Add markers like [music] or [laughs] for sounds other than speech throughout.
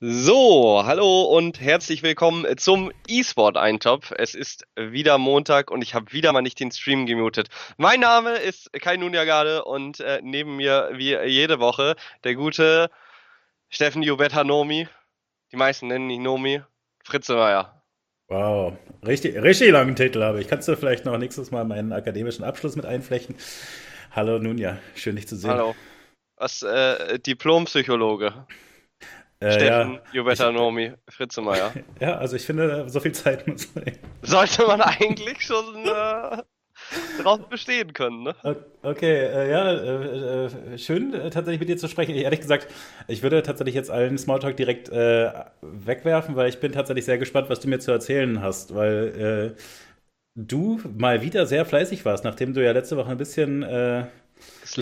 So, hallo und herzlich willkommen zum E-Sport-Eintopf. Es ist wieder Montag und ich habe wieder mal nicht den Stream gemutet. Mein Name ist Kai Nunjagade und äh, neben mir wie jede Woche der gute Steffen Jubetta Nomi. Die meisten nennen ihn Nomi. Fritze Meier. Wow, richtig, richtig langen Titel habe ich. Kannst du vielleicht noch nächstes Mal meinen akademischen Abschluss mit einflechten? Hallo Nunja, schön dich zu sehen. Hallo. Was, äh, Diplompsychologe. Äh, Steffen ja, Jubetta Nomi, Fritze Meier. ja, also ich finde, so viel Zeit muss sein. Sollte man eigentlich schon äh, drauf bestehen können, ne? Okay, äh, ja, äh, äh, schön äh, tatsächlich mit dir zu sprechen. Ehrlich gesagt, ich würde tatsächlich jetzt allen Smalltalk direkt wegwerfen, weil ich bin tatsächlich sehr gespannt, was du mir zu erzählen hast, weil du mal wieder sehr fleißig warst, nachdem du ja letzte Woche ein bisschen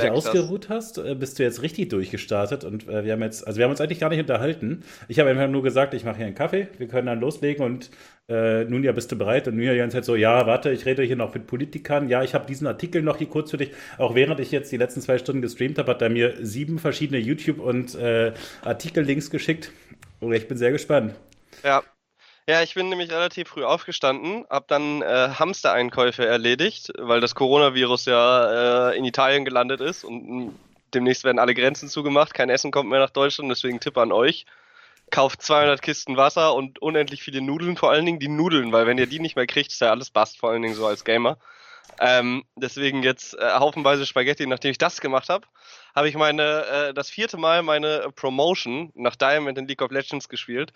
dich ausgeruht hast, äh, bist du jetzt richtig durchgestartet und äh, wir haben jetzt, also wir haben uns eigentlich gar nicht unterhalten. Ich habe einfach nur gesagt, ich mache hier einen Kaffee, wir können dann loslegen und äh, nun ja, bist du bereit? Und nun ja die ganze Zeit so, ja, warte, ich rede hier noch mit Politikern, ja, ich habe diesen Artikel noch hier kurz für dich. Auch während ich jetzt die letzten zwei Stunden gestreamt habe, hat er mir sieben verschiedene YouTube- und äh, Artikel-Links geschickt. Und ich bin sehr gespannt. Ja. Ja, ich bin nämlich relativ früh aufgestanden, habe dann äh, Hamstereinkäufe erledigt, weil das Coronavirus ja äh, in Italien gelandet ist und mh, demnächst werden alle Grenzen zugemacht, kein Essen kommt mehr nach Deutschland, deswegen Tipp an euch. Kauft 200 Kisten Wasser und unendlich viele Nudeln, vor allen Dingen die Nudeln, weil wenn ihr die nicht mehr kriegt, ist ja alles Bast, vor allen Dingen so als Gamer. Ähm, deswegen jetzt äh, haufenweise Spaghetti. Nachdem ich das gemacht habe, habe ich meine äh, das vierte Mal meine Promotion nach Diamond in League of Legends gespielt.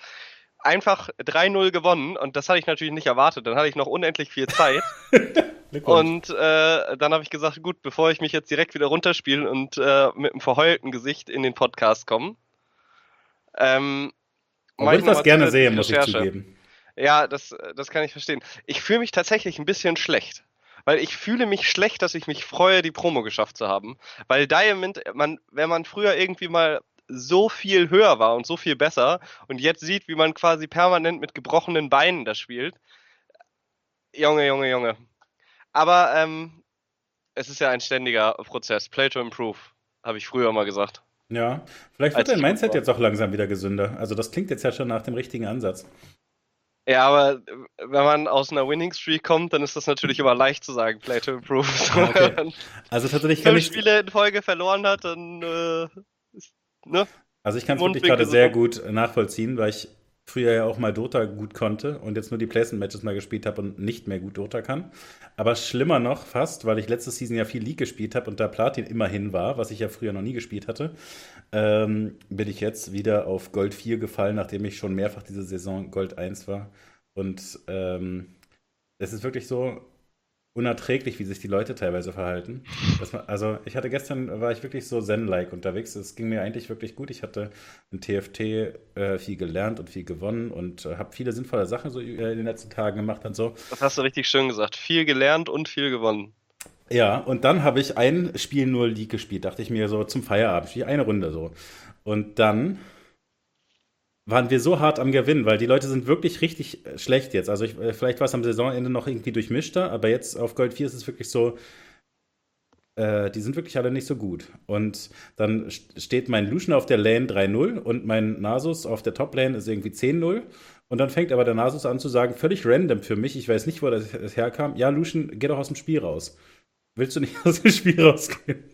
Einfach 3-0 gewonnen und das hatte ich natürlich nicht erwartet. Dann hatte ich noch unendlich viel Zeit. [laughs] Und äh, dann habe ich gesagt, gut, bevor ich mich jetzt direkt wieder runterspiele und äh, mit einem verheulten Gesicht in den Podcast komme, ähm, Obwohl ich das gerne sehe, muss ich zugeben. Ja, das, das kann ich verstehen. Ich fühle mich tatsächlich ein bisschen schlecht. Weil ich fühle mich schlecht, dass ich mich freue, die Promo geschafft zu haben. Weil Diamond, man, wenn man früher irgendwie mal so viel höher war und so viel besser und jetzt sieht, wie man quasi permanent mit gebrochenen Beinen das spielt. Junge, Junge, Junge. Aber ähm, es ist ja ein ständiger Prozess. Play to improve, habe ich früher mal gesagt. Ja, vielleicht wird dein Mindset jetzt auch langsam wieder gesünder. Also das klingt jetzt ja schon nach dem richtigen Ansatz. Ja, aber äh, wenn man aus einer Winning Streak kommt, dann ist das natürlich immer leicht zu sagen, Play to improve. [laughs] Ah, okay. Wenn man Also tatsächlich kann ich, Spiele in Folge verloren hat, dann äh, ne? also ich kann es wirklich gerade sehr rum. gut nachvollziehen, weil ich früher ja auch mal Dota gut konnte und jetzt nur die Placement-Matches mal gespielt habe und nicht mehr gut Dota kann. Aber schlimmer noch fast, weil ich letzte Season ja viel League gespielt habe und da Platin immerhin war, was ich ja früher noch nie gespielt hatte, ähm, bin ich jetzt wieder auf Gold 4 gefallen, nachdem ich schon mehrfach diese Saison Gold 1 war. Und ähm, es ist wirklich so unerträglich, wie sich die Leute teilweise verhalten. Man, also ich hatte gestern, war ich wirklich so Zen-like unterwegs. Es ging mir eigentlich wirklich gut. Ich hatte in TFT äh, viel gelernt und viel gewonnen und äh, habe viele sinnvolle Sachen so äh, in den letzten Tagen gemacht und so. Das hast du richtig schön gesagt. Viel gelernt und viel gewonnen. Ja, und dann habe ich ein Spiel nur League gespielt, dachte ich mir so zum Feierabend, wie eine Runde so. Und dann waren wir so hart am Gewinn, weil die Leute sind wirklich richtig äh, schlecht jetzt. Also ich, äh, vielleicht war es am Saisonende noch irgendwie durchmischter, aber jetzt auf Gold 4 ist es wirklich so, äh, die sind wirklich alle nicht so gut. Und dann st- steht mein Lucian auf der Lane 3-0 und mein Nasus auf der Top-Lane ist irgendwie 10-0. Und dann fängt aber der Nasus an zu sagen, völlig random für mich, ich weiß nicht, wo das, das herkam, ja, Lucian, geh doch aus dem Spiel raus. Willst du nicht [laughs] aus dem Spiel rausgehen?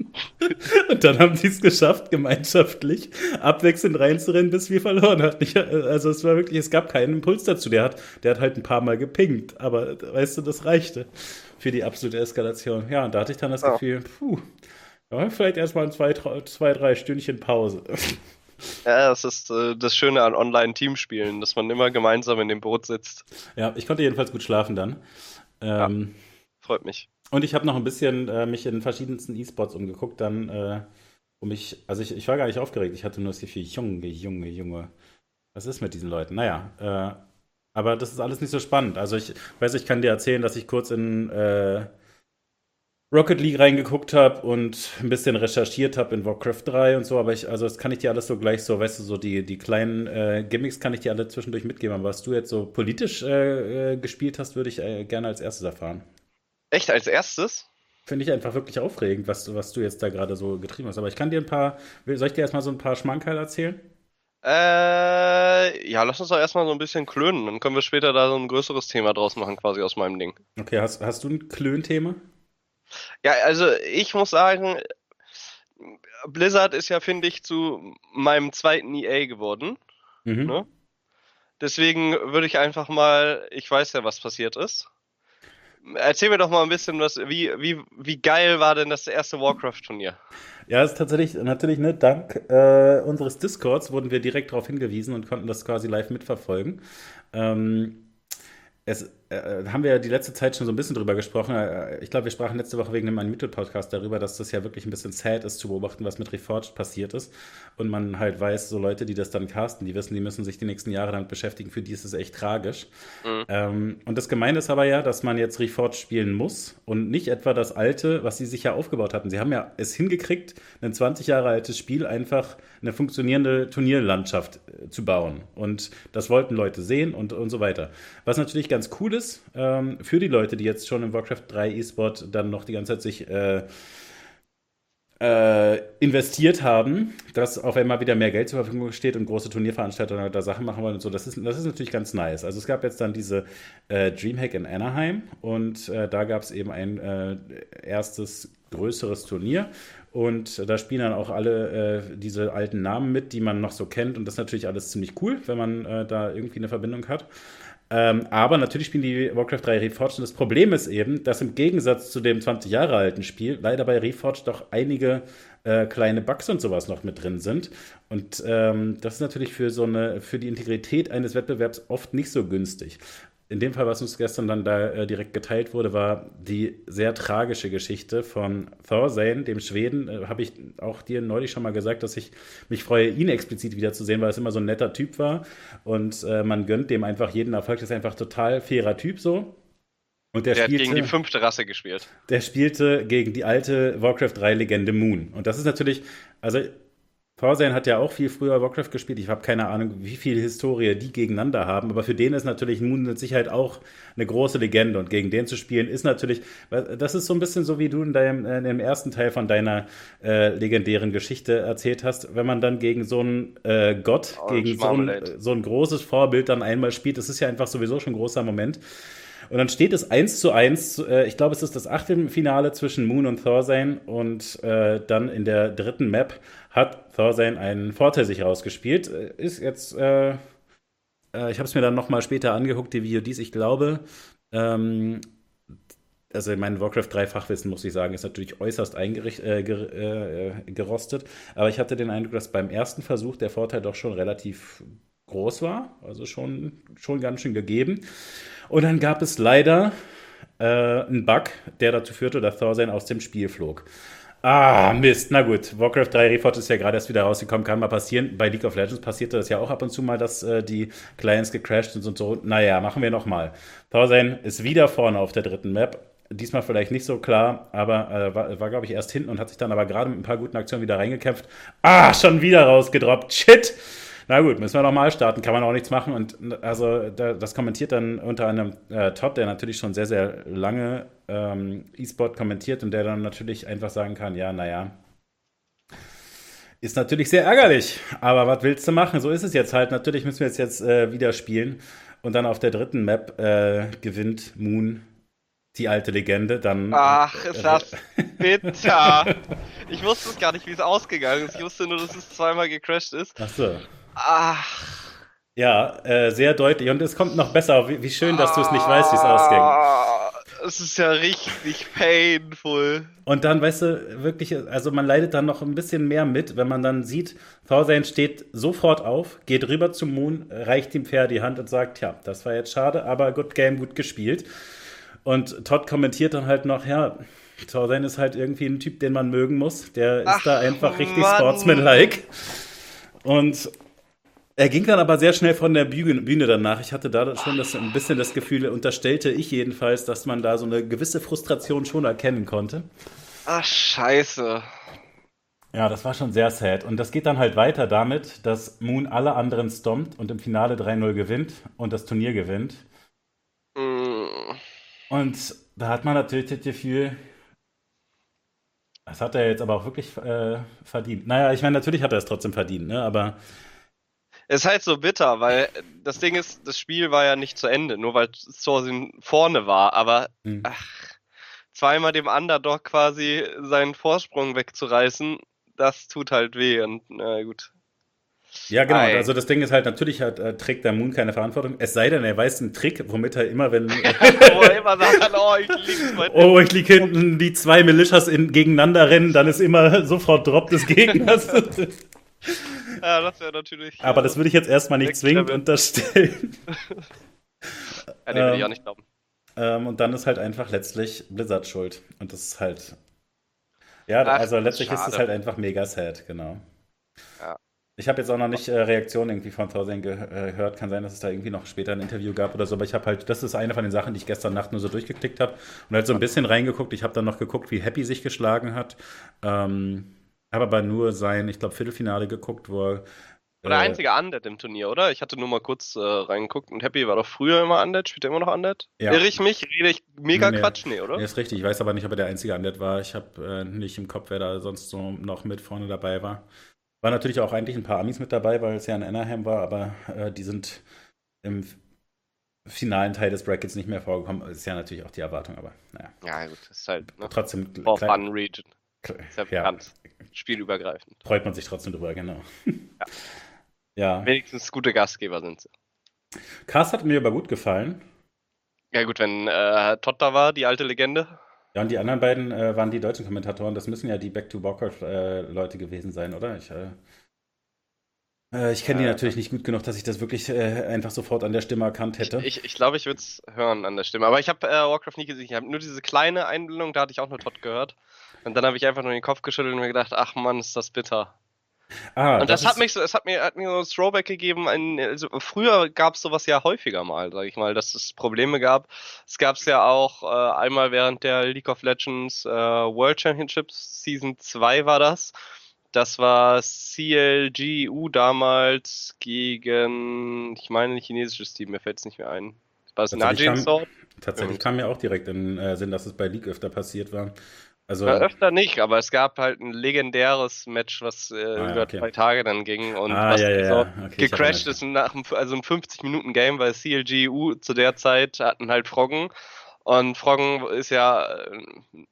Und dann haben sie es geschafft, gemeinschaftlich abwechselnd reinzurennen, bis wir verloren hatten. Ich, also es war wirklich, es gab keinen Impuls dazu. Der hat, der hat halt ein paar Mal gepinkt, aber weißt du, das reichte für die absolute Eskalation. Ja, und da hatte ich dann das Ja. Gefühl, puh, ja, vielleicht erstmal ein zwei, drei- zwei, drei Stündchen Pause. Ja, das ist äh, das Schöne an Online-Teamspielen, dass man immer gemeinsam in dem Boot sitzt. Ja, ich konnte jedenfalls gut schlafen dann. Ähm, Freut mich. Und ich habe noch ein bisschen äh, mich in verschiedensten E-Sports umgeguckt, dann, äh, um mich, also ich, ich war gar nicht aufgeregt, ich hatte nur das Gefühl, Junge, Junge, Junge, was ist mit diesen Leuten? Naja, äh, aber das ist alles nicht so spannend. Also ich weiß, ich kann dir erzählen, dass ich kurz in äh, Rocket League reingeguckt habe und ein bisschen recherchiert habe in Warcraft 3 und so, aber ich, also das kann ich dir alles so gleich so, weißt du, so die, die kleinen äh, Gimmicks kann ich dir alle zwischendurch mitgeben, aber was du jetzt so politisch äh, äh, gespielt hast, würde ich äh, gerne als erstes erfahren. Echt als erstes? Finde ich einfach wirklich aufregend, was, du- was du jetzt da gerade so getrieben hast. Aber ich kann dir ein paar, soll ich dir erstmal so ein paar Schmankerl erzählen? Äh, ja, lass uns doch erstmal so ein bisschen klönen. Dann können wir später da so ein größeres Thema draus machen, quasi aus meinem Ding. Okay, hast, hast du ein Klönthema? Ja, also ich muss sagen, Blizzard ist ja, finde ich, zu meinem zweiten EA geworden. Mhm. Ne? Deswegen würde ich einfach mal, ich weiß ja, was passiert ist. Erzähl mir doch mal ein bisschen, was, wie, wie, wie geil war denn das erste Warcraft-Turnier? Ja, es ist tatsächlich, natürlich, ne, dank äh, unseres Discords wurden wir direkt darauf hingewiesen und konnten das quasi live mitverfolgen. Ähm, es äh, haben wir ja die letzte Zeit schon so ein bisschen drüber gesprochen. Äh, ich glaube, wir sprachen letzte Woche wegen dem Unmuted-Podcast darüber, dass das ja wirklich ein bisschen sad ist zu beobachten, was mit Reforged passiert ist. Und man halt weiß, so Leute, die das dann casten, die wissen, die müssen sich die nächsten Jahre damit beschäftigen. Für die ist es echt tragisch. Mhm. Ähm, und das Gemeine ist aber ja, dass man jetzt Reforged spielen muss und nicht etwa das alte, was sie sich ja aufgebaut hatten. Sie haben ja es hingekriegt, ein 20 Jahre altes Spiel einfach eine funktionierende Turnierlandschaft äh, zu bauen. Und das wollten Leute sehen und, und so weiter. Was natürlich ganz cool ist, ähm, für die Leute, die jetzt schon im Warcraft 3 E-Sport dann noch die ganze Zeit sich äh, äh, investiert haben, dass auf einmal wieder mehr Geld zur Verfügung steht und große Turnierveranstalter da Sachen machen wollen und so. Das ist, das ist natürlich ganz nice. Also es gab jetzt dann diese äh, Dreamhack in Anaheim und äh, da gab es eben ein äh, erstes größeres Turnier und da spielen dann auch alle äh, diese alten Namen mit, die man noch so kennt und das ist natürlich alles ziemlich cool, wenn man äh, da irgendwie eine Verbindung hat. Ähm, aber natürlich spielen die Warcraft 3 Reforged. Und das Problem ist eben, dass im Gegensatz zu dem 20 Jahre alten Spiel leider bei Reforged doch einige äh, kleine Bugs und sowas noch mit drin sind. Und ähm, das ist natürlich für so eine, für die Integrität eines Wettbewerbs oft nicht so günstig in dem Fall, was uns gestern dann da äh, direkt geteilt wurde, war die sehr tragische Geschichte von Thorzane, dem Schweden. Äh, Habe ich auch dir neulich schon mal gesagt, dass ich mich freue, ihn explizit wiederzusehen, weil es immer so ein netter Typ war. Und äh, man gönnt dem einfach jeden Erfolg. Das ist einfach total fairer Typ so. Und der, der spielte, hat gegen die fünfte Rasse gespielt. Der spielte gegen die alte Warcraft 3 Legende Moon. Und das ist natürlich, also Thorstein hat ja auch viel früher Warcraft gespielt. Ich habe keine Ahnung, wie viel Historie die gegeneinander haben. Aber für den ist natürlich Moon mit Sicherheit auch eine große Legende. Und gegen den zu spielen ist natürlich, das ist so ein bisschen so, wie du in deinem, in dem ersten Teil von deiner äh, legendären Geschichte erzählt hast. Wenn man dann gegen so einen äh, Gott, oh, gegen so ein, so ein großes Vorbild dann einmal spielt, das ist ja einfach sowieso schon ein großer Moment. Und dann steht es 1 zu 1. Äh, ich glaube, es ist das Achtelfinale zwischen Moon und Thorzane. Und äh, dann in der dritten Map hat Thorzane einen Vorteil sich rausgespielt. Äh, ist jetzt, äh, äh ich habe es mir dann nochmal später angeguckt, die VODs. Ich glaube, ähm, also mein Warcraft 3 Fachwissen, muss ich sagen, ist natürlich äußerst äh, ger äh, gerostet. Aber ich hatte den Eindruck, dass beim ersten Versuch der Vorteil doch schon relativ groß war. Also schon, schon ganz schön gegeben. Und dann gab es leider äh, einen Bug, der dazu führte, dass Thorzane aus dem Spiel flog. Ah, Mist. Na gut, Warcraft 3 Reforged ist ja gerade erst wieder rausgekommen, kann mal passieren. Bei League of Legends passierte das ja auch ab und zu mal, dass äh, die Clients gecrashed sind und so. Naja, machen wir nochmal. Thorzane ist wieder vorne auf der dritten Map. Diesmal vielleicht nicht so klar, aber äh, war, war glaube ich, erst hinten und hat sich dann aber gerade mit ein paar guten Aktionen wieder reingekämpft. Ah, schon wieder rausgedroppt. Shit! Na gut, müssen wir nochmal starten, kann man auch nichts machen. Und also das kommentiert dann unter einem äh, Todd, der natürlich schon sehr, sehr lange ähm, E-Sport kommentiert und der dann natürlich einfach sagen kann, ja, naja, ist natürlich sehr ärgerlich, aber was willst du machen? So ist es jetzt halt. Natürlich müssen wir jetzt, jetzt äh, wieder spielen. Und dann auf der dritten Map äh, gewinnt Moon die alte Legende. Dann, Ach, ist das [laughs] bitter. ich wusste es gar nicht, wie es ausgegangen ist. Ich wusste nur, dass es zweimal gecrashed ist. Ach so. Ach. Ja, äh, sehr deutlich. Und es kommt noch besser. Wie, wie schön, dass du es nicht weißt, wie es ausging. Ah, es ist ja richtig painful. Und dann, weißt du, wirklich, also man leidet dann noch ein bisschen mehr mit, wenn man dann sieht, Thorzane steht sofort auf, geht rüber zum Moon, reicht ihm fair die Hand und sagt, ja, das war jetzt schade, aber good game, gut gespielt. Und Todd kommentiert dann halt noch, ja, Thorzane ist halt irgendwie ein Typ, den man mögen muss. Der Ach, ist da einfach richtig sportsmanlike. Und er ging dann aber sehr schnell von der Bühne danach. Ich hatte da schon das, ein bisschen das Gefühl, unterstellte ich jedenfalls, dass man da so eine gewisse Frustration schon erkennen konnte. Ach, scheiße. Ja, das war schon sehr sad. Und das geht dann halt weiter damit, dass Moon alle anderen stompt und im Finale 3-0 gewinnt und das Turnier gewinnt. Mm. Und da hat man natürlich das Gefühl, das hat er jetzt aber auch wirklich äh, verdient. Naja, ich meine, natürlich hat er es trotzdem verdient, ne? aber ist halt so bitter, weil das Ding ist, das Spiel war ja nicht zu Ende, nur weil Sorzin vorne war, aber hm. ach, zweimal dem Underdog quasi seinen Vorsprung wegzureißen, das tut halt weh und na gut. Ja, genau. Ei. Also das Ding ist halt, natürlich hat, äh, trägt der Moon keine Verantwortung. Es sei denn, er weiß einen Trick, womit er immer, wenn. [laughs] [laughs] Wo er immer sagt, oh, ich lieg Oh, ich lieg hinten, die zwei Militias in, gegeneinander rennen, dann ist immer sofort Drop des Gegners. [laughs] [laughs] ja, das wäre natürlich. Aber das würde ich jetzt erstmal nicht zwingend unterstellen. [laughs] ja, den würde ich auch nicht glauben. Ähm, und dann ist halt einfach letztlich Blizzard schuld. Und das ist halt. Ja, Ach, also letztlich ist es halt einfach mega sad, genau. Ja. Ich habe jetzt auch noch nicht äh, Reaktionen irgendwie von Tausend gehört. Kann sein, dass es da irgendwie noch später ein Interview gab oder so. Aber ich habe halt, das ist eine von den Sachen, die ich gestern Nacht nur so durchgeklickt habe und halt so ein bisschen reingeguckt. Ich habe dann noch geguckt, wie Happy sich geschlagen hat. Ähm, habe aber nur sein, ich glaube, Viertelfinale geguckt, wo er oder äh, einzige Undead im Turnier, oder? Ich hatte nur mal kurz äh, reingeguckt und Happy war doch früher immer Undead, spielt er immer noch Undead? Ja. Irre ich mich? Rede ich mega nee, Quatsch? Nee, oder? Nee, ist richtig. Ich weiß aber nicht, ob er der einzige Undead war. Ich habe äh, nicht im Kopf, wer da sonst so noch mit vorne dabei war. War natürlich auch eigentlich ein paar Amis mit dabei, weil es ja in Anaheim war, aber äh, die sind im finalen Teil des Brackets nicht mehr vorgekommen. Ist ja natürlich auch die Erwartung, aber naja. Ja, gut, ist halt ne? trotzdem Fun Region. Ist ja bekannt. Ja. Spielübergreifend. Freut man sich trotzdem drüber, genau. [laughs] Ja. Ja. Wenigstens gute Gastgeber sind sie. Cast hat mir aber gut gefallen. Ja, gut, wenn äh, Todd da war, die alte Legende. Ja, und die anderen beiden äh, waren die deutschen Kommentatoren. Das müssen ja die Back to Walker-Leute äh, gewesen sein, oder? Ich, äh, äh ich kenne die natürlich nicht gut genug, dass ich das wirklich äh, einfach sofort an der Stimme erkannt hätte. Ich glaube, ich, ich, glaub, ich würde es hören an der Stimme. Aber ich habe Warcraft nie gesehen. Ich habe nur diese kleine Einblendung, da hatte ich auch nur Todd gehört. Und dann habe ich einfach nur den Kopf geschüttelt und mir gedacht, ach Mann, ist das bitter. Ah, und das, das hat mich so, es hat mir, hat mir so ein Throwback gegeben. Ein, also früher gab es sowas ja häufiger mal, sag ich mal, dass es Probleme gab. Es gab es ja auch äh, einmal während der League of Legends äh, World Championships Season 2 war das. Das war CLGU damals gegen, ich meine, ein chinesisches Team, mir fällt es nicht mehr ein. War es Najin Sword? Tatsächlich kam mir auch direkt in äh, Sinn, dass es bei League öfter passiert war. Also, ja, öfter nicht, aber es gab halt ein legendäres Match, was äh, ah, über okay. zwei Tage dann ging und ah, was ja, ja, so okay, gecrashed ist nach einem, also ein 50-Minuten-Game, weil CLGU zu der Zeit hatten halt Froggen und Froggen ist ja äh,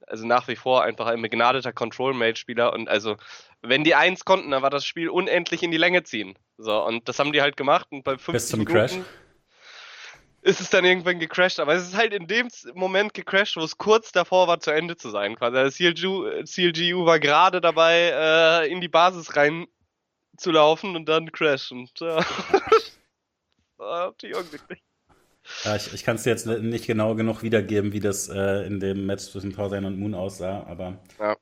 also nach wie vor einfach ein begnadeter Control-Mage-Spieler und also wenn die eins konnten, dann war das Spiel unendlich in die Länge ziehen. So, und das haben die halt gemacht und bei 50 Bis zum Minuten, Crash? Ist es dann irgendwann gecrashed. Aber es ist halt in dem Moment gecrashed, wo es kurz davor war, zu Ende zu sein. Quasi. Also CLGU, CLGU war gerade dabei, äh, in die Basis rein zu laufen und dann crash. Und ja. war unglücklich. Ja, ich, ich kann es jetzt nicht genau genug wiedergeben, wie das äh, in dem Match zwischen Tarzan und Moon aussah, aber ja.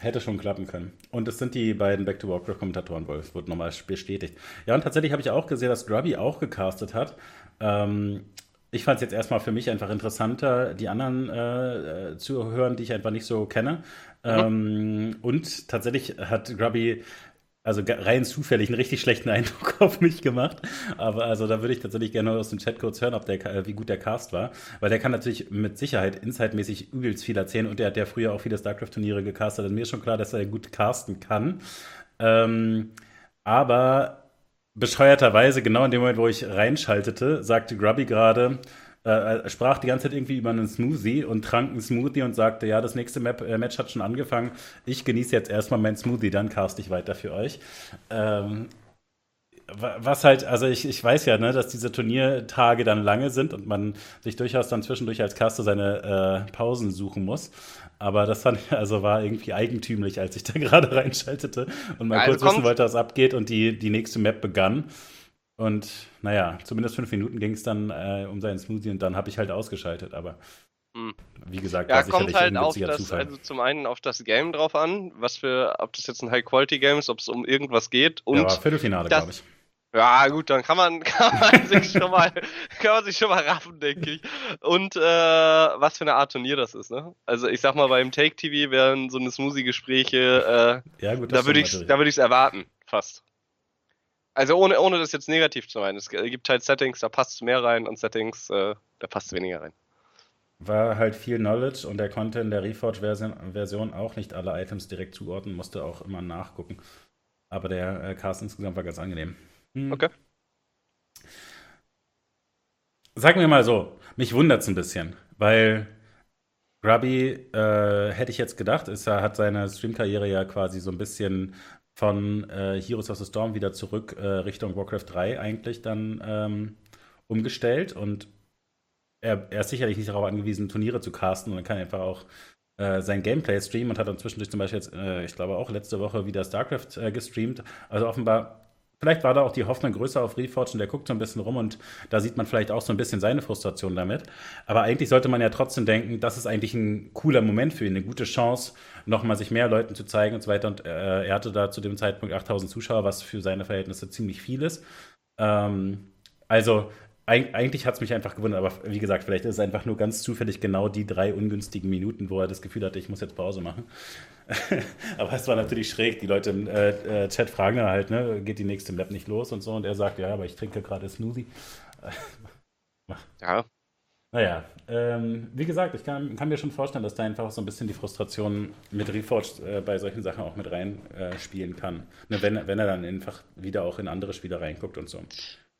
hätte schon klappen können. Und es sind die beiden Back to Warcraft Kommentatoren wohl. Es wurde nochmal bestätigt. Ja, und tatsächlich habe ich auch gesehen, dass Grubby auch gecastet hat. Ähm, ich fand es jetzt erstmal für mich einfach interessanter, die anderen äh, zu hören, die ich einfach nicht so kenne. Mhm. Ähm, und tatsächlich hat Grubby also rein zufällig einen richtig schlechten [laughs] Eindruck auf mich gemacht. Aber also da würde ich tatsächlich gerne aus dem Chat kurz hören, ob der, äh, wie gut der Cast war. Weil der kann natürlich mit Sicherheit insightmäßig übelst viel erzählen und der hat ja früher auch viele StarCraft-Turniere gecastet. Und mir ist schon klar, dass er gut casten kann. Ähm, aber bescheuerterweise, genau in dem Moment, wo ich reinschaltete, sagte Grubby gerade, äh, sprach die ganze Zeit irgendwie über einen Smoothie und trank einen Smoothie und sagte, ja, das nächste Map, äh, Match hat schon angefangen. Ich genieße jetzt erstmal meinen Smoothie, dann cast ich weiter für euch. Ähm, was halt, also ich, ich weiß ja, ne, dass diese Turniertage dann lange sind und man sich durchaus dann zwischendurch als Caster seine äh, Pausen suchen muss. Aber das fand ich, also war irgendwie eigentümlich, als ich da [laughs] gerade reinschaltete und mal also kurz wissen wollte, was abgeht und die, die nächste Map begann. Und naja, zumindest fünf Minuten ging es dann äh, um seinen Smoothie und dann habe ich halt ausgeschaltet. Aber hm. wie gesagt, ja, war kommt halt auf das, Zufall. Also zum einen auf das Game drauf an, was für, ob das jetzt ein High-Quality-Game ist, ob es um irgendwas geht. Und ja, Viertelfinale, glaube ich. Ja, gut, dann kann man, [laughs] kann man sich schon mal, kann man sich schon mal raffen, denke ich. Und äh, was für eine Art Turnier das ist, ne? Also ich sag mal, beim Take TV wären so eine Smoothie-Gespräche, äh, ja, gut, da würde ich, da würde ich es erwarten, fast. Also ohne, ohne das jetzt negativ zu meinen. Es gibt halt Settings, da passt mehr rein und Settings, äh, da passt weniger rein. War halt viel Knowledge und er konnte in der Reforge-Version auch nicht alle Items direkt zuordnen, musste auch immer nachgucken. Aber der äh, Cast insgesamt war ganz angenehm. Hm. Okay. Sagen wir mal so, mich wundert es ein bisschen, weil Grubby, äh, hätte ich jetzt gedacht, ist, er hat seine Stream-Karriere ja quasi so ein bisschen von äh, Heroes of the Storm wieder zurück äh, Richtung Warcraft 3 eigentlich dann ähm, umgestellt und er, er, ist sicherlich nicht darauf angewiesen, Turniere zu casten und kann einfach auch äh, sein Gameplay streamen und hat dann zwischendurch zum Beispiel jetzt, äh, ich glaube auch letzte Woche wieder StarCraft äh, gestreamt. Also offenbar Vielleicht war da auch die Hoffnung größer auf Reforged und der guckt so ein bisschen rum und da sieht man vielleicht auch so ein bisschen seine Frustration damit. Aber eigentlich sollte man ja trotzdem denken, das ist eigentlich ein cooler Moment für ihn, eine gute Chance, nochmal sich mehr Leuten zu zeigen und so weiter. Und äh, er hatte da zu dem Zeitpunkt 8000 Zuschauer, was für seine Verhältnisse ziemlich viel ist. Ähm, also Eig eigentlich hat es mich einfach gewundert, aber wie gesagt, vielleicht ist es einfach nur ganz zufällig genau die drei ungünstigen Minuten, wo er das Gefühl hatte, ich muss jetzt Pause machen. [laughs] aber es war natürlich schräg. Die Leute im äh, äh, Chat fragen dann halt, ne, geht die nächste Map nicht los und so. Und er sagt, ja, aber ich trinke gerade Smoothie. ja. Naja, ähm, wie gesagt, ich kann, kann, mir schon vorstellen, dass da einfach so ein bisschen die Frustration mit Reforged äh, bei solchen Sachen auch mit reinspielen äh, kann. Ne, wenn, wenn er dann einfach wieder auch in andere Spiele reinguckt und so.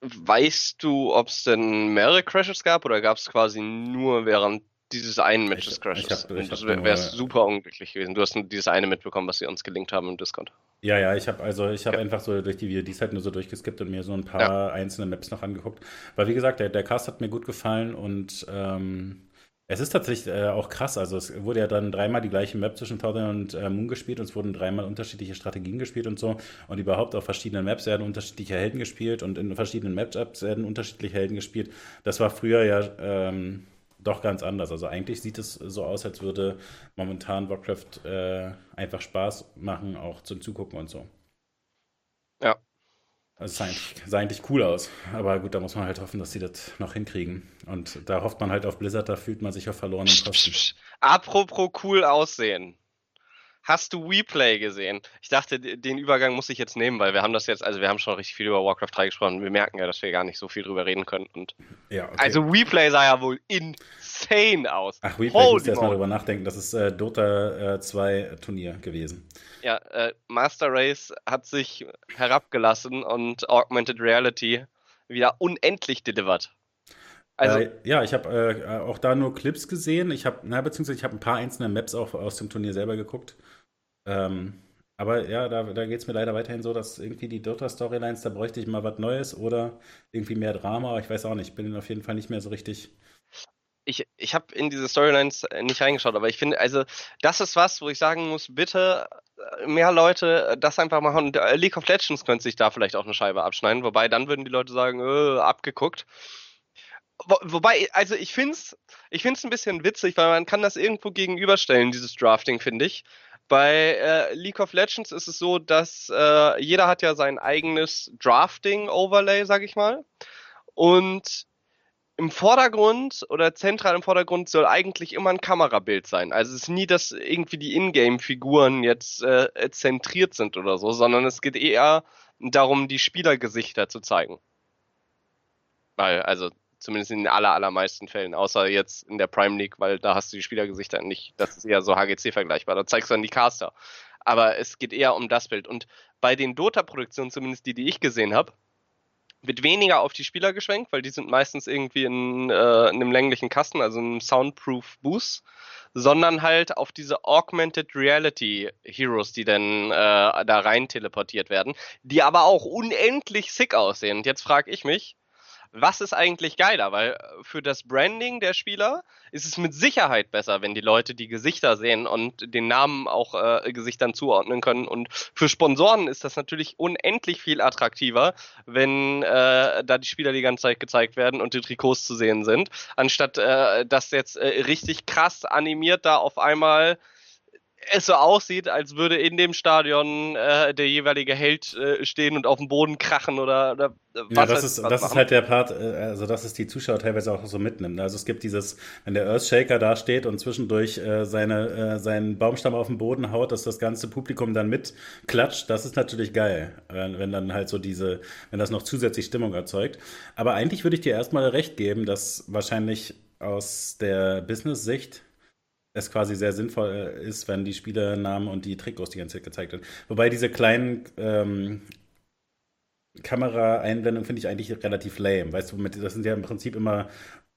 Weißt du, ob es denn mehrere Crashes gab oder gab es quasi nur während dieses einen Matches Crashes? Ich, ich hab, ich wäre super unglücklich gewesen. Du hast nur dieses eine mitbekommen, was sie uns gelinkt haben im Discord. Ja, ja, ich habe also ich habe ja. einfach so durch die VODs halt nur so durchgeskippt und mir so ein paar ja. einzelne Maps noch angeguckt. Weil wie gesagt, der, der Cast hat mir gut gefallen und ähm, es ist tatsächlich äh, auch krass. Also es wurde ja dann dreimal die gleiche Map zwischen Powder und äh, Moon gespielt und es wurden dreimal unterschiedliche Strategien gespielt und so. Und überhaupt auf verschiedenen Maps werden unterschiedliche Helden gespielt und in verschiedenen Matchups werden unterschiedliche Helden gespielt. Das war früher ja ähm, doch ganz anders. Also eigentlich sieht es so aus, als würde momentan Warcraft äh, einfach Spaß machen, auch zum Zugucken und so. Ja, also es sah eigentlich, sah eigentlich cool aus. Aber gut, da muss man halt hoffen, dass sie das noch hinkriegen. Und da hofft man halt auf Blizzard, da fühlt man sich auf verlorenen Kosten. Apropos cool aussehen. Hast du WePlay gesehen? Ich dachte, den Übergang muss ich jetzt nehmen, weil wir haben das jetzt, also wir haben schon richtig viel über Warcraft 3 gesprochen. Wir merken ja, dass wir gar nicht so viel drüber reden können. Und ja, okay. Also WePlay sah ja wohl insane aus. Ach, WePlay, ich muss erstmal drüber nachdenken. Das ist äh, Dota äh, 2 Turnier gewesen. Ja, äh, Master Race hat sich herabgelassen und Augmented Reality wieder unendlich delivered. Also, äh, ja, ich habe äh, auch da nur Clips gesehen. Ich habe, beziehungsweise ich habe ein paar einzelne Maps auch aus dem Turnier selber geguckt. Ähm, aber ja, da, da geht es mir leider weiterhin so, dass irgendwie die Dota-Storylines, da bräuchte ich mal was Neues oder irgendwie mehr Drama. Ich weiß auch nicht, ich bin auf jeden Fall nicht mehr so richtig. Ich, ich habe in diese Storylines nicht reingeschaut, aber ich finde, also, das ist was, wo ich sagen muss, bitte äh, mehr Leute das einfach machen. Und äh, League of Legends könnte sich da vielleicht auch eine Scheibe abschneiden, wobei dann würden die Leute sagen, äh, abgeguckt. Wo, wobei, also ich finde es ich find's ein bisschen witzig, weil man kann das irgendwo gegenüberstellen, dieses Drafting, finde ich. Bei äh, League of Legends ist es so, dass äh, jeder hat ja sein eigenes Drafting-Overlay, sag ich mal. Und im Vordergrund oder zentral im Vordergrund soll eigentlich immer ein Kamerabild sein. Also es ist nie, dass irgendwie die Ingame-Figuren jetzt äh, zentriert sind oder so, sondern es geht eher darum, die Spielergesichter zu zeigen. Weil, also Zumindest in den aller, allermeisten Fällen. Außer jetzt in der Prime League, weil da hast du die Spielergesichter nicht. Das ist eher so HGC vergleichbar. Da zeigst du dann die Caster. Aber es geht eher um das Bild. Und bei den Dota-Produktionen, zumindest die, die ich gesehen habe, wird weniger auf die Spieler geschwenkt, weil die sind meistens irgendwie in, äh, in einem länglichen Kasten, also in einem Soundproof Boost, sondern halt auf diese Augmented Reality Heroes, die dann äh, da rein teleportiert werden, die aber auch unendlich sick aussehen. Und jetzt frage ich mich, was ist eigentlich geiler? Weil äh, für das Branding der Spieler ist es mit Sicherheit besser, wenn die Leute die Gesichter sehen und den Namen auch äh, Gesichtern zuordnen können. Und für Sponsoren ist das natürlich unendlich viel attraktiver, wenn äh, da die Spieler die ganze Zeit gezeigt werden und die Trikots zu sehen sind, anstatt äh, dass jetzt äh, richtig krass animiert da auf einmal es so aussieht, als würde in dem Stadion äh, der jeweilige Held äh, stehen und auf dem Boden krachen oder, oder was. Ja, das, ist, das ist halt der Part, äh, also dass es die Zuschauer teilweise auch so mitnimmt. Also es gibt dieses, wenn der Earthshaker da steht und zwischendurch äh, seine, äh, seinen Baumstamm auf den Boden haut, dass das ganze Publikum dann mitklatscht, das ist natürlich geil, wenn, wenn dann halt so diese, wenn das noch zusätzlich Stimmung erzeugt. Aber eigentlich würde ich dir erstmal recht geben, dass wahrscheinlich aus der Business-Sicht es quasi sehr sinnvoll äh, ist, wenn die Spielernamen und die Trikots die ganze Zeit gezeigt werden. Wobei diese kleinen ähm, Kameraeinblendung finde ich eigentlich relativ lame. Weißt du, das sind ja im Prinzip immer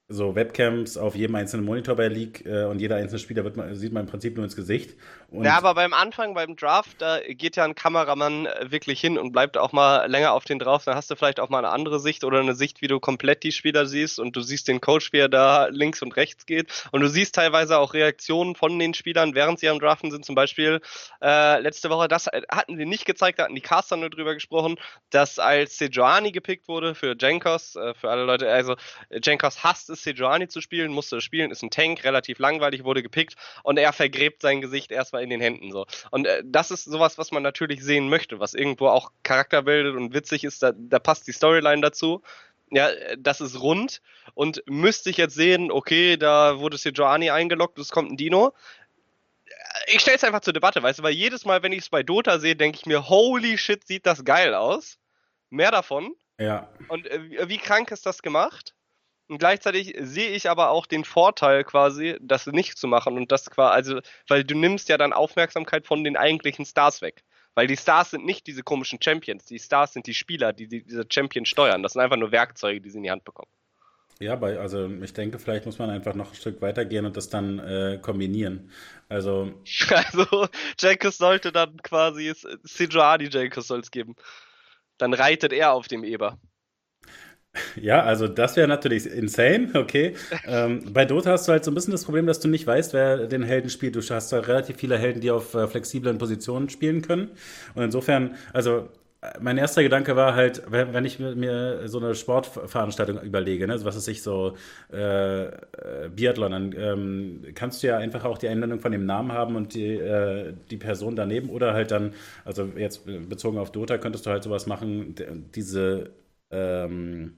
so Webcams auf jedem einzelnen Monitor bei League äh, und jeder einzelne Spieler wird man, sieht man im Prinzip nur ins Gesicht. Und ja, aber beim Anfang, beim Draft, da geht ja ein Kameramann äh, wirklich hin und bleibt auch mal länger auf den drauf. Dann hast du vielleicht auch mal eine andere Sicht oder eine Sicht, wie du komplett die Spieler siehst und du siehst den Coach, wie er da links und rechts geht. Und du siehst teilweise auch Reaktionen von den Spielern, während sie am Draften sind. Zum Beispiel äh, letzte Woche, das hatten sie nicht gezeigt, da hatten die Caster nur drüber gesprochen, dass als Sejuani gepickt wurde für Jenkos, äh, für alle Leute, also Jenkos hasst es, Sejuani zu spielen, musste spielen, ist ein Tank, relativ langweilig, wurde gepickt und er vergräbt sein Gesicht erstmal in den Händen so. Und äh, das ist sowas, was man natürlich sehen möchte, was irgendwo auch Charakter bildet und witzig ist, da, da passt die Storyline dazu. Ja, das ist rund und müsste ich jetzt sehen, okay, da wurde Sejuani eingeloggt, es kommt ein Dino ich stelle es einfach zur Debatte, weißt du, weil jedes Mal, wenn ich es bei Dota sehe, denke ich mir, holy shit, sieht das geil aus. Mehr davon. Ja. Und äh, wie krank ist das gemacht? Und gleichzeitig sehe ich aber auch den Vorteil quasi, das nicht zu machen und das quasi, also, weil du nimmst ja dann Aufmerksamkeit von den eigentlichen Stars weg. Weil die Stars sind nicht diese komischen Champions, die Stars sind die Spieler, die, die diese Champions steuern. Das sind einfach nur Werkzeuge, die sie in die Hand bekommen. Ja, bei, also ich denke, vielleicht muss man einfach noch ein Stück weitergehen und das dann äh, kombinieren. Also. [laughs] Also, Jenkins sollte dann quasi Sejuani Jenkins soll es geben. Dann reitet er auf dem Eber. Ja, also das wäre natürlich insane, okay. ähm, bei Dota hast du halt so ein bisschen das Problem, dass du nicht weißt, wer den Helden spielt. Du hast da relativ viele Helden, die auf äh, flexiblen Positionen spielen können. Und insofern, also mein erster Gedanke war halt, wenn ich mir so eine Sportveranstaltung überlege, ne, was ist ich so äh, äh, Biathlon, dann ähm, kannst du ja einfach auch die Einblendung von dem Namen haben und die, äh, die Person daneben oder halt dann, also jetzt bezogen auf Dota, könntest du halt sowas machen, diese ähm,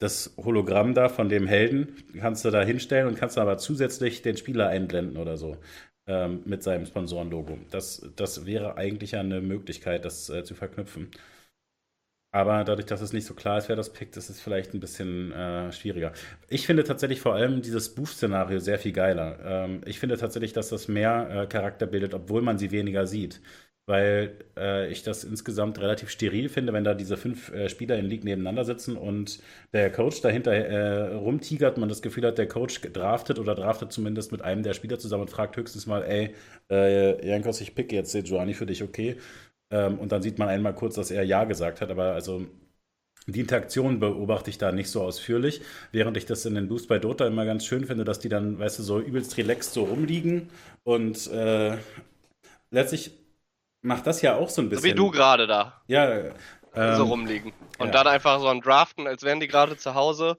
das Hologramm da von dem Helden kannst du da hinstellen und kannst aber zusätzlich den Spieler einblenden oder so ähm, mit seinem Sponsorenlogo. Das, das wäre eigentlich eine Möglichkeit, das äh, zu verknüpfen. Aber dadurch, dass es nicht so klar ist, wer das pickt, ist es vielleicht ein bisschen äh, schwieriger. Ich finde tatsächlich vor allem dieses Boost-Szenario sehr viel geiler. Ähm, ich finde tatsächlich, dass das mehr äh, Charakter bildet, obwohl man sie weniger sieht weil äh, ich das insgesamt relativ steril finde, wenn da diese fünf äh, Spieler in League nebeneinander sitzen und der Coach dahinter äh, rumtigert, man das Gefühl hat, der Coach draftet oder draftet zumindest mit einem der Spieler zusammen und fragt höchstens mal, ey, äh, Jankos, ich picke jetzt Sejuani für dich, okay? Ähm, und dann sieht man einmal kurz, dass er Ja gesagt hat, aber also die Interaktion beobachte ich da nicht so ausführlich, während ich das in den Boost bei Dota immer ganz schön finde, dass die dann, weißt du, so übelst relaxed so rumliegen und äh, letztlich macht das ja auch so ein bisschen. So wie du gerade da. Ja. Ähm, so rumliegen. Und ja. dann einfach so ein Draften, als wären die gerade zu Hause.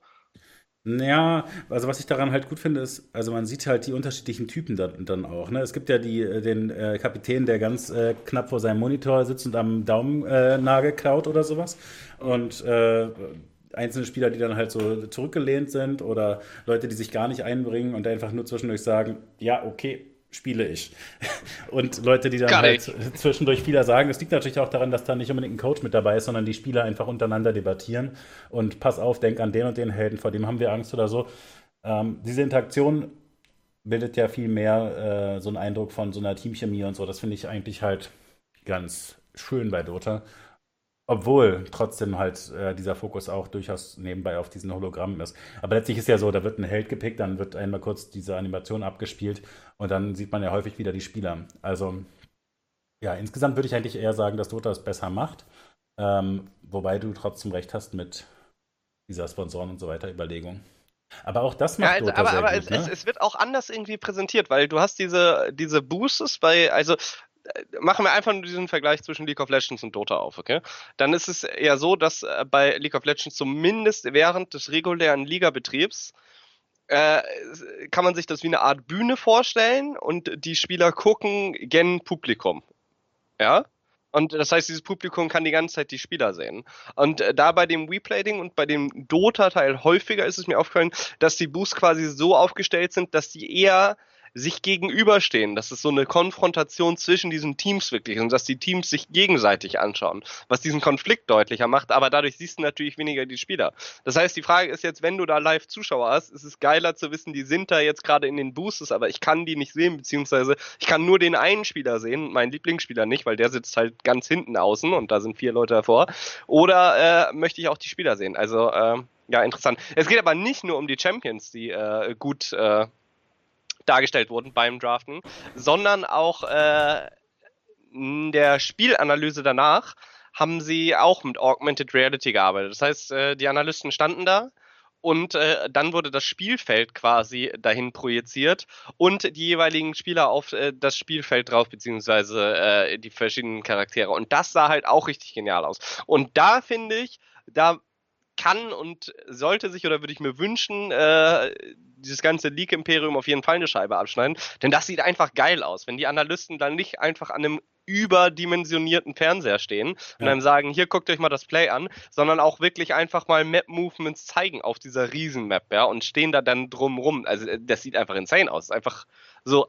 Ja, also was ich daran halt gut finde, ist, also man sieht halt die unterschiedlichen Typen dann, dann auch. Ne? Es gibt ja die, äh, den äh, Kapitän, der ganz äh, knapp vor seinem Monitor sitzt und am Daumennagel äh, kaut oder sowas. Und äh, einzelne Spieler, die dann halt so zurückgelehnt sind oder Leute, die sich gar nicht einbringen und einfach nur zwischendurch sagen, ja, okay, spiele ich. [laughs] Und Leute, die dann Gar halt nicht. zwischendurch vieler sagen, es liegt natürlich auch daran, dass da nicht unbedingt ein Coach mit dabei ist, sondern die Spieler einfach untereinander debattieren und pass auf, denk an den und den Helden, vor dem haben wir Angst oder so. Ähm, diese Interaktion bildet ja viel mehr äh, so einen Eindruck von so einer Teamchemie und so. Das finde ich eigentlich halt ganz schön bei Dota. Obwohl trotzdem halt äh, dieser Fokus auch durchaus nebenbei auf diesen Hologrammen ist. Aber letztlich ist ja so, da wird ein Held gepickt, dann wird einmal kurz diese Animation abgespielt und dann sieht man ja häufig wieder die Spieler. Also ja, insgesamt würde ich eigentlich eher sagen, dass Dota es besser macht. Ähm, wobei du trotzdem recht hast mit dieser Sponsoren und so weiter Überlegung. Aber auch das macht ja, also, Dota aber, sehr aber gut, es, ne? es, es, wird auch anders irgendwie präsentiert, weil du hast diese, diese Boosters bei, also machen wir einfach nur diesen Vergleich zwischen League of Legends und Dota auf, okay? Dann ist es eher so, dass äh, bei League of Legends zumindest während des regulären Ligabetriebs äh, kann man sich das wie eine Art Bühne vorstellen und die Spieler gucken gen Publikum. Ja? Und das heißt, dieses Publikum kann die ganze Zeit die Spieler sehen. Und äh, da bei dem Replating und bei dem Dota-Teil häufiger ist es mir aufgefallen, dass die Boosts quasi so aufgestellt sind, dass die eher sich gegenüberstehen, dass es so eine Konfrontation zwischen diesen Teams wirklich ist und dass die Teams sich gegenseitig anschauen, was diesen Konflikt deutlicher macht, aber dadurch siehst du natürlich weniger die Spieler. Das heißt, die Frage ist jetzt, wenn du da live Zuschauer hast, ist es geiler zu wissen, die sind da jetzt gerade in den Boosters, aber ich kann die nicht sehen, beziehungsweise ich kann nur den einen Spieler sehen, meinen Lieblingsspieler nicht, weil der sitzt halt ganz hinten außen und da sind vier Leute davor. Oder äh, möchte ich auch die Spieler sehen? Also, äh, ja, interessant. Es geht aber nicht nur um die Champions, die äh, gut äh, dargestellt wurden beim Draften, sondern auch äh, in der Spielanalyse danach haben sie auch mit Augmented Reality gearbeitet. Das heißt, äh, die Analysten standen da und äh, dann wurde das Spielfeld quasi dahin projiziert und die jeweiligen Spieler auf äh, das Spielfeld drauf, beziehungsweise äh, die verschiedenen Charaktere. Und das sah halt auch richtig genial aus. Und da finde ich, da kann und sollte sich oder würde ich mir wünschen, äh, dieses ganze Leak-Imperium auf jeden Fall eine Scheibe abschneiden. Denn das sieht einfach geil aus, wenn die Analysten dann nicht einfach an einem überdimensionierten Fernseher stehen und ja. dann sagen, hier guckt euch mal das Play an, sondern auch wirklich einfach mal Map-Movements zeigen auf dieser Riesen-Map, ja, und stehen da dann drumrum. Also äh, das sieht einfach insane aus. Einfach so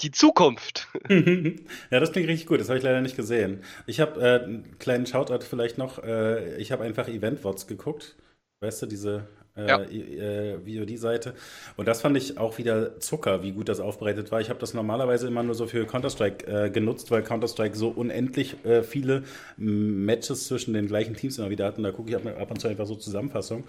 die Zukunft. [laughs] ja, das klingt richtig gut. Das habe ich leider nicht gesehen. Ich habe äh, einen kleinen Shoutout vielleicht noch. Äh, ich habe einfach Event-Wots geguckt. Weißt du, diese äh, ja. äh, VOD-Seite. Und das fand ich auch wieder Zucker, wie gut das aufbereitet war. Ich habe das normalerweise immer nur so für Counter-Strike äh, genutzt, weil Counter-Strike so unendlich äh, viele Matches zwischen den gleichen Teams immer wieder hatten. Da gucke ich ab und zu einfach so Zusammenfassungen.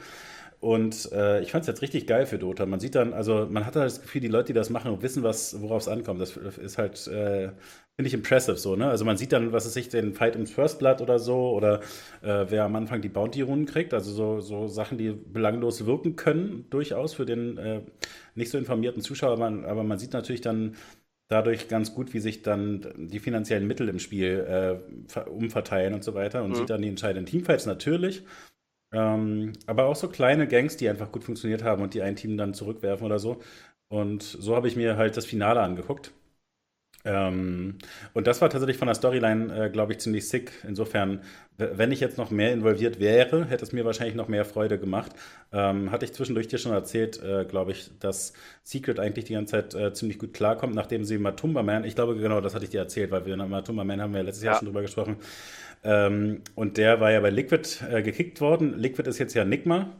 Und äh, ich fand es jetzt richtig geil für Dota. Man sieht dann, also man hat halt das Gefühl, die Leute, die das machen, wissen, was, worauf es ankommt. Das ist halt, äh, finde ich impressive so, ne? Also man sieht dann, was es sich, den Fight im First Blood oder so, oder äh, wer am Anfang die Bounty-Runden kriegt, also so, so Sachen, die belanglos wirken können, durchaus für den äh, nicht so informierten Zuschauer, aber man, aber man sieht natürlich dann dadurch ganz gut, wie sich dann die finanziellen Mittel im Spiel äh, umverteilen und so weiter und mhm. sieht dann die entscheidenden Teamfights natürlich. Ähm, aber auch so kleine Gangs, die einfach gut funktioniert haben und die ein Team dann zurückwerfen oder so. Und so habe ich mir halt das Finale angeguckt. Ähm, und das war tatsächlich von der Storyline, äh, glaube ich, ziemlich sick. Insofern, wenn ich jetzt noch mehr involviert wäre, hätte es mir wahrscheinlich noch mehr Freude gemacht. Ähm, hatte ich zwischendurch dir schon erzählt, äh, glaube ich, dass Secret eigentlich die ganze Zeit äh, ziemlich gut klarkommt, nachdem sie Matumba Man, ich glaube genau, das hatte ich dir erzählt, weil wir Matumba Man haben wir letztes ja. Jahr schon drüber gesprochen. Ähm, und der war ja bei Liquid äh, gekickt worden. Liquid ist jetzt ja Nigma.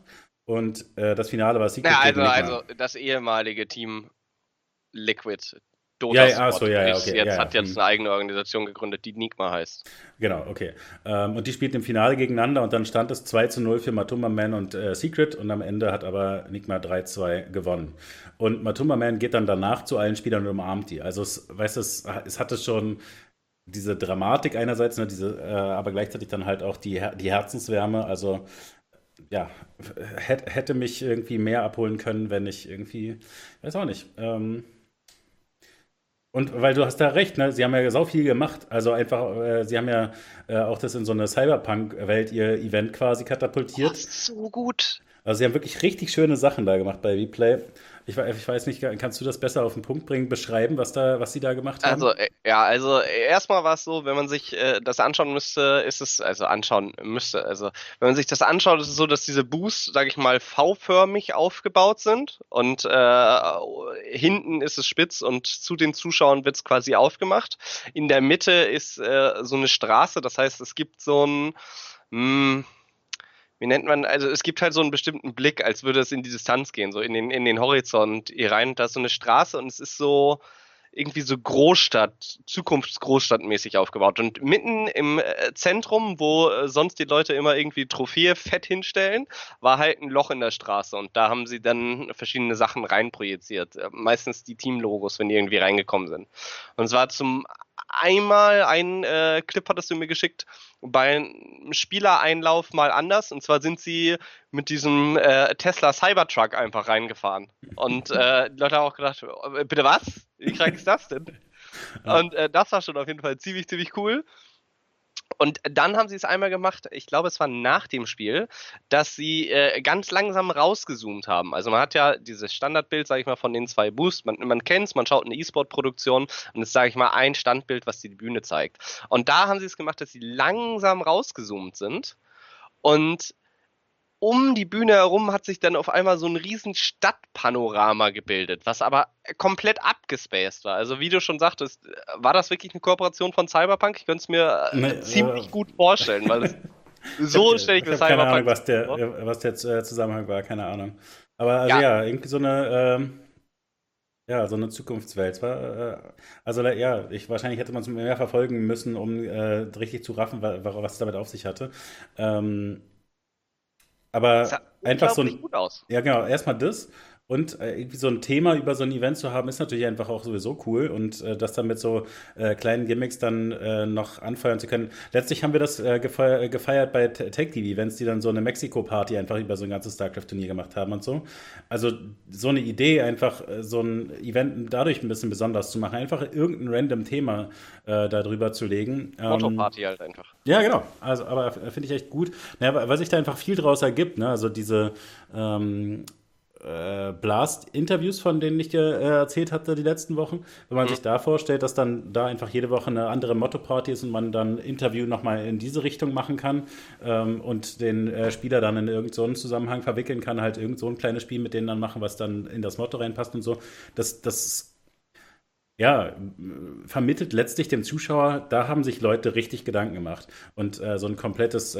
Und äh, das Finale war Secret. Ja, also, also das ehemalige Team Liquid. Dota ja, ja, so, ja, ja, okay, jetzt ja, hat jetzt eine eigene Organisation gegründet, die Nigma heißt. Genau, okay. Ähm, und die spielten im Finale gegeneinander und dann stand es 2 zu 0 für Matumba Man und äh, Secret und am Ende hat aber Nigma 3-2 gewonnen. Und Matumba Man geht dann danach zu allen Spielern und umarmt die. Also, es, weißt du, es, es hatte schon diese Dramatik einerseits, ne, diese, äh, aber gleichzeitig dann halt auch die, die Herzenswärme. Also ja, hätte mich irgendwie mehr abholen können, wenn ich irgendwie, weiß auch nicht. Ähm, und weil du hast da recht, ne? Sie haben ja so viel gemacht. Also einfach, äh, sie haben ja äh, auch das in so eine Cyberpunk-Welt ihr Event quasi katapultiert. Oh, so gut. Also sie haben wirklich richtig schöne Sachen da gemacht bei Replay. Ich, ich, weiß nicht, kannst du das besser auf den Punkt bringen, beschreiben, was da, was sie da gemacht haben? Also äh, ja, also äh, erstmal war es so, wenn man sich äh, das anschauen müsste, ist es also anschauen müsste. Also wenn man sich das anschaut, ist es so, dass diese Boosts, sage ich mal, V-förmig aufgebaut sind und äh, hinten ist es spitz und zu den Zuschauern wird es quasi aufgemacht. In der Mitte ist äh, so eine Straße, das heißt, es gibt so ein mh, hm, wie nennt man, also es gibt halt so einen bestimmten Blick, als würde es in die Distanz gehen, so in den, in den Horizont hier rein. Da ist so eine Straße und es ist so irgendwie so Großstadt, Zukunftsgroßstadtmäßig aufgebaut. Und mitten im äh, Zentrum, wo äh, sonst die Leute immer irgendwie Trophäe fett hinstellen, war halt ein Loch in der Straße und da haben sie dann verschiedene Sachen reinprojiziert. Äh, meistens die Teamlogos, wenn die irgendwie reingekommen sind. Und es war zum einmal ein äh, Clip hattest du mir geschickt bei einem Spielereinlauf mal anders. Und zwar sind sie mit diesem äh, Tesla Cybertruck einfach reingefahren. Und äh, die Leute haben auch gedacht, äh, bitte was? Wie krank ist das denn? [laughs] Und äh, das war schon auf jeden Fall ziemlich, ziemlich cool. Und dann haben sie es einmal gemacht, ich glaube, es war nach dem Spiel, dass sie äh, ganz langsam rausgezoomt haben. Also man hat ja dieses Standardbild, sage ich mal, von den zwei Boosts. Man, man kennt es, man schaut eine E-Sport-Produktion und es sage ich mal ein Standbild, was die Bühne zeigt. Und da haben sie es gemacht, dass sie langsam rausgezoomt sind und um die Bühne herum hat sich dann auf einmal so ein riesen Stadtpanorama gebildet, was aber komplett abgespaced war. Also wie du schon sagtest, war das wirklich eine Kooperation von Cyberpunk? Ich könnte es mir nee, äh, ziemlich äh, gut vorstellen, weil es [laughs] so stelle ich mir Cyberpunk keine Ahnung, was der, was der äh, Zusammenhang war, keine Ahnung. Aber also ja, ja irgendwie so eine, ähm, ja, so eine Zukunftswelt. War, äh, also ja, ich wahrscheinlich hätte man es mehr verfolgen müssen, um äh, richtig zu raffen, was es damit auf sich hatte. Ähm, aber einfach so ein. Gut aus. Ja, genau. Erstmal das. Und äh, irgendwie so ein Thema über so ein Event zu haben, ist natürlich einfach auch sowieso cool. Und äh, das dann mit so äh, kleinen Gimmicks dann äh, noch anfeuern zu können. Letztlich haben wir das äh, gefeiert, gefeiert bei Tech-TV-Events, die dann so eine Mexiko-Party einfach über so ein ganzes StarCraft-Turnier gemacht haben und so. Also so eine Idee, einfach äh, so ein Event dadurch ein bisschen besonders zu machen. Einfach irgendein random Thema äh, darüber zu legen. Ähm, Motto-Party halt einfach. Ja, genau. Also, aber finde ich echt gut. Naja, weil sich da einfach viel draus ergibt. Ne? Also diese ähm, äh, Blast-Interviews, von denen ich dir äh, erzählt hatte die letzten Wochen. Wenn man mhm. sich da vorstellt, dass dann da einfach jede Woche eine andere Motto-Party ist und man dann Interview nochmal in diese Richtung machen kann ähm, und den äh, Spieler dann in irgendeinen so Zusammenhang verwickeln kann, halt irgend so ein kleines Spiel mit denen dann machen, was dann in das Motto reinpasst und so. Das, das ja, vermittelt letztlich dem Zuschauer, da haben sich Leute richtig Gedanken gemacht und äh, so ein komplettes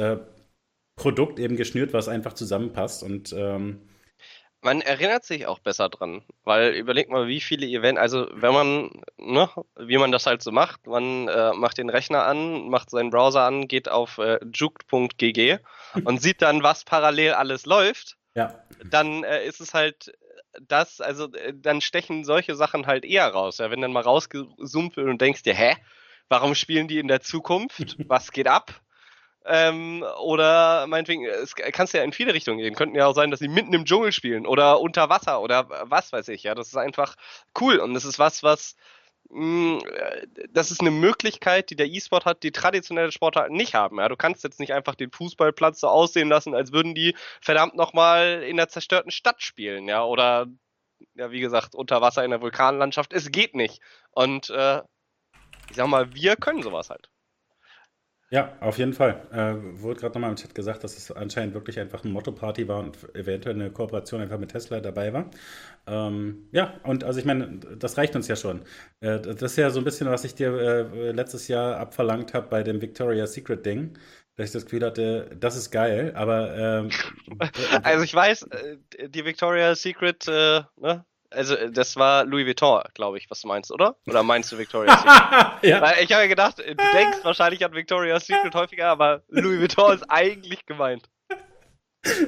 Produkt eben geschnürt, was einfach zusammenpasst und ähm, man erinnert sich auch besser dran, weil überlegt mal, wie viele Events, also wenn man, ne, wie man das halt so macht, man äh, macht den Rechner an, macht seinen Browser an, geht auf äh, juke.gg [laughs] und sieht dann, was parallel alles läuft, ja. dann äh, ist es halt das, also äh, dann stechen solche Sachen halt eher raus. Ja, wenn dann mal rausgezoomt wird und denkst dir, hä, warum spielen die in der Zukunft? [laughs] Was geht ab? Ähm, oder meinetwegen, es kann ja in viele Richtungen gehen. Könnten ja auch sein, dass sie mitten im Dschungel spielen oder unter Wasser oder was weiß ich. Ja, das ist einfach cool und das ist was, was mh, mm, das ist eine Möglichkeit, die der E-Sport hat, die traditionelle Sportarten nicht haben. Ja, du kannst jetzt nicht einfach den Fußballplatz so aussehen lassen, als würden die verdammt nochmal in der zerstörten Stadt spielen, ja, oder ja, wie gesagt, unter Wasser in der Vulkanlandschaft. Es geht nicht. Und äh, ich sag mal, wir können sowas halt. Ja, auf jeden Fall. Äh, wurde gerade nochmal im Chat gesagt, dass es anscheinend wirklich einfach ein Motto-Party war und eventuell eine Kooperation einfach mit Tesla dabei war. Ähm, ja, und also ich meine, das reicht uns ja schon. Äh, das ist ja so ein bisschen, was ich dir äh, letztes Jahr abverlangt habe bei dem Victoria's Secret Ding. Dass ich das Gefühl hatte, das ist geil, aber. Ähm, [laughs] also ich weiß, äh, die Victoria's Secret, äh, ne? Also, äh, das war Louis Vuitton, glaube ich, was du meinst, oder? Oder meinst du Victoria's [laughs] Secret? ja. Weil ich habe ja gedacht, du denkst wahrscheinlich an Victoria's Secret häufiger, aber Louis Vuitton ist eigentlich gemeint.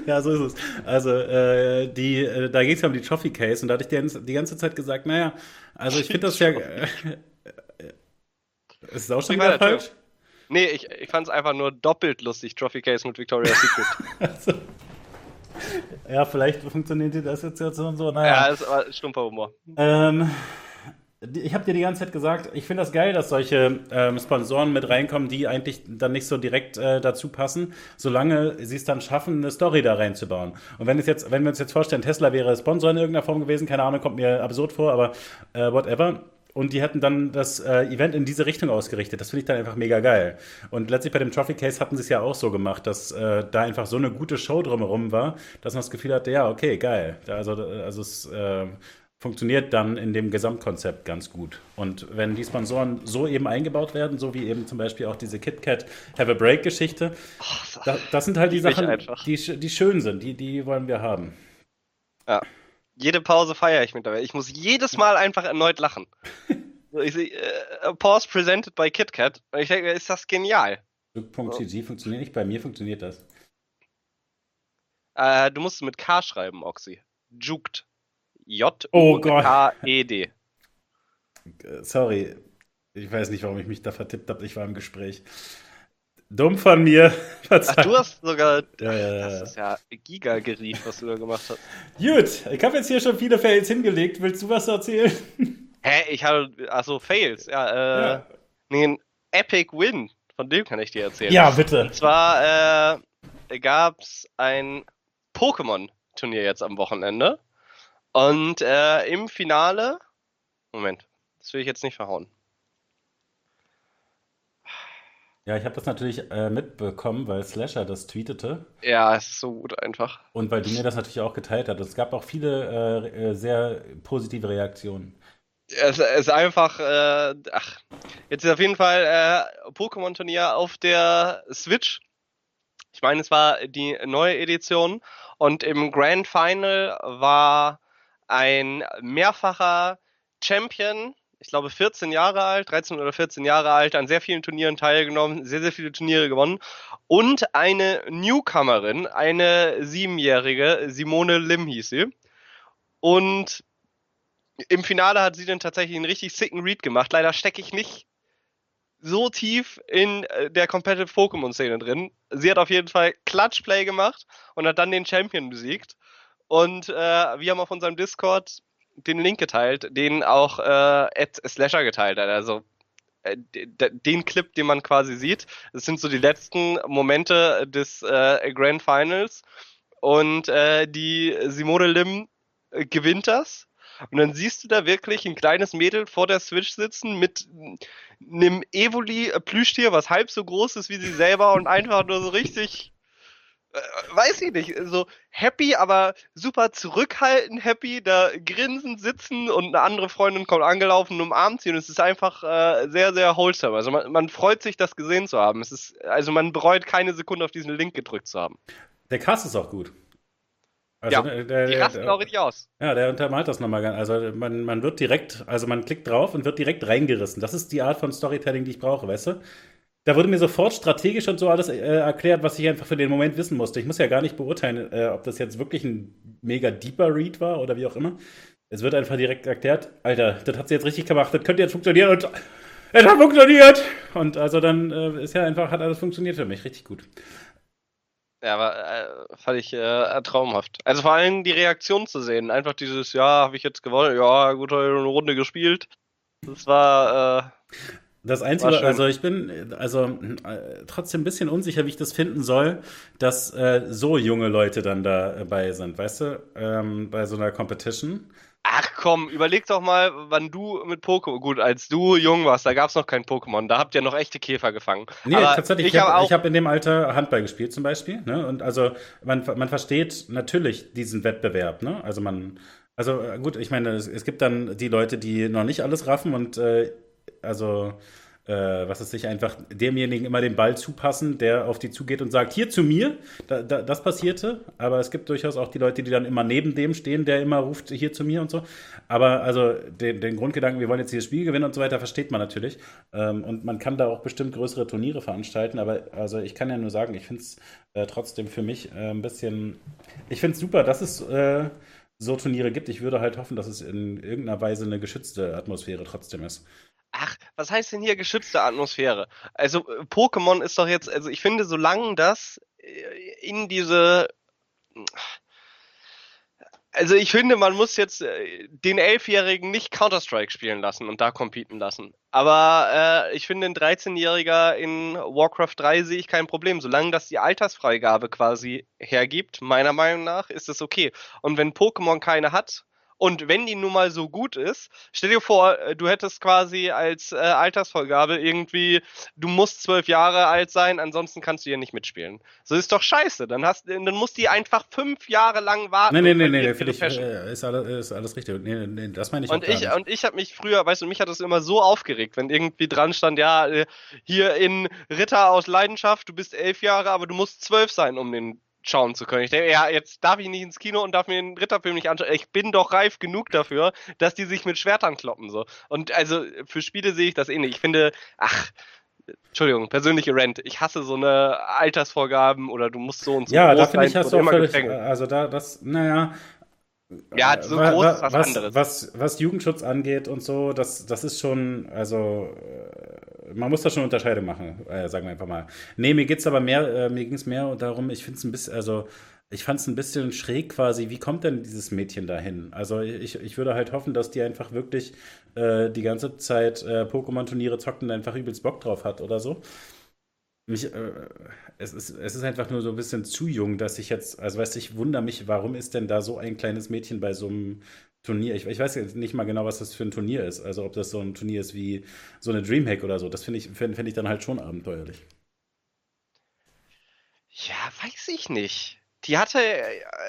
Ja, so ist es. Also, äh, die, äh, da ging es ja um die Trophy Case und da hatte ich die, die ganze Zeit gesagt, naja, also ich finde das ja. [laughs] Äh, ist es auch schon wieder falsch? Nee, ich, ich fand es einfach nur doppelt lustig, Trophy Case mit Victoria's Secret. [laughs] also, ja, vielleicht funktioniert die Assoziation so. Naja. Ja, das war stumpfer Humor. Ähm, ich habe dir die ganze Zeit gesagt, ich finde das geil, dass solche ähm, Sponsoren mit reinkommen, die eigentlich dann nicht so direkt äh, dazu passen, solange sie es dann schaffen, eine Story da reinzubauen. Und wenn es jetzt, wenn wir uns jetzt vorstellen, Tesla wäre Sponsor in irgendeiner Form gewesen, keine Ahnung, kommt mir absurd vor, aber äh, whatever und die hätten dann das äh, Event in diese Richtung ausgerichtet. Das finde ich dann einfach mega geil. Und letztlich bei dem Trophy Case hatten sie es ja auch so gemacht, dass äh, da einfach so eine gute Show drumherum war, dass man das Gefühl hatte, ja, okay, geil. Also, also es äh, funktioniert dann in dem Gesamtkonzept ganz gut. Und wenn die Sponsoren so eben eingebaut werden, so wie eben zum Beispiel auch diese KitKat Have a Break Geschichte, oh, das, das sind halt die Sachen, die, die schön sind, die, die wollen wir haben. Ja jede Pause feiere ich mittlerweile. Ich muss jedes Mal einfach erneut lachen. [laughs] ich sehe, äh, Pause presented by KitKat. Und ich denke, ist das genial. Juke.cg funktioniert nicht, bei mir funktioniert das. Äh, du musst mit K schreiben, Oxy. Juked. J-U-K-E-D. Äh, sorry, ich weiß nicht, warum ich mich da vertippt habe. Ich war im Gespräch. Dumm von mir. [laughs] Ach, du hast sogar. Ja, ja, ja. Das ist ja Giga-Gerief, was du da gemacht hast. Gut, ich habe jetzt hier schon viele Fails hingelegt. Willst du was erzählen? [laughs] Hä? Ich habe. Achso, Fails. Ja, äh. Nee, ein Epic Win. Von dem kann ich dir erzählen. Ja, bitte. Und zwar äh, gab es ein Pokémon-Turnier jetzt am Wochenende. Und äh, im Finale. Moment, das will ich jetzt nicht verhauen. Ja, ich habe das natürlich äh, mitbekommen, weil Slasher das tweetete. Ja, es ist so gut einfach. Und weil du mir das natürlich auch geteilt hast. Es gab auch viele äh, äh sehr positive Reaktionen. Es ist einfach, äh, ach, jetzt ist auf jeden Fall äh, Pokémon-Turnier auf der Switch. Ich meine, es war die neue Edition und im Grand Final war ein mehrfacher Champion ich glaube, 14 Jahre alt, 13 oder 14 Jahre alt, an sehr vielen Turnieren teilgenommen, sehr, sehr viele Turniere gewonnen. Und eine Newcomerin, eine siebenjährige, Simone Lim hieß sie. Und im Finale hat sie dann tatsächlich einen richtig sicken Read gemacht. Leider stecke ich nicht so tief in äh, der Competitive Pokémon-Szene drin. Sie hat auf jeden Fall Clutch-Play gemacht und hat dann den Champion besiegt. Und äh, wir haben auf unserem Discord den Link geteilt, den auch äh, Slasher geteilt hat. Also äh, den Clip, den man quasi sieht. Das sind so die letzten Momente des äh, Grand Finals. Und äh, die Simone Lim äh, gewinnt das. Und dann siehst du da wirklich ein kleines Mädel vor der Switch sitzen mit einem Evoli-Plüschtier, was halb so groß ist wie sie selber und einfach nur so richtig äh, weiß ich nicht, so happy, aber super zurückhaltend happy, da grinsen sitzen und eine andere Freundin kommt angelaufen und umarmt sie und es ist einfach äh, sehr, sehr wholesome. Also man, man freut sich, das gesehen zu haben. Es ist, also man bereut keine Sekunde auf diesen Link gedrückt zu haben. Der Cast ist auch gut. Also, ja, der, der, die rasten der, auch richtig aus. Ja, der untermalt das nochmal ganz. Also man, man wird direkt, also man klickt drauf und wird direkt reingerissen. Das ist die Art von Storytelling, die ich brauche, weißt du? Da wurde mir sofort strategisch und so alles äh, erklärt, was ich einfach für den Moment wissen musste. Ich muss ja gar nicht beurteilen, äh, ob das jetzt wirklich ein mega deeper Read war oder wie auch immer. Es wird einfach direkt erklärt, Alter, das hat sie jetzt richtig gemacht, das könnte jetzt funktionieren und es hat funktioniert. Und also dann äh, ist ja einfach, hat alles funktioniert für mich, richtig gut. Ja, aber äh, fand ich äh, traumhaft. Also vor allem die Reaktion zu sehen. Einfach dieses, ja, habe ich jetzt gewonnen, ja, gut, eine Runde gespielt. Das war. Äh, das Einzige, also ich bin also äh, trotzdem ein bisschen unsicher, wie ich das finden soll, dass äh, so junge Leute dann dabei sind, weißt du, ähm, bei so einer Competition. Ach komm, überleg doch mal, wann du mit Pokémon, gut, als du jung warst, da gab es noch kein Pokémon, da habt ihr noch echte Käfer gefangen. Nee, Aber tatsächlich, ich, ich habe hab in dem Alter Handball gespielt zum Beispiel, ne? Und also man, man versteht natürlich diesen Wettbewerb, ne? Also man, also äh, gut, ich meine, es, es gibt dann die Leute, die noch nicht alles raffen und äh, also äh, was ist sich einfach demjenigen immer den Ball zupassen, der auf die zugeht und sagt, hier zu mir. Da, da, das passierte, aber es gibt durchaus auch die Leute, die dann immer neben dem stehen, der immer ruft, hier zu mir und so. Aber also den, den Grundgedanken, wir wollen jetzt dieses Spiel gewinnen und so weiter, versteht man natürlich. Ähm, und man kann da auch bestimmt größere Turniere veranstalten, aber also ich kann ja nur sagen, ich finde es äh, trotzdem für mich äh, ein bisschen, ich finde es super, dass es äh, so Turniere gibt. Ich würde halt hoffen, dass es in irgendeiner Weise eine geschützte Atmosphäre trotzdem ist. Ach, was heißt denn hier geschützte Atmosphäre? Also äh, Pokémon ist doch jetzt, also ich finde, solange das äh, in diese also ich finde, man muss jetzt äh, den Elfjährigen nicht Counter-Strike spielen lassen und da competen lassen. Aber äh, ich finde, ein 13-Jähriger in Warcraft 3 sehe ich kein Problem. Solange das die Altersfreigabe quasi hergibt, meiner Meinung nach, ist es okay. Und wenn Pokémon keine hat, und wenn die nun mal so gut ist, stell dir vor, äh, du hättest quasi als äh, Altersvorgabe irgendwie, du musst zwölf Jahre alt sein, ansonsten kannst du hier nicht mitspielen. So ist doch scheiße. Dann hast, dann muss die einfach fünf Jahre lang warten. Nee, nee, nee, nee, finde ich, äh, ist, alles, ist alles richtig. Nee, nee, das meine ich und ich, Und ich habe mich früher, weißt du, mich hat das immer so aufgeregt, wenn irgendwie dran stand, ja, äh, hier in Ritter aus Leidenschaft, du bist elf Jahre, aber du musst zwölf sein, um den schauen zu können. Ich denke, ja, jetzt darf ich nicht ins Kino und darf mir den Ritterfilm nicht anschauen. Ich bin doch reif genug dafür, dass die sich mit Schwertern kloppen so. Und also für Spiele sehe ich das eh nicht. Ich finde, ach, Entschuldigung, persönliche Rent. Ich hasse so eine Altersvorgaben oder du musst so und so. Ja, da finde ich hast du auch völlig, also da, das, naja. Ja, so groß ist was, was anderes. Was, was Jugendschutz angeht und so, das, das ist schon, also man muss da schon Unterscheidung machen, äh, sagen wir einfach mal. Nee, mir geht's aber mehr, äh, mir ging es mehr darum, ich finde es ein bisschen, also ich fand es ein bisschen schräg quasi, wie kommt denn dieses Mädchen dahin? Also ich, ich würde halt hoffen, dass die einfach wirklich äh, die ganze Zeit äh, Pokémon-Turniere zockt und einfach übelst Bock drauf hat oder so. mich, äh, es, ist, es ist einfach nur so ein bisschen zu jung, dass ich jetzt, also weißt du, ich wundere mich, warum ist denn da so ein kleines Mädchen bei so einem Turnier? Ich, ich weiß jetzt nicht mal genau, was das für ein Turnier ist. Also ob das so ein Turnier ist wie so eine Dreamhack oder so. Das finde ich, find, find ich dann halt schon abenteuerlich. Ja, weiß ich nicht. Die hatte,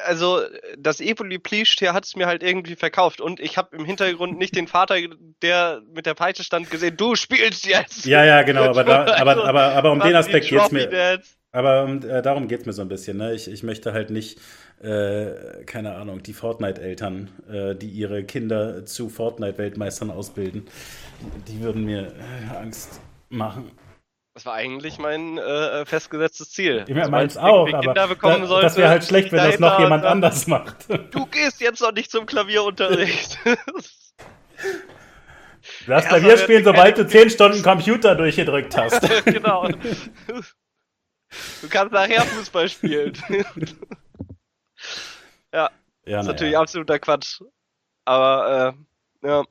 also das Evoli Plieschtier hat es mir halt irgendwie verkauft und ich habe im Hintergrund nicht den Vater, der mit der Peitsche stand, gesehen, du spielst jetzt. Ja, ja, genau, aber, da, aber, aber, aber um [laughs] den Aspekt geht es mir. Aber äh, darum geht es mir so ein bisschen. Ne? Ich, ich möchte halt nicht, äh, keine Ahnung, die Fortnite-Eltern, äh, die ihre Kinder zu Fortnite-Weltmeistern ausbilden, die würden mir äh, Angst machen. Das war eigentlich mein äh, festgesetztes Ziel. Ich meins auch, aber da, sollte, das wäre halt schlecht, wenn das noch jemand anders macht. Du gehst jetzt noch nicht zum Klavierunterricht. Hast Klavier spielen, sobald du 10 Stunden Computer durchgedrückt hast. [laughs] genau. Du kannst nachher Fußball spielen. [laughs] ja, ja, ist natürlich ja. absoluter Quatsch. Aber, äh, ja.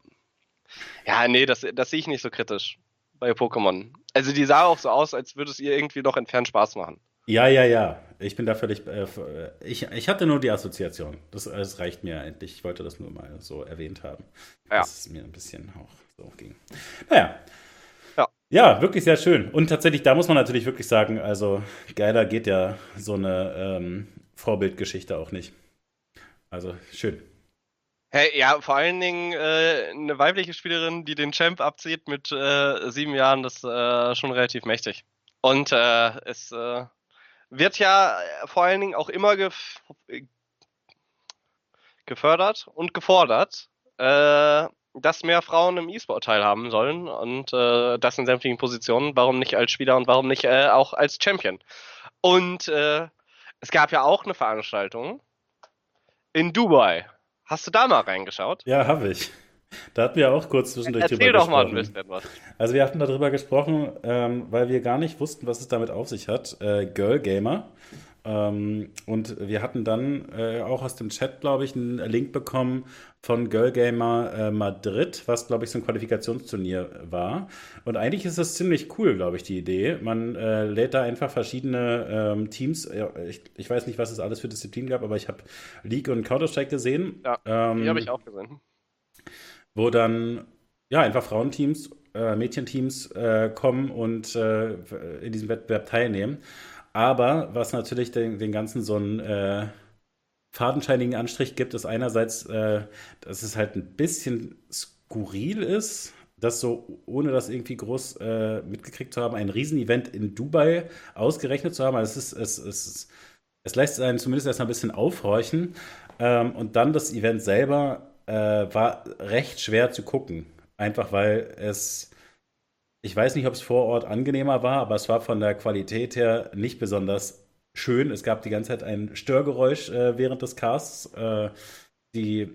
Ja, nee, das, das sehe ich nicht so kritisch bei Pokémon. Also die sah auch so aus, als würde es ihr irgendwie noch entfernt Spaß machen. Ja, ja, ja. Ich bin da völlig. Äh, ich, ich hatte nur die Assoziation. Das, das reicht mir endlich. Ich wollte das nur mal so erwähnt haben. Ja. Dass es mir ein bisschen auch so ging. Naja. Ja. wirklich sehr schön. Und tatsächlich, da muss man natürlich wirklich sagen, also geiler geht ja so eine ähm, Vorbildgeschichte auch nicht. Also schön. Hey, ja, vor allen Dingen äh, eine weibliche Spielerin, die den Champ abzieht mit äh, sieben Jahren, das ist äh, schon relativ mächtig. Und äh, es äh, wird ja vor allen Dingen auch immer gef gefördert und gefordert, äh, dass mehr Frauen im E-Sport teilhaben sollen und äh, das in sämtlichen Positionen. Warum nicht als Spieler und warum nicht äh, auch als Champion? Und äh, es gab ja auch eine Veranstaltung in Dubai Hast du da mal reingeschaut? Ja, habe ich. Da hatten wir auch kurz zwischendurch Erzähl drüber gesprochen. Erzähl doch mal ein bisschen was. Also wir hatten darüber gesprochen, ähm, weil wir gar nicht wussten, was es damit auf sich hat. Äh, Girl Gamer. Ähm, und wir hatten dann äh, auch aus dem Chat, glaube ich, einen Link bekommen von Girl Gamer äh, Madrid, was, glaube ich, so ein Qualifikationsturnier war. Und eigentlich ist das ziemlich cool, glaube ich, die Idee. Man äh, lädt da einfach verschiedene ähm, Teams. Ich, ich, weiß nicht, was es alles für Disziplinen gab, aber ich habe League und Counter-Strike gesehen. Ja, ähm, die habe ich auch gesehen. Wo dann ja einfach Frauenteams, äh, Mädchenteams äh, kommen und äh, in diesem Wettbewerb teilnehmen. Aber was natürlich den, den ganzen so einen äh, fadenscheinigen Anstrich gibt, ist einerseits, äh, dass es halt ein bisschen skurril ist, das so, ohne das irgendwie groß äh, mitgekriegt zu haben, ein Riesenevent in Dubai ausgerechnet zu haben. Also es ist, es, es, es lässt einen zumindest erstmal ein bisschen aufhorchen. Ähm, und dann das Event selber äh, war recht schwer zu gucken. Einfach weil es ich weiß nicht, ob es vor Ort angenehmer war, aber es war von der Qualität her nicht besonders schön. Es gab die ganze Zeit ein Störgeräusch äh, während des Casts. Äh, die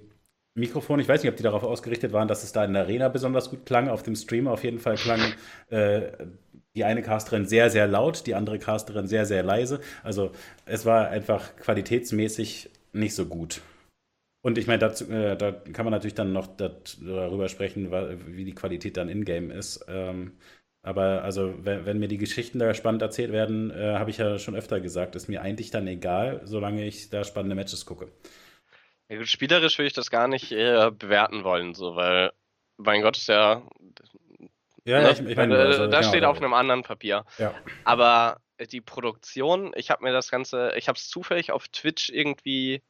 Mikrofone, ich weiß nicht, ob die darauf ausgerichtet waren, dass es da in der Arena besonders gut klang. Auf dem Stream auf jeden Fall klang äh, die eine Casterin sehr, sehr laut, die andere Casterin sehr, sehr leise. Also es war einfach qualitätsmäßig nicht so gut. Und ich meine, dazu, äh, da kann man natürlich dann noch darüber sprechen, wie die Qualität dann in-game ist. Ähm, aber also, wenn, wenn, mir die Geschichten da spannend erzählt werden, äh, habe ich ja schon öfter gesagt, ist mir eigentlich dann egal, solange ich da spannende Matches gucke. Ja, gut, spielerisch würde ich das gar nicht äh, bewerten wollen, so, weil, mein Gott, ist ja. Ja, ne? ich, ich meine, also, das genau, steht auf einem anderen Papier. Ja. Aber die Produktion, ich habe mir das Ganze, ich habe es zufällig auf Twitch irgendwie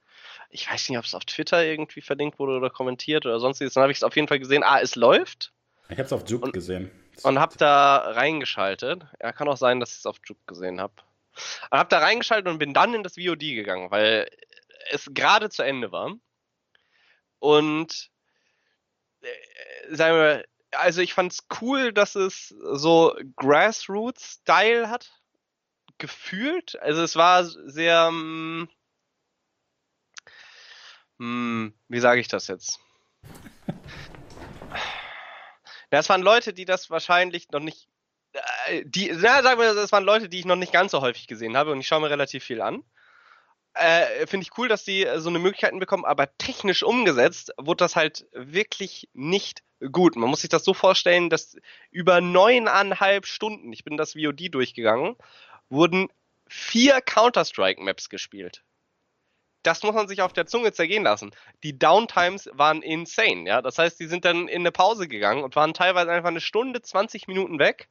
ich weiß nicht, ob es auf Twitter irgendwie verlinkt wurde oder kommentiert oder sonstiges. Dann habe ich es auf jeden Fall gesehen. Ah, es läuft. Ich habe es auf Juke und, gesehen. Und habe da reingeschaltet. Ja, kann auch sein, dass ich es auf Juke gesehen habe. Und habe da reingeschaltet und bin dann in das VOD gegangen, weil es gerade zu Ende war. Und äh, sagen wir, also ich fand es cool, dass es so Grassroots-Style hat. Gefühlt. Also es war sehr. Hm, wie sage ich das jetzt? Das waren Leute, die das wahrscheinlich noch nicht. Äh, die, na, sagen wir, das waren Leute, die ich noch nicht ganz so häufig gesehen habe und ich schaue mir relativ viel an. äh, finde ich cool, dass die so eine Möglichkeiten bekommen, aber technisch umgesetzt wurde das halt wirklich nicht gut. Man muss sich das so vorstellen, dass über neuneinhalb Stunden, ich bin das VOD durchgegangen, wurden vier Counter-Strike-Maps gespielt. Das muss man sich auf der Zunge zergehen lassen. Die Downtimes waren insane, ja. Das heißt, die sind dann in eine Pause gegangen und waren teilweise einfach eine Stunde, 20 Minuten weg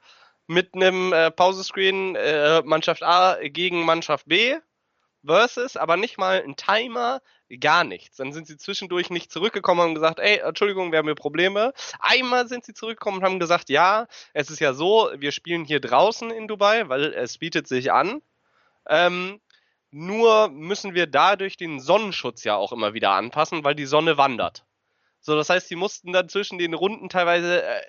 mit einem äh, Pausescreen äh, Mannschaft A gegen Mannschaft B versus, aber nicht mal ein Timer, gar nichts. Dann sind sie zwischendurch nicht zurückgekommen und haben gesagt, ey, Entschuldigung, wir haben hier Probleme. Einmal sind sie zurückgekommen und haben gesagt, ja, es ist ja so, wir spielen hier draußen in Dubai, weil es bietet sich an. Ähm, nur müssen wir dadurch den Sonnenschutz ja auch immer wieder anpassen, weil die Sonne wandert. So, das heißt, sie mussten dann zwischen den Runden teilweise äh,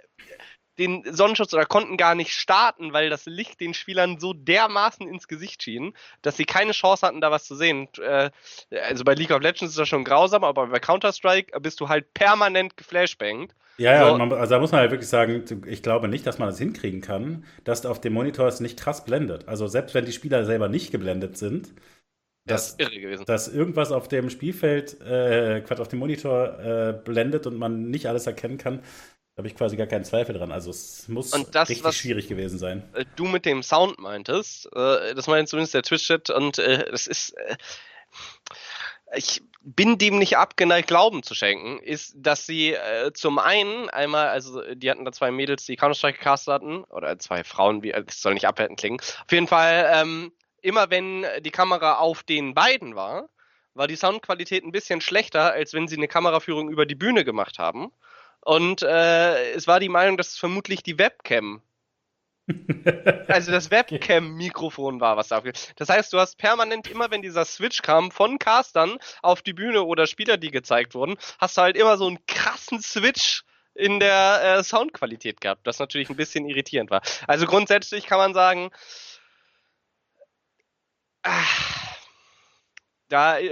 den Sonnenschutz oder konnten gar nicht starten, weil das Licht den Spielern so dermaßen ins Gesicht schien, dass sie keine Chance hatten, da was zu sehen. Äh, also bei League of Legends ist das schon grausam, aber bei Counter-Strike bist du halt permanent geflashbangt. Ja, ja, so. man, also da muss man halt wirklich sagen, ich glaube nicht, dass man das hinkriegen kann, dass auf dem Monitor es nicht krass blendet. Also selbst wenn die Spieler selber nicht geblendet sind, dass, das dass irgendwas auf dem Spielfeld, äh, Quatsch, auf dem Monitor äh, blendet und man nicht alles erkennen kann, da habe ich quasi gar keinen Zweifel dran. Also es muss das, richtig schwierig gewesen sein. Äh, du mit dem Sound meintest, äh, das meint zumindest der Twitch-Chat und äh, das ist. Äh, ich bin dem nicht abgeneigt, Glauben zu schenken, ist, dass sie äh, zum einen einmal, also die hatten da zwei Mädels, die Counter-Strike gecastet hatten, oder zwei Frauen, wie, das soll nicht abwertend klingen. Auf jeden Fall, ähm, immer wenn die Kamera auf den beiden war, war die Soundqualität ein bisschen schlechter, als wenn sie eine Kameraführung über die Bühne gemacht haben. Und äh, es war die Meinung, dass es vermutlich die Webcam [laughs] also das Webcam-Mikrofon war, was da Das heißt, du hast permanent immer, wenn dieser Switch kam von Castern auf die Bühne oder Spieler, die gezeigt wurden, hast du halt immer so einen krassen Switch in der äh, Soundqualität gehabt, das natürlich ein bisschen irritierend war. Also grundsätzlich kann man sagen, ah, da äh,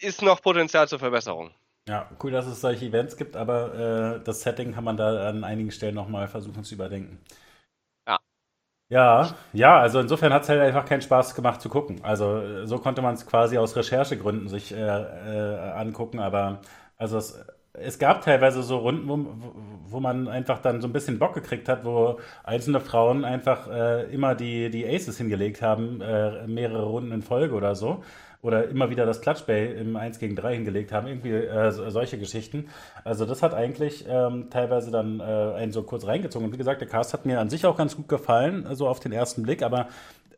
ist noch Potenzial zur Verbesserung. Ja, cool, dass es solche Events gibt, aber äh, das Setting kann man da an einigen Stellen nochmal versuchen zu überdenken. Ja. Ja, ja, also insofern hat es halt einfach keinen Spaß gemacht zu gucken. Also so konnte man es quasi aus Recherchegründen sich äh, äh, angucken, aber also es, es gab teilweise so Runden, wo, wo man einfach dann so ein bisschen Bock gekriegt hat, wo einzelne Frauen einfach äh, immer die, die Aces hingelegt haben, äh, mehrere Runden in Folge oder so oder immer wieder das Klatschbay im 1 gegen 3 hingelegt haben, irgendwie äh, solche Geschichten. Also das hat eigentlich ähm, teilweise dann äh, einen so kurz reingezogen. Und wie gesagt, der Cast hat mir an sich auch ganz gut gefallen, so auf den ersten Blick, aber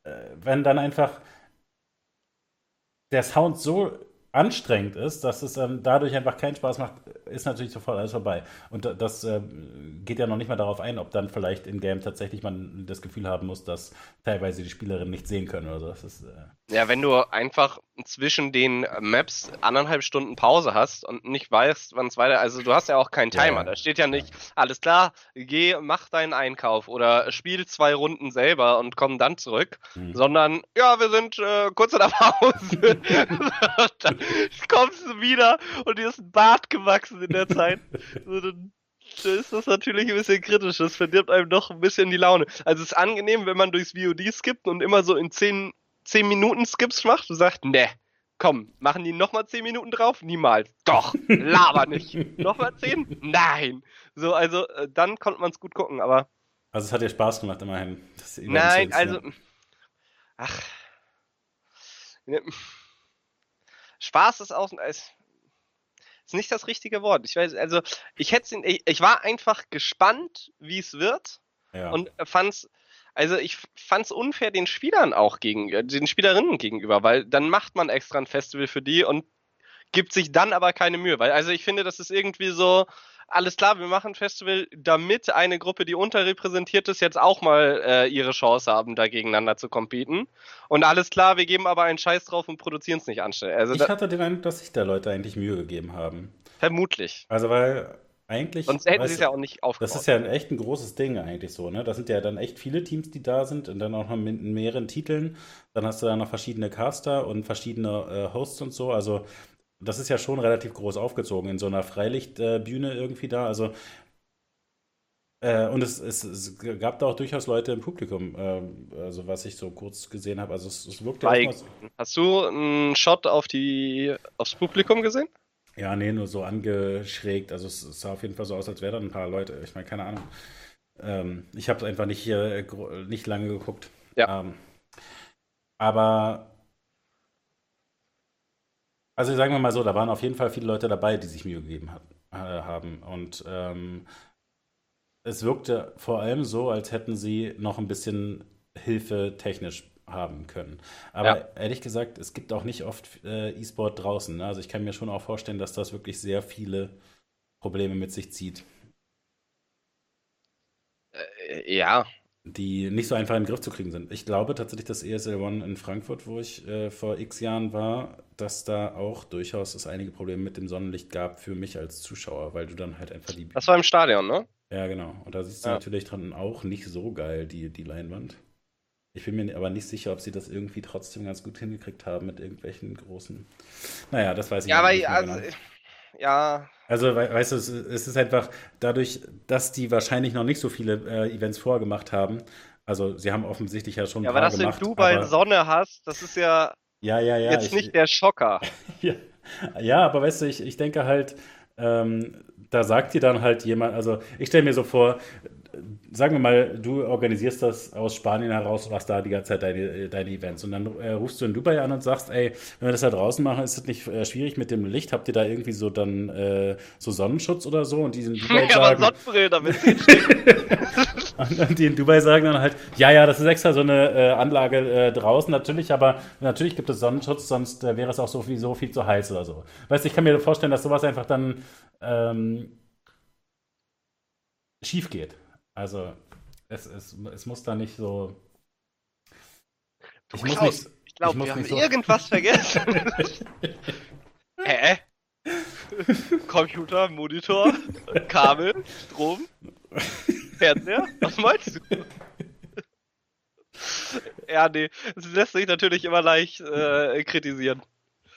äh, wenn dann einfach der Sound so anstrengend ist, dass es ähm, dadurch einfach keinen Spaß macht, ist natürlich sofort alles vorbei. Und das äh, geht ja noch nicht mal darauf ein, ob dann vielleicht in Game tatsächlich man das Gefühl haben muss, dass teilweise die Spielerinnen nicht sehen können oder so. Das ist, äh ja, wenn du einfach zwischen den Maps anderthalb Stunden Pause hast und nicht weißt, wann es weiter, also du hast ja auch keinen Timer. Ja, da steht ja nicht, alles klar, geh, mach deinen Einkauf oder spiel zwei Runden selber und komm dann zurück, hm. sondern ja, wir sind äh, kurz in der Pause. [laughs] [laughs] dann kommst du wieder und dir ist ein Bart gewachsen in der Zeit. So, dann ist das natürlich ein bisschen kritisch. Das verdirbt einem doch ein bisschen die Laune. Also es ist angenehm, wenn man durchs VOD skippt und immer so in 10, 10 Minuten Skips macht und sagt, ne, komm, machen die nochmal 10 Minuten drauf? Niemals. Doch, [laughs] laber nicht. nochmal 10? Nein. So, also äh, dann konnte man es gut gucken, aber. Also es hat dir Spaß gemacht immerhin. Nein, also. Ach. Ne, Spaß ist auch. Ist, ist nicht das richtige Wort. Ich weiß, also ich hätte ich, ich war einfach gespannt, wie es wird ja. und fand's also ich fand's unfair den Spielern auch gegen den Spielerinnen gegenüber, weil dann macht man extra ein Festival für die und gibt sich dann aber keine Mühe, weil also ich finde, das ist irgendwie so alles klar, wir machen ein Festival, damit eine Gruppe, die unterrepräsentiert ist, jetzt auch mal äh, ihre Chance haben, da gegeneinander zu competen. Und alles klar, wir geben aber einen Scheiß drauf und produzieren es nicht anständig. Also ich hatte den Eindruck, dass sich da Leute eigentlich Mühe gegeben haben. Vermutlich. Also weil eigentlich. Sonst hätten sie es ja auch nicht aufgebaut. Das ist ja ein echt ein großes Ding eigentlich so, ne? Das sind ja dann echt viele Teams, die da sind und dann auch noch mit mehreren Titeln. Dann hast du da noch verschiedene Caster und verschiedene äh, Hosts und so. Also das ist ja schon relativ groß aufgezogen in so einer Freilichtbühne irgendwie da. Also Äh, und es, es, es, gab da auch durchaus Leute im Publikum, äh, also was ich so kurz gesehen habe. Also es, es wirkte Bei, Hast du einen Shot auf die, aufs Publikum gesehen? Ja, nee, nur so angeschrägt. Also es, sah auf jeden Fall so aus, als wären da ein paar Leute. Ich meine, keine Ahnung. Ähm, ich habe es einfach nicht, äh, nicht lange geguckt. Ja. Ähm, aber also sagen wir mal so, da waren auf jeden Fall viele Leute dabei, die sich Mühe gegeben hat, äh, haben. Und ähm, es wirkte vor allem so, als hätten sie noch ein bisschen Hilfe technisch haben können. Aber ja. ehrlich gesagt, es gibt auch nicht oft äh, E-Sport draußen. Ne? Also ich kann mir schon auch vorstellen, dass das wirklich sehr viele Probleme mit sich zieht. Äh, ja. Die nicht so einfach in den Griff zu kriegen sind. Ich glaube tatsächlich, dass ESL One in Frankfurt, wo ich äh, vor x Jahren war, dass da auch durchaus es einige Probleme mit dem Sonnenlicht gab für mich als Zuschauer, weil du dann halt einfach die. Das war im Stadion, ne? Ja, genau. Und da siehst du ja. natürlich dran auch nicht so geil, die, die Leinwand. Ich bin mir aber nicht sicher, ob sie das irgendwie trotzdem ganz gut hingekriegt haben mit irgendwelchen großen. Naja, das weiß ich ja, nicht. Ja, aber also, genau. ja. Also, weißt du, es, ist einfach dadurch, dass die wahrscheinlich noch nicht so viele äh, Events vorgemacht haben. Also, sie haben offensichtlich ja schon ja, aber dass gemacht, du Dubai aber... Sonne hast, das ist ja, ja, ja, ja jetzt ich, nicht der Schocker. [laughs] ja, ja, aber weißt du, ich, ich denke halt, ähm, da sagt dir dann halt jemand, also ich stelle mir so vor, sagen wir mal, du organisierst das aus Spanien heraus und machst da die ganze Zeit deine, deine Events. Und dann äh, rufst du in Dubai an und sagst, ey, wenn wir das da draußen machen, ist das nicht äh, schwierig mit dem Licht? Habt ihr da irgendwie so dann äh, so Sonnenschutz oder so? Und die in Dubai ja, sagen, aber Sonnenbrille, damit und, [laughs] und die in Dubai sagen dann halt, ja, ja, das ist extra so eine äh, Anlage äh, draußen, natürlich, aber natürlich gibt es Sonnenschutz, sonst äh, wäre es auch sowieso viel zu heiß oder so. Weißt du, ich kann mir vorstellen, dass sowas einfach dann ähm, schief geht. Also es, es, es muss da nicht so. Du ich Klaus, nicht, ich glaube, wir haben so irgendwas vergessen. [laughs] Hä? Computer, Monitor, Kabel, Strom, Fernseher? Was meinst du? ja, nee, es lässt sich natürlich immer leicht äh, kritisieren.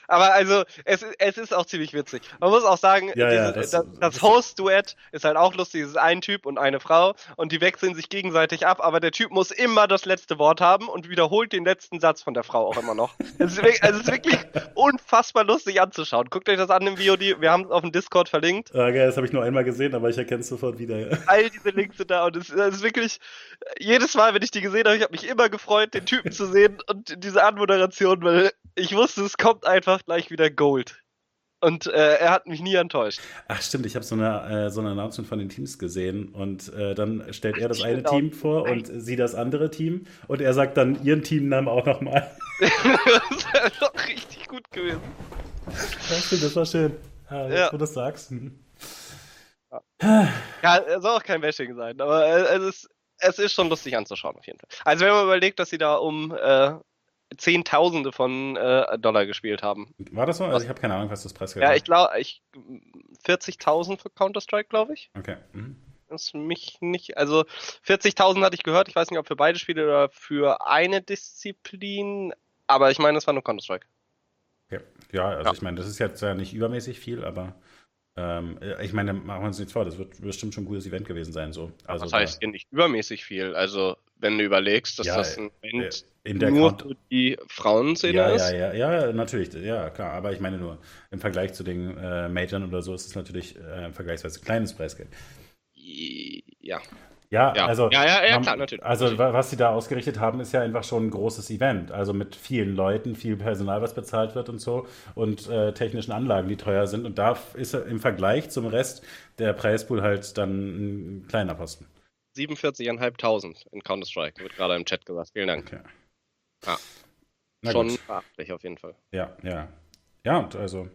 Aber also, es, es ist auch ziemlich witzig. Man muss auch sagen, ja, diese, ja, das, das, das Host-Duett ist halt auch lustig. Es ist ein Typ und eine Frau und die wechseln sich gegenseitig ab, aber der Typ muss immer das letzte Wort haben und wiederholt den letzten Satz von der Frau auch immer noch. [laughs] es, ist wirklich, also es ist wirklich unfassbar lustig anzuschauen. Guckt euch das an im VOD. Wir haben es auf dem Discord verlinkt. Ja, geil, das habe ich nur einmal gesehen, aber ich erkenne es sofort wieder. Ja. All diese Links sind da und es, es ist wirklich, jedes Mal, wenn ich die gesehen habe, ich habe mich immer gefreut, den Typen zu sehen und diese Anmoderation, weil ich wusste, es kommt einfach gleich wieder Gold. Und äh, er hat mich nie enttäuscht. Ach stimmt, ich habe so eine, äh, so ein Announcement von den Teams gesehen und äh, dann stellt Ach, er das eine Team vor und sie das andere Team und er sagt dann ihren Teamnamen auch nochmal. [laughs] das wäre doch richtig gut gewesen. Ja, stimmt, das war schön. Ja, ja. wo du das sagst. Hm. Ja, es soll auch kein Bashing sein, aber äh, es ist, es ist schon lustig anzuschauen auf jeden Fall. Also wenn man überlegt, dass sie da um äh, Zehntausende von äh, Dollar gespielt haben. War das so? Also ich habe keine Ahnung, was das Preisgeld Ja, ich glaube, ich 40.000 für Counter-Strike, glaube ich. Okay. Mhm. Das ist mich nicht, also 40.000 hatte ich gehört, ich weiß nicht, ob für beide Spiele oder für eine Disziplin, aber ich meine, das war nur Counter-Strike. Okay. Ja, also ja. ich meine, das ist jetzt ja nicht übermäßig viel, aber ähm, ich meine, machen wir uns nichts vor, das wird bestimmt schon ein gutes Event gewesen sein. So. Also das heißt da, nicht übermäßig viel. Also, wenn du überlegst, dass ja, das ein Event nur für die Frauenszene ja, ist. Ja, ja, ja, natürlich, ja, klar. Aber ich meine nur, im Vergleich zu den äh, Majors oder so ist es natürlich äh, ein vergleichsweise kleines Preisgeld. Ja. Ja, ja, also, ja, ja, ja, klar, natürlich. Also, was sie da ausgerichtet haben, ist ja einfach schon ein großes Event. Also mit vielen Leuten, viel Personal, was bezahlt wird und so und äh, technischen Anlagen, die teuer sind. Und da ist im Vergleich zum Rest der Preispool halt dann ein kleiner Posten. 47.500 in Counter-Strike, wird gerade im Chat gesagt. Vielen Dank. Okay. Ja. Na schon beachtlich auf jeden Fall. Ja, ja. Ja, und also.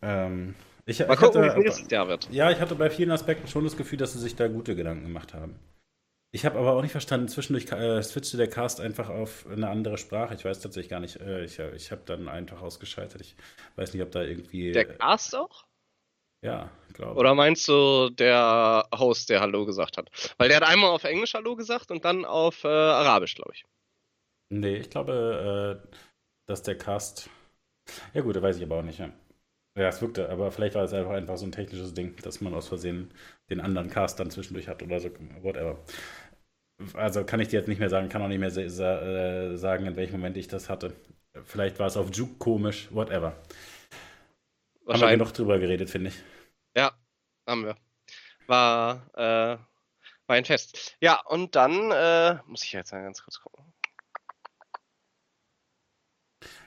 Ähm, ich, Mal ich gucken, hatte, wie nächstes Jahr wird. Ja, ich hatte bei vielen Aspekten schon das Gefühl, dass sie sich da gute Gedanken gemacht haben. Ich habe aber auch nicht verstanden, zwischendurch äh, switchte der Cast einfach auf eine andere Sprache. Ich weiß tatsächlich gar nicht. Äh, ich ich habe dann einfach ausgeschaltet. Ich weiß nicht, ob da irgendwie. Der Cast auch? Ja, glaube Oder meinst du der Host, der Hallo gesagt hat? Weil der hat einmal auf Englisch Hallo gesagt und dann auf äh, Arabisch, glaube ich. Nee, ich glaube, äh, dass der Cast. Ja, gut, da weiß ich aber auch nicht. Ja. Ja, es wirkte, aber vielleicht war es einfach, einfach so ein technisches Ding, dass man aus Versehen den anderen Cast dann zwischendurch hat oder so, whatever. Also kann ich dir jetzt nicht mehr sagen, kann auch nicht mehr äh, sagen, in welchem Moment ich das hatte. Vielleicht war es auf Juke komisch, whatever. Haben wir genug drüber geredet, finde ich. Ja, haben wir. War, äh, war ein Fest. Ja, und dann äh, muss ich jetzt mal ganz kurz gucken.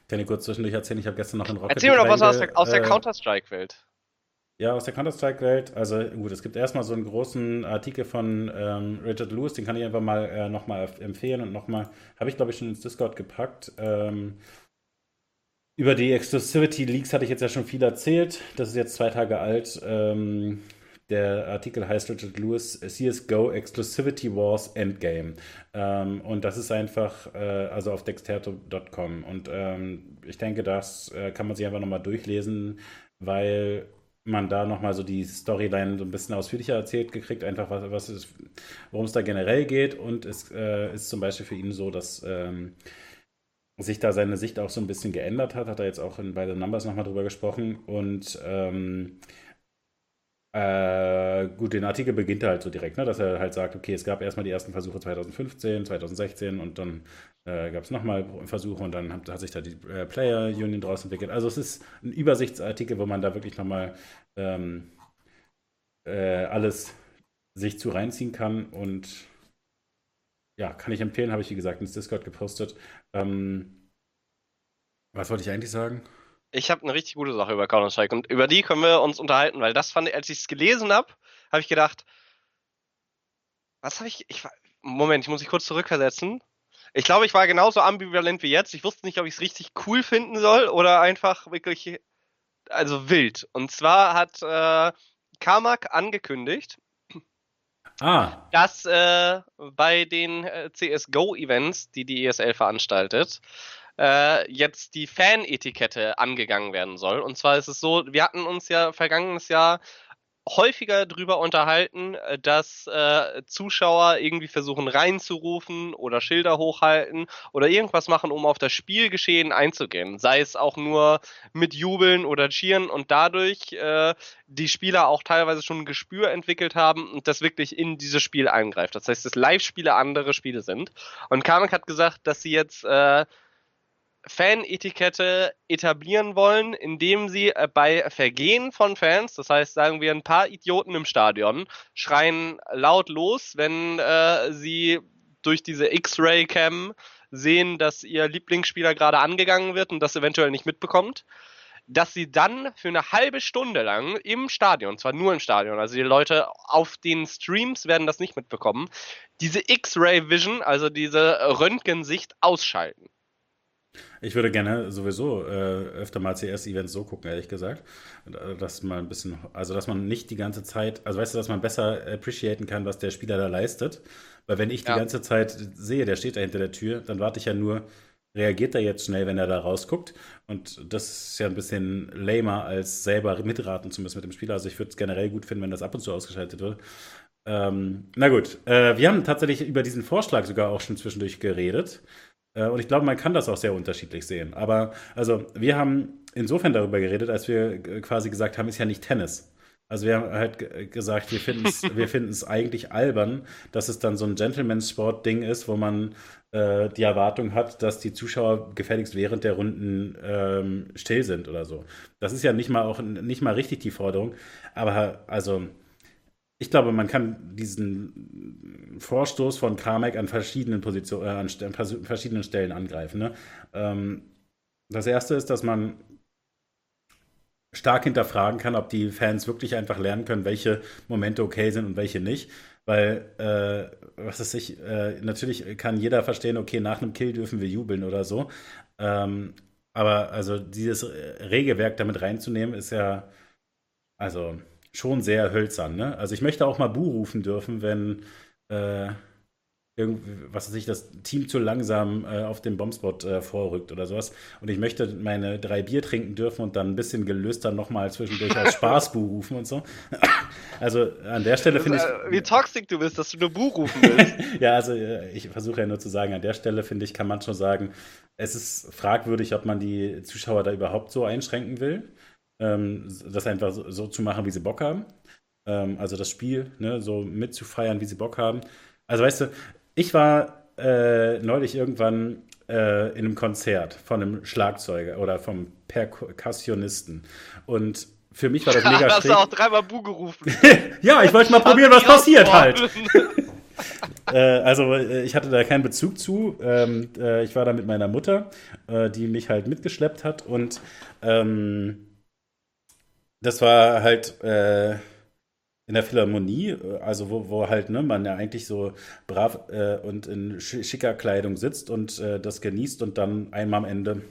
Kann ich kurz zwischendurch erzählen? Ich habe gestern noch in Rocket Erzähl mir doch was aus der, aus der äh, Counter-Strike-Welt. Ja, aus der Counter-Strike-Welt. Also gut, es gibt erstmal so einen großen Artikel von ähm, Richard Lewis, den kann ich einfach mal äh, nochmal empfehlen und nochmal, habe ich glaube ich schon ins Discord gepackt. Ähm, über die Exclusivity Leaks hatte ich jetzt ja schon viel erzählt. Das ist jetzt zwei Tage alt. Ähm, der Artikel heißt Richard Lewis CSGO Exclusivity Wars Endgame. Ähm, und das ist einfach, äh, also auf dexterto.com. Und ähm, ich denke, das äh, kann man sich einfach nochmal durchlesen, weil man da nochmal so die Storyline so ein bisschen ausführlicher erzählt gekriegt, einfach was, was worum es da generell geht. Und es äh, ist zum Beispiel für ihn so, dass ähm, sich da seine Sicht auch so ein bisschen geändert hat. Hat er jetzt auch in bei den Numbers nochmal drüber gesprochen. Und ähm, äh, gut, den Artikel beginnt er halt so direkt, ne, dass er halt sagt, okay, es gab erstmal die ersten Versuche 2015, 2016 und dann äh, gab es nochmal Versuche und dann hat, hat sich da die äh, Player Union draus entwickelt. Also es ist ein Übersichtsartikel, wo man da wirklich nochmal ähm, äh, alles sich zu reinziehen kann und ja, kann ich empfehlen, habe ich wie gesagt ins Discord gepostet. Ähm, was wollte ich eigentlich sagen? ich habe eine richtig gute Sache über Counter-Strike und über die können wir uns unterhalten, weil das fand ich, als ich es gelesen habe, habe ich gedacht, was habe ich, ich Moment, ich muss mich kurz zurückversetzen. Ich glaube, ich war genauso ambivalent wie jetzt. Ich wusste nicht, ob ich es richtig cool finden soll oder einfach wirklich, also wild. Und zwar hat äh, Carmack angekündigt, ah. dass äh, bei den äh, CSGO-Events, die die ESL veranstaltet, äh, jetzt die Fan-Etikette angegangen werden soll. Und zwar ist es so, wir hatten uns ja vergangenes Jahr häufiger drüber unterhalten, äh, dass äh, Zuschauer irgendwie versuchen reinzurufen oder Schilder hochhalten oder irgendwas machen, um auf das Spielgeschehen einzugehen. Sei es auch nur mit Jubeln oder Cheeren und dadurch äh, die Spieler auch teilweise schon ein Gespür entwickelt haben und das wirklich in dieses Spiel eingreift. Das heißt, dass Live-Spiele andere Spiele sind. Und Kamek hat gesagt, dass sie jetzt äh, Fan-Etikette etablieren wollen, indem sie äh, bei Vergehen von Fans, das heißt, sagen wir ein paar Idioten im Stadion, schreien laut los, wenn äh, sie durch diese X-Ray-Cam sehen, dass ihr Lieblingsspieler gerade angegangen wird und das eventuell nicht mitbekommt, dass sie dann für eine halbe Stunde lang im Stadion, zwar nur im Stadion, also die Leute auf den Streams werden das nicht mitbekommen, diese X-Ray-Vision, also diese Röntgensicht ausschalten. Ich würde gerne sowieso äh, öfter mal CS-Events so gucken, ehrlich gesagt. Dass man ein bisschen, also dass man nicht die ganze Zeit, also weißt du, dass man besser appreciaten kann, was der Spieler da leistet. Weil wenn ich ja. die ganze Zeit sehe, der steht da hinter der Tür, dann warte ich ja nur, reagiert er jetzt schnell, wenn er da rausguckt. Und das ist ja ein bisschen lamer, als selber mitraten zu müssen mit dem Spieler. Also ich würde es generell gut finden, wenn das ab und zu ausgeschaltet wird. Ähm, na gut, äh, wir haben tatsächlich über diesen Vorschlag sogar auch schon zwischendurch geredet. Äh, und ich glaube, man kann das auch sehr unterschiedlich sehen. Aber also wir haben insofern darüber geredet, als wir quasi gesagt haben, ist ja nicht Tennis. Also wir haben halt gesagt, wir finden es [laughs] wir finden's eigentlich albern, dass es dann so ein Gentleman's-Sport-Ding ist, wo man äh, die Erwartung hat, dass die Zuschauer gefälligst während der Runden ähm, still sind oder so. Das ist ja nicht mal auch nicht mal richtig die Forderung. Aber also ich glaube, man kann diesen Vorstoß von Kamek an verschiedenen Positionen, äh, an verschiedenen Stellen angreifen. Ne? Ähm, das erste ist, dass man stark hinterfragen kann, ob die Fans wirklich einfach lernen können, welche Momente okay sind und welche nicht. Weil, äh, was ist ich, äh, natürlich kann jeder verstehen, okay, nach einem Kill dürfen wir jubeln oder so. Ähm, aber also dieses Regelwerk damit reinzunehmen, ist ja, also schon sehr hölzern. Ne? Also ich möchte auch mal Bu rufen dürfen, wenn äh, was weiß ich, das Team zu langsam äh, auf den Bombspot äh, vorrückt oder sowas. Und ich möchte meine drei Bier trinken dürfen und dann ein bisschen gelöst dann nochmal zwischendurch als [laughs] Spaß Bu rufen und so. [coughs] Also an der Stelle finde ich. Äh, wie toxisch du bist, dass du nur Bu rufen willst. [laughs] ja, also äh, ich versuche ja nur zu sagen, an der Stelle finde ich, kann man schon sagen, es ist fragwürdig, ob man die Zuschauer da überhaupt so einschränken will. Ähm, das einfach so, so, zu machen, wie sie Bock haben. Ähm, also das Spiel ne, so mitzufeiern, wie sie Bock haben. Also weißt du, ich war äh, neulich irgendwann äh, in einem Konzert von einem Schlagzeuger oder vom Perkussionisten und für mich war das [laughs] mega Hast du auch dreimal Bu gerufen? [laughs] ja, ich wollte mal [laughs] probieren, was passiert halt. äh, also äh, ich hatte da keinen Bezug zu. Ähm, äh, ich war da mit meiner Mutter, äh, die mich halt mitgeschleppt hat und ähm, das war halt äh, in der Philharmonie, also wo, wo halt ne, man ja eigentlich so brav äh, und in schicker Kleidung sitzt und das genießt und dann einmal am Ende,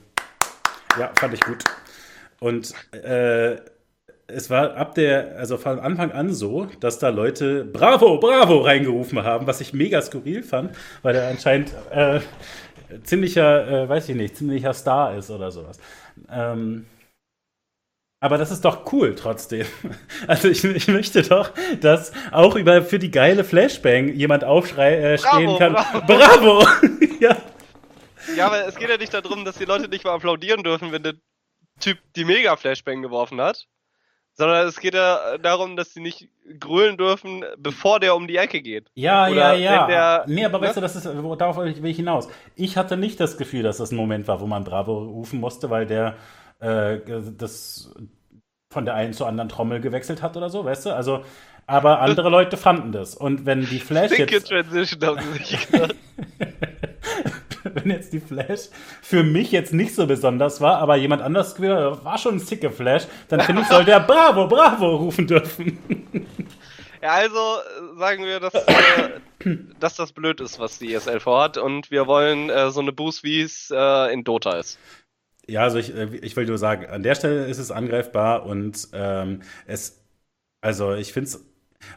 ja, fand ich gut. Und äh, es war ab der, also von Anfang an so, dass da Leute Bravo, Bravo reingerufen haben, was ich mega skurril fand, weil er anscheinend äh, ziemlicher, äh, weiß ich nicht, ziemlicher Star ist oder sowas. Ähm, aber das ist doch cool trotzdem. [laughs] Also ich, ich, möchte doch, dass auch über für die geile Flashbang jemand aufstehen äh, kann. Bravo! bravo. [laughs] ja. ja, aber es geht ja nicht darum, dass die Leute nicht mal applaudieren dürfen, wenn der Typ die Mega-Flashbang geworfen hat sondern es geht ja darum, dass sie nicht grölen dürfen, bevor der um die Ecke geht. Ja, Oder ja, ja. Der, nee, aber ne? weißt du, das ist, darauf will ich hinaus. Ich hatte nicht das Gefühl, dass das ein Moment war, wo man Bravo rufen musste, weil der äh, das von der einen zur anderen Trommel gewechselt hat oder so, weißt du? Also, aber andere Leute fanden das. Und wenn die Flash jetzt... Transition haben sie sich gedacht. [laughs] wenn jetzt die Flash für mich jetzt nicht so besonders war, aber jemand anders war schon ein sicke Flash, dann finde ich, soll der [laughs] Bravo, Bravo rufen dürfen. Ja, also sagen wir, dass, äh, dass das blöd ist, was die ESL vorhat und wir wollen äh, so eine Boost, wie es äh, in Dota ist. Ja, also ich, äh, ich will nur sagen, an der Stelle ist es angreifbar und ähm, es, also ich finde es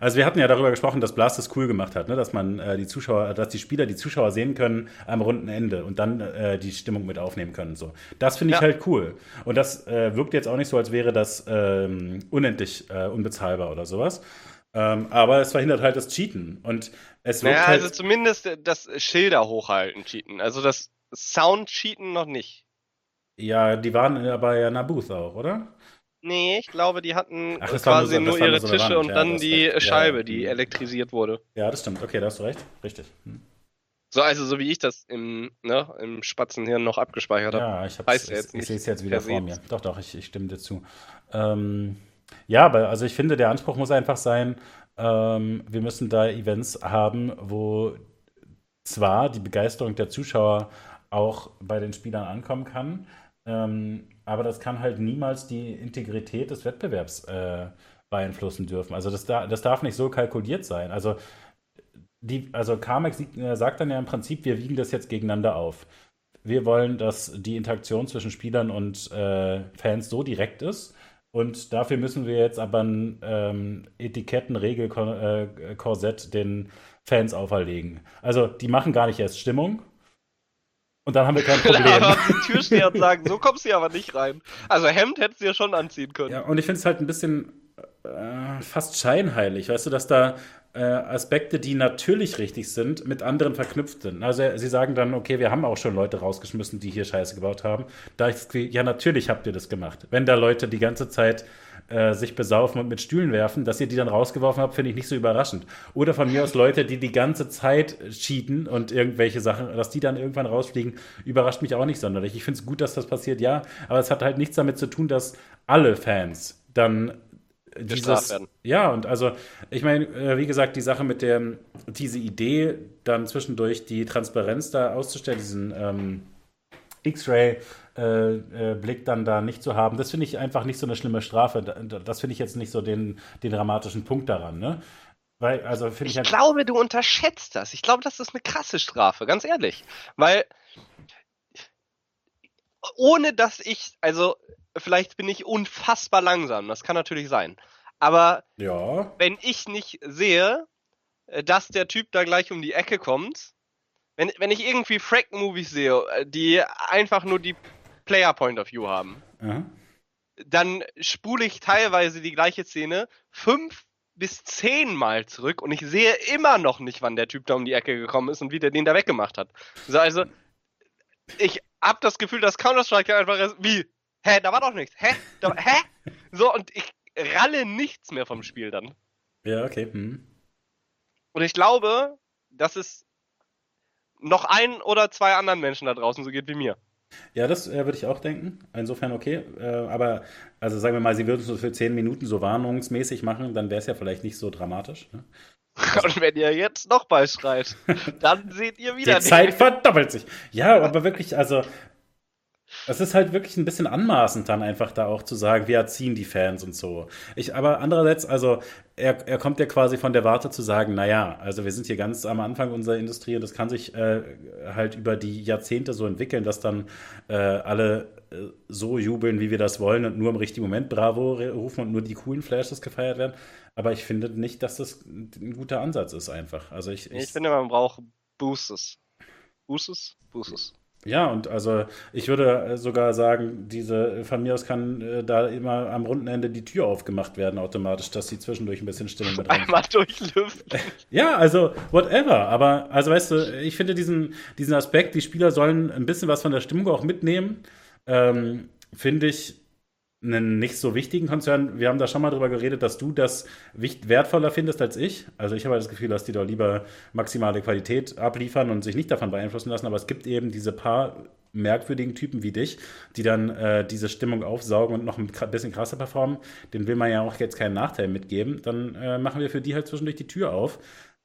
also wir hatten ja darüber gesprochen, dass Blast es cool gemacht hat, ne? dass man äh, die Zuschauer, dass die Spieler die Zuschauer sehen können am runden Ende und dann äh, die Stimmung mit aufnehmen können. So, das finde ich ja. halt cool. Und das äh, wirkt jetzt auch nicht so, als wäre das ähm, unendlich äh, unbezahlbar oder sowas. Ähm, aber es verhindert halt das Cheaten und es wird naja, halt also zumindest das Schilder hochhalten Cheaten. Also das Sound Cheaten noch nicht. Ja, die waren aber ja Nabooth auch, oder? Nee, ich glaube, die hatten Ach, quasi nur, nur ihre so Tische und ja, dann die recht. Scheibe, ja, die elektrisiert wurde. Ja, das stimmt. Okay, da hast du recht. Richtig. Hm. So, also so wie ich das im, ne, im Spatzenhirn noch abgespeichert habe. Ja, ich, hab's, ich, ich sehe es jetzt wieder vor mir. Doch, doch, ich, ich stimme dir zu. Ähm, ja, aber also ich finde, der Anspruch muss einfach sein, ähm, wir müssen da Events haben, wo zwar die Begeisterung der Zuschauer auch bei den Spielern ankommen kann, ähm, aber das kann halt niemals die Integrität des Wettbewerbs äh, beeinflussen dürfen. Also das, da, das darf nicht so kalkuliert sein. Also, die, also Carmex äh, sagt dann ja im Prinzip, wir wiegen das jetzt gegeneinander auf. Wir wollen, dass die Interaktion zwischen Spielern und äh, Fans so direkt ist. Und dafür müssen wir jetzt aber ein ähm, Etiketten-Regel-Korsett äh, den Fans auferlegen. Also die machen gar nicht erst Stimmung, und dann haben wir kein [laughs] Problem. aber die Türsteher und sagen, so kommst du aber nicht rein. Also Hemd hättest du ja schon anziehen können. Ja, und ich finde es halt ein bisschen äh, fast scheinheilig, weißt du, dass da äh, Aspekte, die natürlich richtig sind, mit anderen verknüpft sind. Also sie sagen dann, okay, wir haben auch schon Leute rausgeschmissen, die hier Scheiße gebaut haben. Da ich, ja, natürlich habt ihr das gemacht. Wenn da Leute die ganze Zeit äh, sich besaufen und mit Stühlen werfen, dass ihr die dann rausgeworfen habt, finde ich nicht so überraschend. Oder von mir aus Leute, die die ganze Zeit cheaten und irgendwelche Sachen, dass die dann irgendwann rausfliegen, überrascht mich auch nicht sonderlich. Ich finde es gut, dass das passiert, ja, aber es hat halt nichts damit zu tun, dass alle Fans dann dieses. Ja, und also, ich meine, äh, wie gesagt, die Sache mit der, diese Idee, dann zwischendurch die Transparenz da auszustellen, diesen ähm, X-Ray äh, äh, Blick dann da nicht zu haben, das finde ich einfach nicht so eine schlimme Strafe. Das finde ich jetzt nicht so den, den dramatischen Punkt daran, ne? Weil, also ich, ich halt glaube, du unterschätzt das. Ich glaube, das ist eine krasse Strafe, ganz ehrlich. Weil ohne dass ich, also vielleicht bin ich unfassbar langsam, das kann natürlich sein. Aber ja. wenn ich nicht sehe, äh, dass der Typ da gleich um die Ecke kommt, wenn, wenn ich irgendwie Frack-Movies sehe, die einfach nur die Player Point of View haben, Aha. dann spule ich teilweise die gleiche Szene fünf bis zehnmal zurück und ich sehe immer noch nicht, wann der Typ da um die Ecke gekommen ist und wie der den da weggemacht hat. Also, ich habe das Gefühl, dass Counter-Strike einfach ist, wie, hä, da war doch nichts, hä, da, hä? So, und ich ralle nichts mehr vom Spiel dann. Ja, okay. Hm. Und ich glaube, dass es noch ein oder zwei anderen Menschen da draußen so geht wie mir. Ja, das äh, würde ich auch denken. Insofern okay. Äh, aber, also sagen wir mal, sie würden es für zehn Minuten so warnungsmäßig machen, dann wäre es ja vielleicht nicht so dramatisch. Ne? [laughs] Und wenn ihr jetzt nochmal schreit, dann seht ihr wieder Die Zeit verdoppelt sich. Ja, aber wirklich, also es ist halt wirklich ein bisschen anmaßend dann einfach da auch zu sagen, wir erziehen die Fans und so. Ich, aber andererseits, also er, er kommt ja quasi von der Warte zu sagen, naja, also wir sind hier ganz am Anfang unserer Industrie und das kann sich äh, halt über die Jahrzehnte so entwickeln, dass dann äh, alle äh, so jubeln, wie wir das wollen und nur im richtigen Moment Bravo rufen und nur die coolen Flashes gefeiert werden. Aber ich finde nicht, dass das ein guter Ansatz ist einfach. Also ich, ich, ich finde, man braucht Boostes. Boostes? Boostes. Ja, und also ich würde sogar sagen, diese von mir aus kann äh, da immer am runden Ende die Tür aufgemacht werden automatisch, dass sie zwischendurch ein bisschen Stimmung mit rein. Einmal durchlüften. [laughs] ja, also whatever. Aber also weißt du, ich finde diesen, diesen Aspekt, die Spieler sollen ein bisschen was von der Stimmung auch mitnehmen, ähm, finde ich einen nicht so wichtigen Konzern. Wir haben da schon mal drüber geredet, dass du das wertvoller findest als ich. Also ich habe halt das Gefühl, dass die da lieber maximale Qualität abliefern und sich nicht davon beeinflussen lassen. Aber es gibt eben diese paar merkwürdigen Typen wie dich, die dann äh, diese Stimmung aufsaugen und noch ein bisschen krasser performen. Den will man ja auch jetzt keinen Nachteil mitgeben. Dann äh, machen wir für die halt zwischendurch die Tür auf.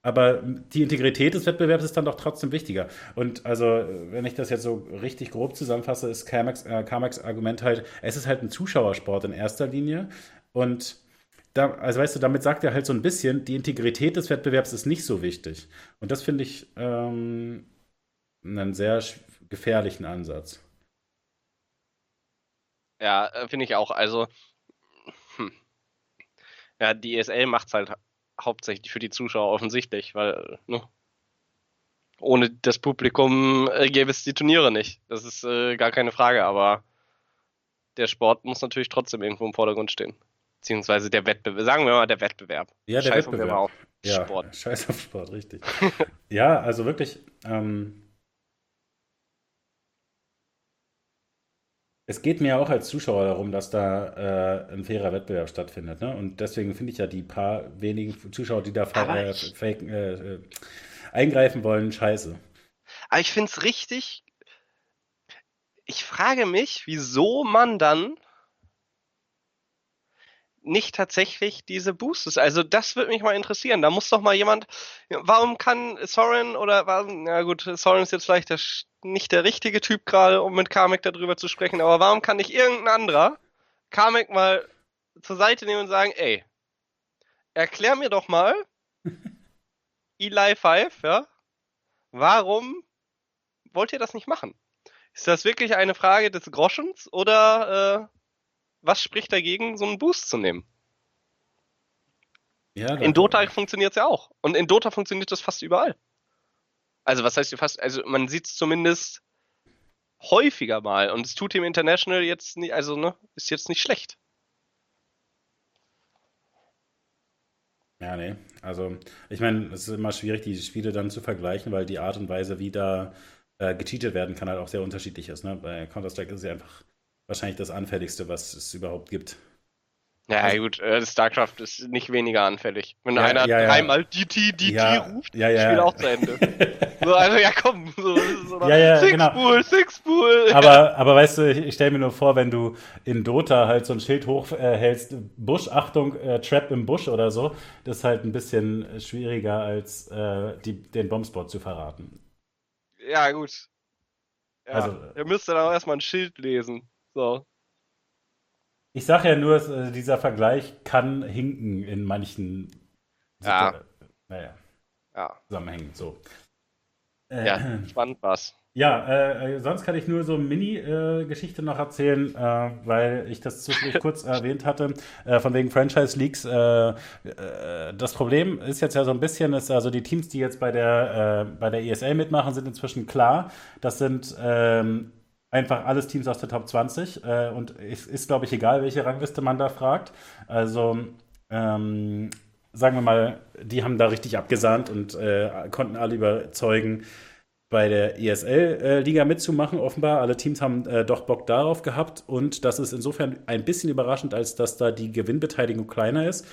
Aber die Integrität des Wettbewerbs ist dann doch trotzdem wichtiger. Und also, wenn ich das jetzt so richtig grob zusammenfasse, ist Carmax, äh, Argument halt, es ist halt ein Zuschauersport in erster Linie. Und da, also weißt du, damit sagt er halt so ein bisschen, die Integrität des Wettbewerbs ist nicht so wichtig. Und das finde ich ähm, einen sehr gefährlichen Ansatz. Ja, äh, finde ich auch. Also, hm. ja, die ESL macht es halt hauptsächlich für die Zuschauer offensichtlich, weil ne, ohne das Publikum äh, gäbe es die Turniere nicht. Das ist äh, gar keine Frage, aber der Sport muss natürlich trotzdem irgendwo im Vordergrund stehen. Beziehungsweise der Wettbewerb, sagen wir mal der Wettbewerb. Ja, der Scheiß Wettbewerb. Auf ja, Sport. Scheiß auf Sport, richtig. [laughs] ja, also wirklich, ähm, Es geht mir auch als Zuschauer darum, dass da äh, ein fairer Wettbewerb stattfindet. Ne? Und deswegen finde ich ja die paar wenigen Zuschauer, die da äh, fake, äh, äh, eingreifen wollen, scheiße. Aber ich finde es richtig. Ich frage mich, wieso man dann nicht tatsächlich diese Boostes. Also das würde mich mal interessieren. Da muss doch mal jemand. Warum kann Soren oder warum, ja gut, Soren ist jetzt vielleicht der, nicht der richtige Typ gerade, um mit Kamek darüber zu sprechen, aber warum kann nicht irgendein anderer Kamek mal zur Seite nehmen und sagen, ey, erklär mir doch mal, [laughs] Eli 5, ja, warum wollt ihr das nicht machen? Ist das wirklich eine Frage des Groschens oder äh, was spricht dagegen, so einen Boost zu nehmen? Ja, in Dota funktioniert es ja auch. Und in Dota funktioniert das fast überall. Also was heißt fast, also man sieht es zumindest häufiger mal. Und es tut dem International jetzt nicht, also ne, ist jetzt nicht schlecht. Ja, nee. Also, ich meine, es ist immer schwierig, die Spiele dann zu vergleichen, weil die Art und Weise, wie da äh, gecheatet werden kann, halt auch sehr unterschiedlich ist. Ne? Bei Counter-Strike ist es ja einfach wahrscheinlich das anfälligste, was es überhaupt gibt. Ja, also, gut, äh, StarCraft ist nicht weniger anfällig. Wenn ja, einer ja, dreimal DT, DT ruft, ja, ja. Spiel auch zu Ende. so, [laughs] also ja, komm. So, so ja, ja, Six genau. Pool, Six Pool. Aber, aber weißt du, ich, ich stelle mir nur vor, wenn du in Dota halt so ein Schild hochhältst, äh, Busch, Achtung, äh, Trap im Busch oder so, das ist halt ein bisschen schwieriger, als äh, die, den Bombspot zu verraten. Ja, gut. Ja, also, ihr müsst dann auch erstmal ein Schild lesen. So. Ich sage ja nur, äh, dieser Vergleich kann hinken in manchen ja. naja, ja. Zusammenhängen. So. Äh, ja, [clears throat] spannend was. Ja, äh, sonst kann ich nur so eine Mini-Geschichte äh, noch erzählen, äh, weil ich das zufällig [laughs] kurz erwähnt hatte, äh, von wegen Franchise Leaks. Äh, das Problem ist jetzt ja so ein bisschen, ist also die Teams, die jetzt bei der, bei der ESL mitmachen, sind inzwischen klar. Das sind ähm, einfach alles Teams aus der Top 20 äh, und es ist, glaube ich, egal, welche Rangliste man da fragt. Also, ähm, sagen wir mal, die haben da richtig abgesahnt und äh, konnten alle überzeugen. bei der ESL-Liga mitzumachen, offenbar. Alle Teams haben äh, doch Bock darauf gehabt und das ist insofern ein bisschen überraschend, als dass da die Gewinnbeteiligung kleiner ist.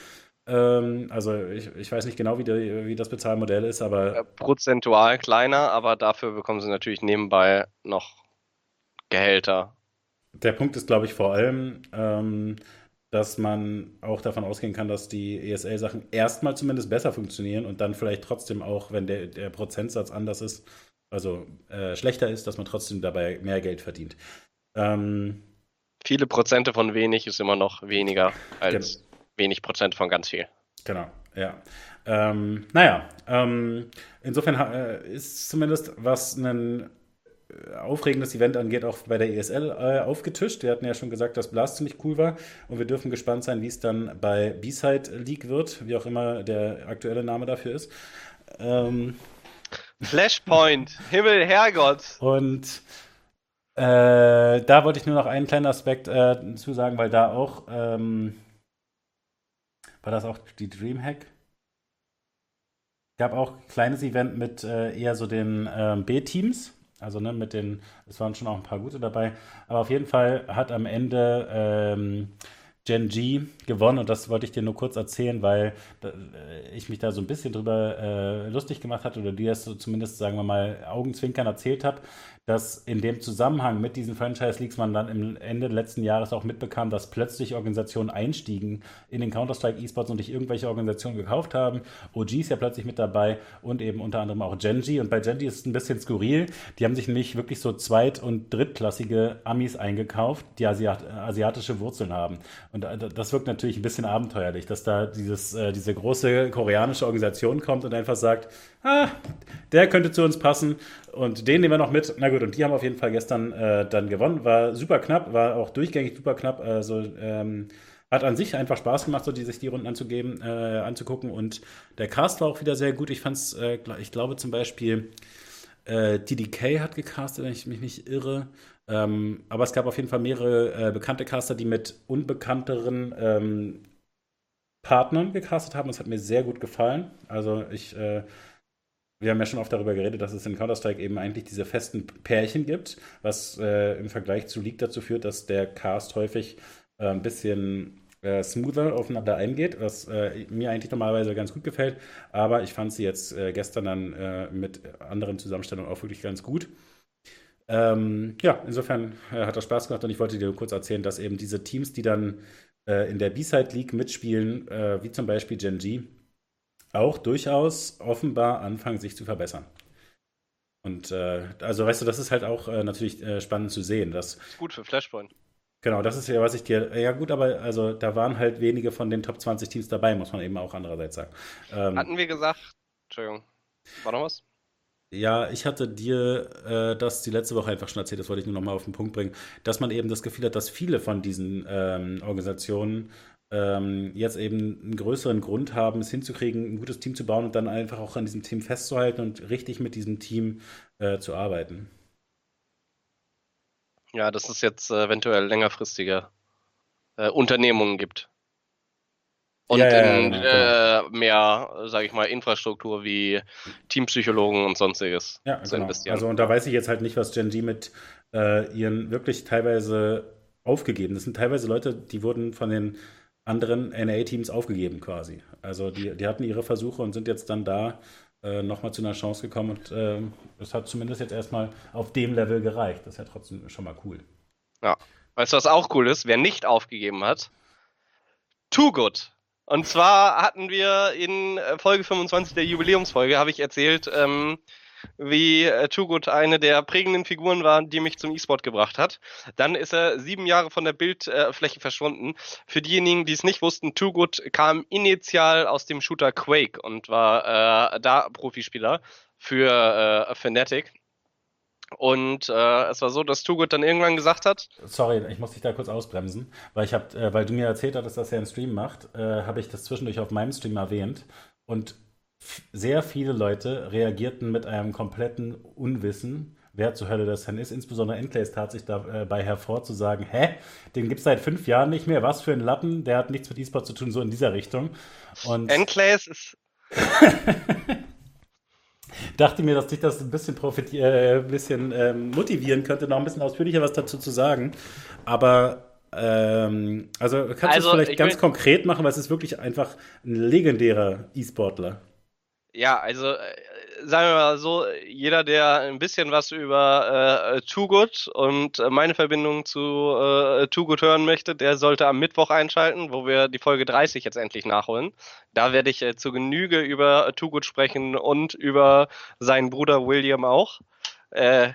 Ähm, also ich, ich weiß nicht genau, wie, der, wie das Bezahlmodell ist, aber. Äh, prozentual kleiner, aber dafür bekommen sie natürlich nebenbei noch Gehälter. Der Punkt ist, glaube ich, vor allem, ähm, dass man auch davon ausgehen kann, dass die ESL-Sachen erstmal zumindest besser funktionieren und dann vielleicht trotzdem auch, wenn der, der Prozentsatz anders ist, also äh, schlechter ist, dass man trotzdem dabei mehr Geld verdient. Ähm, Viele Prozente von wenig ist immer noch weniger als genau. wenig Prozent von ganz viel. Genau, ja. Ähm, naja, ähm, insofern äh, ist zumindest was einen aufregendes Event angeht, auch bei der ESL äh, aufgetischt. Wir hatten ja schon gesagt, dass Blast ziemlich cool war und wir dürfen gespannt sein, wie es dann bei B-Side League wird, wie auch immer der aktuelle Name dafür ist. Ähm, Flashpoint, Himmel, Herrgott. Und äh, da wollte ich nur noch einen kleinen Aspekt äh, zu sagen, weil da auch ähm, war das auch die Dreamhack? gab auch ein kleines Event mit äh, eher so den ähm, B-Teams also ne, mit den, es waren schon auch ein paar gute dabei. Aber auf jeden Fall hat am Ende ähm, Gen G gewonnen und das wollte ich dir nur kurz erzählen, weil äh, ich mich da so ein bisschen drüber äh, lustig gemacht hatte oder dir das so zumindest, sagen wir mal, Augenzwinkern erzählt habe, dass in dem Zusammenhang mit diesen Franchise Leagues man dann im Ende letzten Jahres auch mitbekam, dass plötzlich Organisationen einstiegen in den Counter-Strike E-Sports und sich irgendwelche Organisationen gekauft haben. OG ist ja plötzlich mit dabei und eben unter anderem auch Genji. Und bei Genji ist es ein bisschen skurril. Die haben sich nämlich wirklich so zweit- und drittklassige Amis eingekauft, die Asiat asiatische Wurzeln haben. Und äh, das wirkt natürlich ein bisschen abenteuerlich, dass da dieses, äh, diese große koreanische Organisation kommt und einfach sagt, ah, der könnte zu uns passen und den nehmen wir noch mit. Na gut, und die haben auf jeden Fall gestern äh, dann gewonnen. War super knapp, war auch durchgängig super knapp. Also ähm, hat an sich einfach Spaß gemacht, so die, sich die Runden anzugeben, äh, anzugucken. Und der Cast war auch wieder sehr gut. Ich fand's, äh, ich glaube zum Beispiel, äh, DDK hat gecastet, wenn ich mich nicht irre. Ähm, aber es gab auf jeden Fall mehrere äh, bekannte Caster, die mit unbekannteren ähm, Partnern gecastet haben. Das hat mir sehr gut gefallen. Also ich äh, wir haben ja schon oft darüber geredet, dass es in Counter-Strike eben eigentlich diese festen Pärchen gibt, was äh, im Vergleich zu League dazu führt, dass der Cast häufig äh, ein bisschen äh, smoother aufeinander eingeht, was äh, mir eigentlich normalerweise ganz gut gefällt. Aber ich fand sie jetzt äh, gestern dann äh, mit anderen Zusammenstellungen auch wirklich ganz gut. Ähm, ja, insofern hat das Spaß gemacht und ich wollte dir kurz erzählen, dass eben diese Teams, die dann in der B-Side League mitspielen, wie zum Beispiel Gen G, auch durchaus offenbar anfangen, sich zu verbessern. Und äh, also weißt du, das ist halt auch äh, natürlich äh, spannend zu sehen. Dass, ist gut für Flashpoint. Genau, das ist ja, was ich dir. Ja, gut, aber also da waren halt wenige von den Top 20 Teams dabei, muss man eben auch andererseits sagen. Ähm, Hatten wir gesagt, Entschuldigung, war noch was? Ja, ich hatte dir äh, das die letzte Woche einfach schon erzählt, das wollte ich nur noch mal auf den Punkt bringen, dass man eben das Gefühl hat, dass viele von diesen ähm, Organisationen ähm, jetzt eben einen größeren Grund haben, es hinzukriegen, ein gutes Team zu bauen und dann einfach auch an diesem Team festzuhalten und richtig mit diesem Team äh, zu arbeiten. Ja, dass es jetzt äh, eventuell längerfristige äh, Unternehmungen gibt. Und ja, ja, in genau, genau. Äh, mehr, sage ich mal, Infrastruktur wie Teampsychologen und sonstiges ja, zu genau. investieren. Also und da weiß ich jetzt halt nicht, was Gen G mit äh, ihren wirklich teilweise aufgegeben. Das sind teilweise Leute, die wurden von den anderen NA-Teams aufgegeben quasi. Also die, die hatten ihre Versuche und sind jetzt dann da äh, nochmal zu einer Chance gekommen und äh, es hat zumindest jetzt erstmal auf dem Level gereicht. Das ist ja trotzdem schon mal cool. Ja. Weißt du, was auch cool ist? Wer nicht aufgegeben hat? Too Good. Und zwar hatten wir in Folge 25 der Jubiläumsfolge, habe ich erzählt, ähm, wie äh, Tugut eine der prägenden Figuren war, die mich zum E-Sport gebracht hat. Dann ist er sieben Jahre von der Bildfläche äh, verschwunden. Für diejenigen, die es nicht wussten, Tugut kam initial aus dem Shooter Quake und war äh, da Profispieler für äh, Fnatic. Und äh, es war so, dass Tugut dann irgendwann gesagt hat. Sorry, ich muss dich da kurz ausbremsen, weil ich habe, äh, weil du mir erzählt hattest, dass er einen Stream macht, äh, habe ich das zwischendurch auf meinem Stream erwähnt. Und sehr viele Leute reagierten mit einem kompletten Unwissen, wer zur Hölle das denn ist. Insbesondere Enclays tat sich dabei hervor zu sagen, hä, den gibt es seit fünf Jahren nicht mehr, was für ein Lappen, der hat nichts mit E-Sport zu tun, so in dieser Richtung. Und Enclays ist... [laughs] dachte mir, dass dich das ein bisschen, äh, ein bisschen ähm, motivieren könnte, noch ein bisschen ausführlicher was dazu zu sagen. Aber ähm, also kannst also, du es vielleicht ganz konkret machen, weil es ist wirklich einfach ein legendärer E-Sportler. Ja, also äh, sagen wir mal so, jeder, der ein bisschen was über äh, Too Good und äh, meine Verbindung zu äh, Too Good hören möchte, der sollte am Mittwoch einschalten, wo wir die Folge 30 jetzt endlich nachholen. Da werde ich äh, zu Genüge über Too Good sprechen und über seinen Bruder William auch. Äh,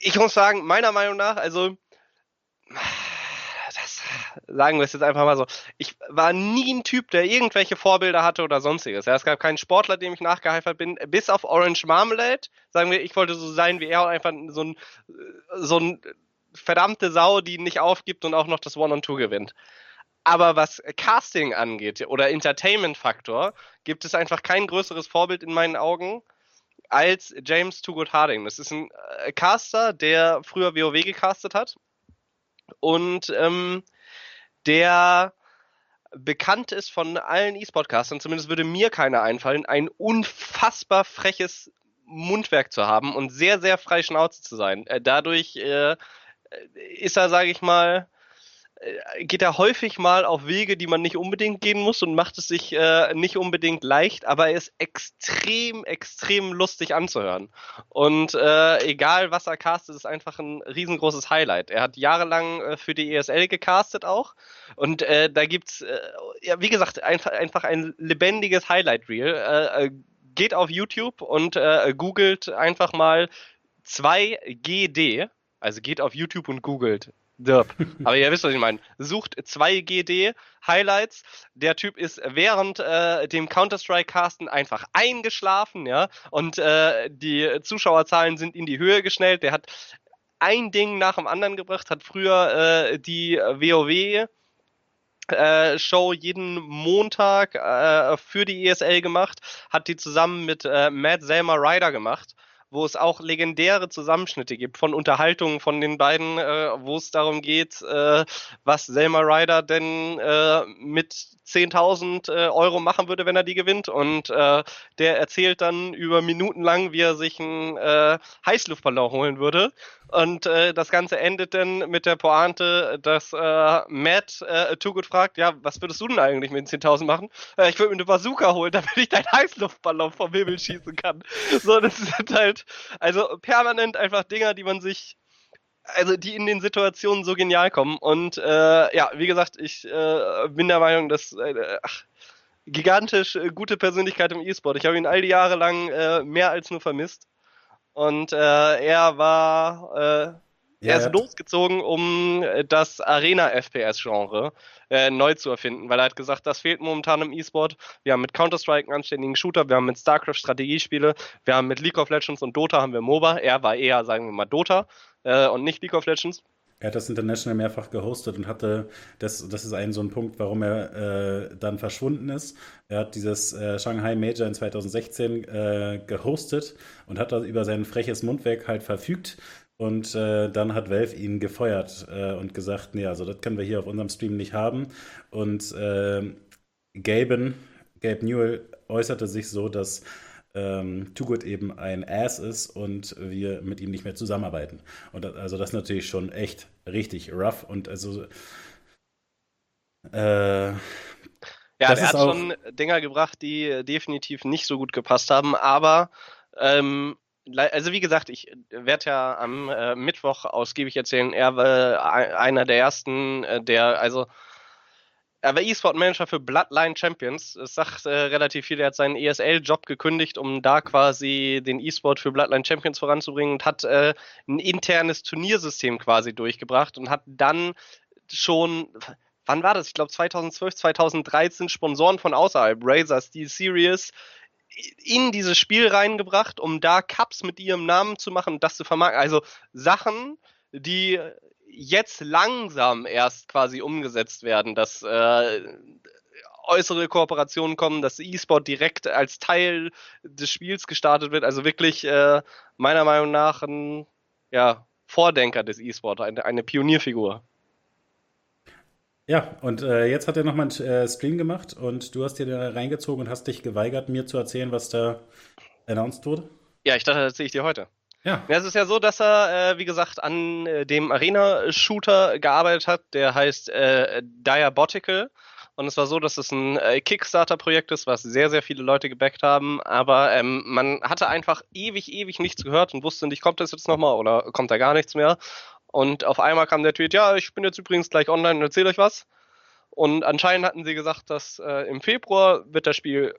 ich muss sagen, meiner Meinung nach, also sagen wir es jetzt einfach mal so, ich war nie ein Typ, der irgendwelche Vorbilder hatte oder sonstiges. Ja, es gab keinen Sportler, dem ich nachgeheifert bin, bis auf Orange Marmalade. Sagen wir, ich wollte so sein wie er, einfach so ein, so ein verdammte Sau, die nicht aufgibt und auch noch das One-on-Two gewinnt. Aber was Casting angeht oder Entertainment-Faktor, gibt es einfach kein größeres Vorbild in meinen Augen als James Too Good Harding. Das ist ein äh, Caster, der früher WoW gecastet hat und ähm, der bekannt ist von allen E-Sportcastern, zumindest würde mir keiner einfallen, ein unfassbar freches Mundwerk zu haben und sehr, sehr frei Schnauze zu sein. Äh, dadurch äh, ist er, sage ich mal, geht er häufig mal auf Wege, die man nicht unbedingt gehen muss und macht es sich äh, nicht unbedingt leicht, aber er ist extrem, extrem lustig anzuhören. Und äh, egal was er castet, ist einfach ein riesengroßes Highlight. Er hat jahrelang äh, für die ESL gecastet auch und äh, da gibt's, äh, ja, wie gesagt, einfach, einfach ein lebendiges Highlight-Reel. Äh, äh geht auf YouTube und äh, googelt einfach mal 2GD, also geht auf YouTube und googelt Derp. Aber ihr wisst, was ich meine. Sucht 2GD Highlights. Der Typ ist während äh, dem Counter-Strike-Casten einfach eingeschlafen, ja. Und äh, die Zuschauerzahlen sind in die Höhe geschnellt. Der hat ein Ding nach dem anderen gebracht, hat früher äh, die WoW äh, Show jeden Montag äh, für die ESL gemacht, hat die zusammen mit äh, Matt Selmer Ryder gemacht wo es auch legendäre Zusammenschnitte gibt von Unterhaltungen von den beiden, äh, wo es darum geht, äh, was Selma Ryder denn äh, mit 10.000 äh, Euro machen würde, wenn er die gewinnt. Und äh, der erzählt dann über Minuten lang, wie er sich einen äh, Heißluftballon holen würde. Und äh, das Ganze endet dann mit der Pointe, dass äh, Matt äh, Too Good fragt, ja, was würdest du denn eigentlich mit 10.000 machen? Äh, ich würde mir eine Bazooka holen, [laughs] damit ich deinen Heißluftballon vom Himmel schießen kann. So, das sind halt, also permanent einfach Dinger, die man sich also die in den Situationen so genial kommen. Und äh, ja, wie gesagt, ich äh, bin der Meinung, dass äh, ach, gigantisch äh, gute Persönlichkeit im E-Sport. Ich habe ihn all die Jahre lang äh, mehr als nur vermisst. Und äh, er war, äh, ja, er ist ja. losgezogen, um äh, das Arena-FPS-Genre äh, neu zu erfinden, weil er hat gesagt, das fehlt momentan im E-Sport. Wir haben mit Counter-Strike einen anständigen Shooter, wir haben mit StarCraft Strategiespiele, wir haben mit League of Legends und Dota haben wir MOBA. Er war eher, sagen wir mal, Dota äh, und nicht League of Legends. Er hat das International mehrfach gehostet und hatte, das, das ist ein so ein Punkt, warum er äh, dann verschwunden ist. Er hat dieses äh, Shanghai Major in 2016 äh, gehostet und hat da über sein freches Mundwerk halt verfügt. Und äh, dann hat Valve ihn gefeuert äh, und gesagt, nee, also das können wir hier auf unserem Stream nicht haben. Und äh, Gaben, Gabe Newell äußerte sich so, dass ähm, Too Good eben ein Ass ist und wir mit ihm nicht mehr zusammenarbeiten. Und das, also das ist natürlich schon echt richtig rough und also äh, ja, er hat schon Dinger gebracht, die definitiv nicht so gut gepasst haben, aber ähm, also wie gesagt, ich werde ja am äh, Mittwoch ausgiebig erzählen, er war einer der ersten, äh, der also er war E-Sport-Manager für Bloodline Champions. Das sagt äh, relativ viel. Er hat seinen ESL-Job gekündigt, um da quasi den E-Sport für Bloodline Champions voranzubringen und hat äh, ein internes Turniersystem quasi durchgebracht und hat dann schon, wann war das? Ich glaube 2012, 2013 Sponsoren von außerhalb, Razer, Steel Series, in dieses Spiel reingebracht, um da Cups mit ihrem Namen zu machen und das zu vermarkten. Also Sachen, die jetzt langsam erst quasi umgesetzt werden, dass äh, äußere Kooperationen kommen, dass E-Sport direkt als Teil des Spiels gestartet wird. Also wirklich äh, meiner Meinung nach ein ja, Vordenker des E-Sport, eine, eine Pionierfigur. Ja, und äh, jetzt hat er nochmal einen äh, Stream gemacht und du hast dir da reingezogen und hast dich geweigert, mir zu erzählen, was da announced wurde? Ja, ich dachte, das erzähle ich dir heute. Ja. Ja, es ist ja so, dass er, äh, wie gesagt, an äh, dem Arena-Shooter gearbeitet hat, der heißt äh, Diabotical. Und es war so, dass es ein äh, Kickstarter-Projekt ist, was sehr, sehr viele Leute gebackt haben. Aber ähm, man hatte einfach ewig, ewig nichts gehört und wusste nicht, kommt das jetzt nochmal oder kommt da gar nichts mehr. Und auf einmal kam der Tweet, ja, ich bin jetzt übrigens gleich online und erzähle euch was. Und anscheinend hatten sie gesagt, dass äh, im Februar wird das Spiel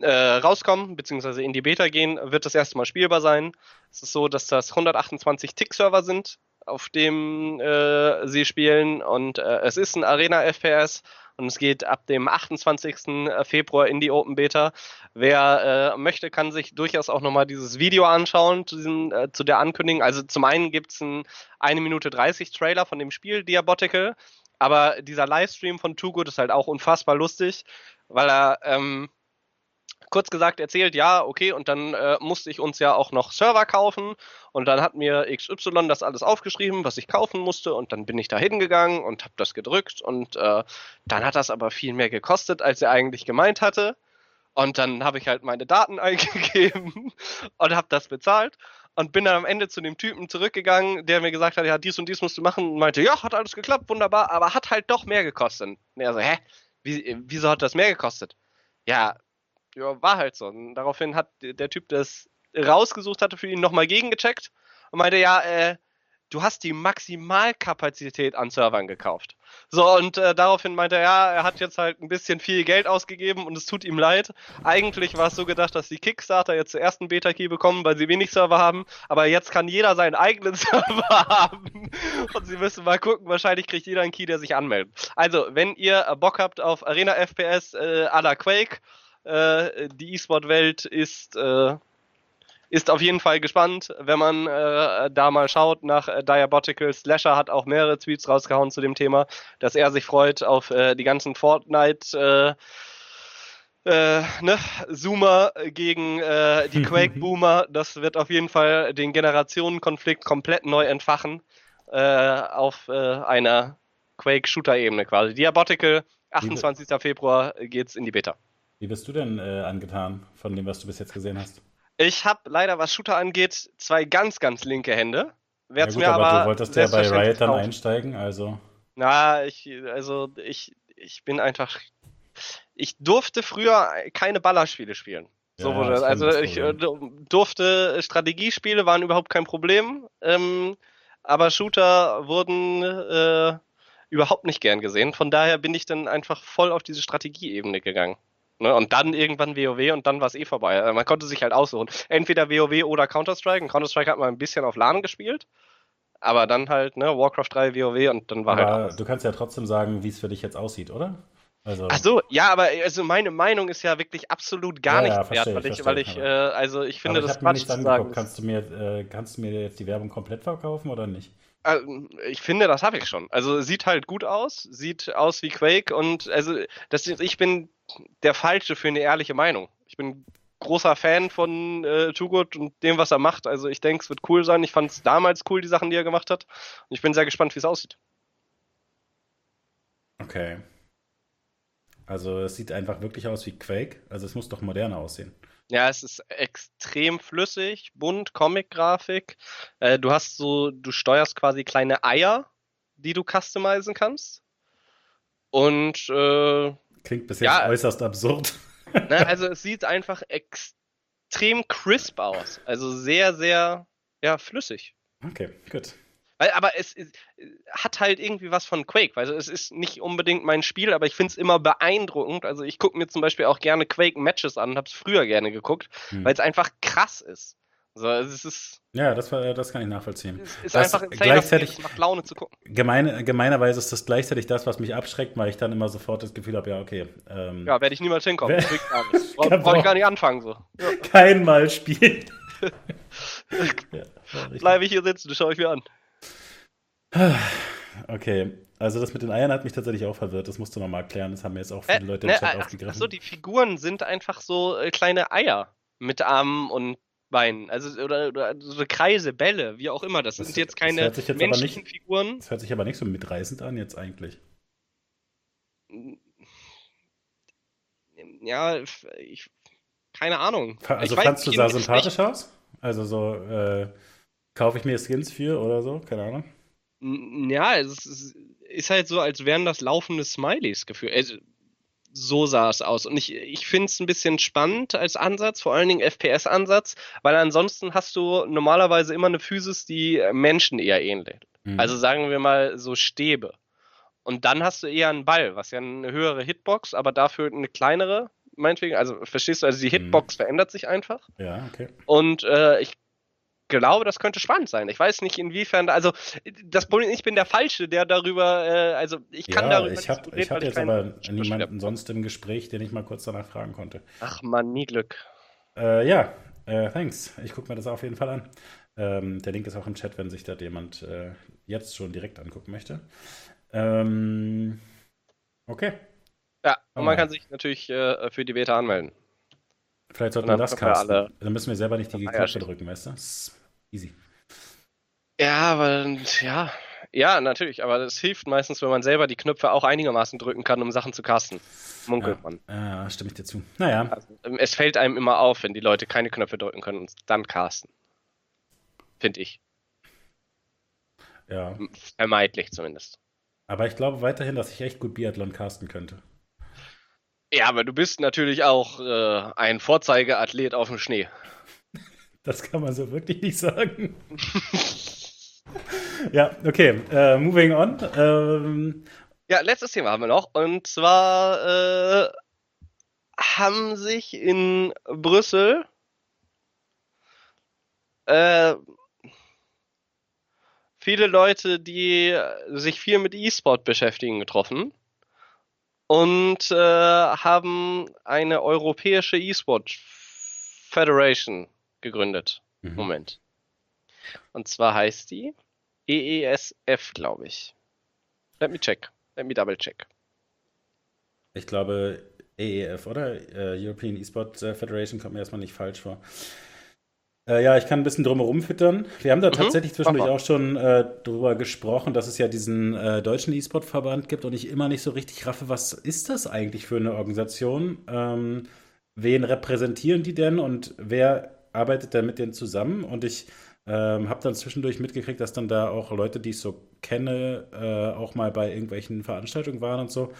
äh, rauskommen, beziehungsweise in die Beta gehen, wird das erste Mal spielbar sein. Es ist so, dass das 128 Tick-Server sind, auf dem äh, sie spielen und äh, es ist ein Arena-FPS und es geht ab dem 28. Februar in die Open Beta. Wer äh, möchte, kann sich durchaus auch nochmal dieses Video anschauen zu, diesem, äh, zu der Ankündigung. Also zum einen gibt es einen 1 Minute 30 Trailer von dem Spiel Diabotical, aber dieser Livestream von Too Good ist halt auch unfassbar lustig, weil er ähm, kurz gesagt erzählt, ja, okay, und dann äh, musste ich uns ja auch noch Server kaufen und dann hat mir XY das alles aufgeschrieben, was ich kaufen musste und dann bin ich da hingegangen und habe das gedrückt und äh, dann hat das aber viel mehr gekostet, als er eigentlich gemeint hatte. Und dann habe ich halt meine Daten [laughs] eingegeben und habe das bezahlt und bin dann am Ende zu dem Typen zurückgegangen, der mir gesagt hat, ja, dies und dies musst du machen und meinte, ja, hat alles geklappt, wunderbar, aber hat halt doch mehr gekostet. Und er so, hä? Wie, wieso hat das mehr gekostet? Ja, ja, war halt so. Und daraufhin hat der Typ, es rausgesucht hatte, für ihn nochmal gegengecheckt und meinte, ja, äh, du hast die Maximalkapazität an Servern gekauft. So, und äh, daraufhin meinte er, ja, er hat jetzt halt ein bisschen viel Geld ausgegeben und es tut ihm leid. Eigentlich war es so gedacht, dass die Kickstarter jetzt zuerst einen Beta-Key bekommen, weil sie wenig Server haben, aber jetzt kann jeder seinen eigenen [laughs] Server haben. Und sie müssen mal gucken, wahrscheinlich kriegt jeder einen Key, der sich anmeldet. Also, wenn ihr Bock habt auf Arena FPS äh, à la Quake, äh, die E-Sport-Welt ist, äh, ist auf jeden Fall gespannt, wenn man äh, da mal schaut nach äh, Diabotical. Slasher hat auch mehrere Tweets rausgehauen zu dem Thema, dass er sich freut auf äh, die ganzen Fortnite äh, äh, ne, Zoomer gegen äh, die [laughs] Quake-Boomer. Das wird auf jeden Fall den Generationenkonflikt komplett neu entfachen äh, auf äh, einer Quake-Shooter-Ebene quasi. Diabotical, 28. Februar geht's in die Beta. Wie bist du denn äh, angetan von dem, was du bis jetzt gesehen hast? Ich habe leider, was Shooter angeht, zwei ganz, ganz linke Hände. Werd's ja, gut, mir aber, aber du wolltest ja bei Riot dann einsteigen, also. Na, ich, also ich, ich bin einfach. Ich durfte früher keine Ballerspiele spielen. So ja, wurde, also ich äh, durfte Strategiespiele waren überhaupt kein Problem, ähm, aber Shooter wurden äh, überhaupt nicht gern gesehen. Von daher bin ich dann einfach voll auf diese Strategieebene gegangen. Ne? Und dann irgendwann WoW und dann war es eh vorbei. Also man konnte sich halt aussuchen. Entweder WoW oder Counter-Strike. Und Counter-Strike hat man ein bisschen auf LAN gespielt. Aber dann halt, ne, Warcraft 3, WoW und dann war aber halt. Alles. Du kannst ja trotzdem sagen, wie es für dich jetzt aussieht, oder? Also Ach so, ja, aber also meine Meinung ist ja wirklich absolut gar ja, nicht ja, wert, weil ich, weil ich, äh, also ich finde aber ich das Quatsch zu sagen. Kannst du mir, äh, kannst du mir jetzt die Werbung komplett verkaufen oder nicht? Also, ich finde, das habe ich schon. Also sieht halt gut aus, sieht aus wie Quake und also das, ich bin der Falsche für eine ehrliche Meinung. Ich bin großer Fan von äh, Too Good und dem, was er macht. Also ich denke, es wird cool sein. Ich fand es damals cool, die Sachen, die er gemacht hat. Und ich bin sehr gespannt, wie es aussieht. Okay. Also es sieht einfach wirklich aus wie Quake. Also es muss doch moderner aussehen. Ja, es ist extrem flüssig, bunt, Comic-Grafik. Äh, du hast so, du steuerst quasi kleine Eier, die du customizen kannst. Und äh, klingt bis jetzt ja, äußerst absurd. [laughs] Ne, also [laughs] es sieht einfach extrem crisp aus. Also sehr, sehr ja, flüssig. Okay, gut. Weil, aber es, es, hat halt irgendwie was von Quake. Also es ist nicht unbedingt mein Spiel, aber ich finde es immer beeindruckend. Also ich gucke mir zum Beispiel auch gerne Quake-Matches an, habe es früher gerne geguckt, hm. weil es einfach krass ist. Also es ist. Ja, das, war, das kann ich nachvollziehen. Es ist das einfach gleichzeitig macht Laune zu gucken. Gemeine, gemeinerweise ist das gleichzeitig das, was mich abschreckt, weil ich dann immer sofort das Gefühl habe, ja, okay. Ähm, ja, werde ich niemals hinkommen. [laughs] Brauche brauch ich gar nicht anfangen so. [laughs] Ja. Kein Mal spielen. [laughs] ja, Bleibe ich hier sitzen, das schaue ich mir an. [sighs] Okay, also das mit den Eiern hat mich tatsächlich auch verwirrt. Das musst du nochmal erklären. Das haben mir jetzt auch viele äh, Leute im ne, Chat aufgegriffen. Achso, die Figuren sind einfach so äh, kleine Eier mit Armen und Beinen, also oder, oder so Kreise, Bälle, wie auch immer. Das, das sind jetzt keine jetzt menschlichen nicht, Figuren. Das hört sich aber nicht so mitreißend an jetzt eigentlich. Ja, ich, keine Ahnung. Also ich fandst du sah sympathisch nicht. aus? Also so äh, kaufe ich mir Skins für oder so? Keine Ahnung. Ja, es ist, halt so, als wären das laufende Smileys gefühlt. Also, so sah es aus. Und ich, ich finde es ein bisschen spannend als Ansatz, vor allen Dingen FPS-Ansatz, weil ansonsten hast du normalerweise immer eine Physis, die Menschen eher ähnelt. Mhm. Also sagen wir mal so Stäbe. Und dann hast du eher einen Ball, was ja eine höhere Hitbox, aber dafür eine kleinere, meinetwegen. Also verstehst du, also die mhm. Hitbox mhm. verändert sich einfach. Ja, okay. Und äh, ich glaube, das könnte spannend sein. Ich weiß nicht, inwiefern, also das Problem, ich bin der Falsche, der darüber, äh, also ich kann ja, darüber ich hab, Ich hatte jetzt aber niemanden sonst im Gespräch, den ich mal kurz danach fragen konnte. Ach man, nie Glück. Äh, ja, äh, thanks. Ich gucke mir das auf jeden Fall an. Ähm, der Link ist auch im Chat, wenn sich da jemand äh, jetzt schon direkt angucken möchte. Ähm, okay. Ja, und man kann sich natürlich äh, für die Beta anmelden. Vielleicht sollten wir das casten. Dann müssen wir selber nicht die Knöpfe drücken, weißt du? Easy. Ja, aber ja, ja, natürlich, aber das hilft meistens, wenn man selber die Knöpfe auch einigermaßen drücken kann, um Sachen zu casten. Munkelt ja, man. Ja, stimme ich dir zu. Naja. Also, ähm, es fällt einem immer auf, wenn die Leute keine Knöpfe drücken können und dann casten. Finde ich. Ja. Vermeidlich zumindest. Aber ich glaube weiterhin, dass ich echt gut Biathlon casten könnte. Ja, aber du bist natürlich auch äh, ein Vorzeigeathlet auf dem Schnee. Das kann man so wirklich nicht sagen. ja, okay. Uh, moving on. Ähm, ja, letztes Thema haben wir noch. Und zwar äh, haben sich in Brüssel äh, viele Leute, die sich viel mit E-Sport beschäftigen, getroffen und äh, haben eine europäische E-Sport Federation gegründet. Mhm. Moment. Und zwar heißt die EESF, glaube ich. Let me check. Let me double check. Ich glaube EEF, oder? Uh, European Esport äh, Federation kommt mir erstmal nicht falsch vor. Äh, ja, ich kann ein bisschen drumherum füttern. Wir haben da mhm, tatsächlich zwischendurch auch schon äh, drüber gesprochen, dass es ja diesen äh, deutschen E-Sport-Verband gibt und ich immer nicht so richtig raffe, was ist das eigentlich für eine Organisation? Ähm, wen repräsentieren die denn und wer arbeitet da mit denen zusammen? Und ich ähm, habe dann zwischendurch mitgekriegt, dass dann da auch Leute, die ich so kenne, äh, auch mal bei irgendwelchen Veranstaltungen waren und so.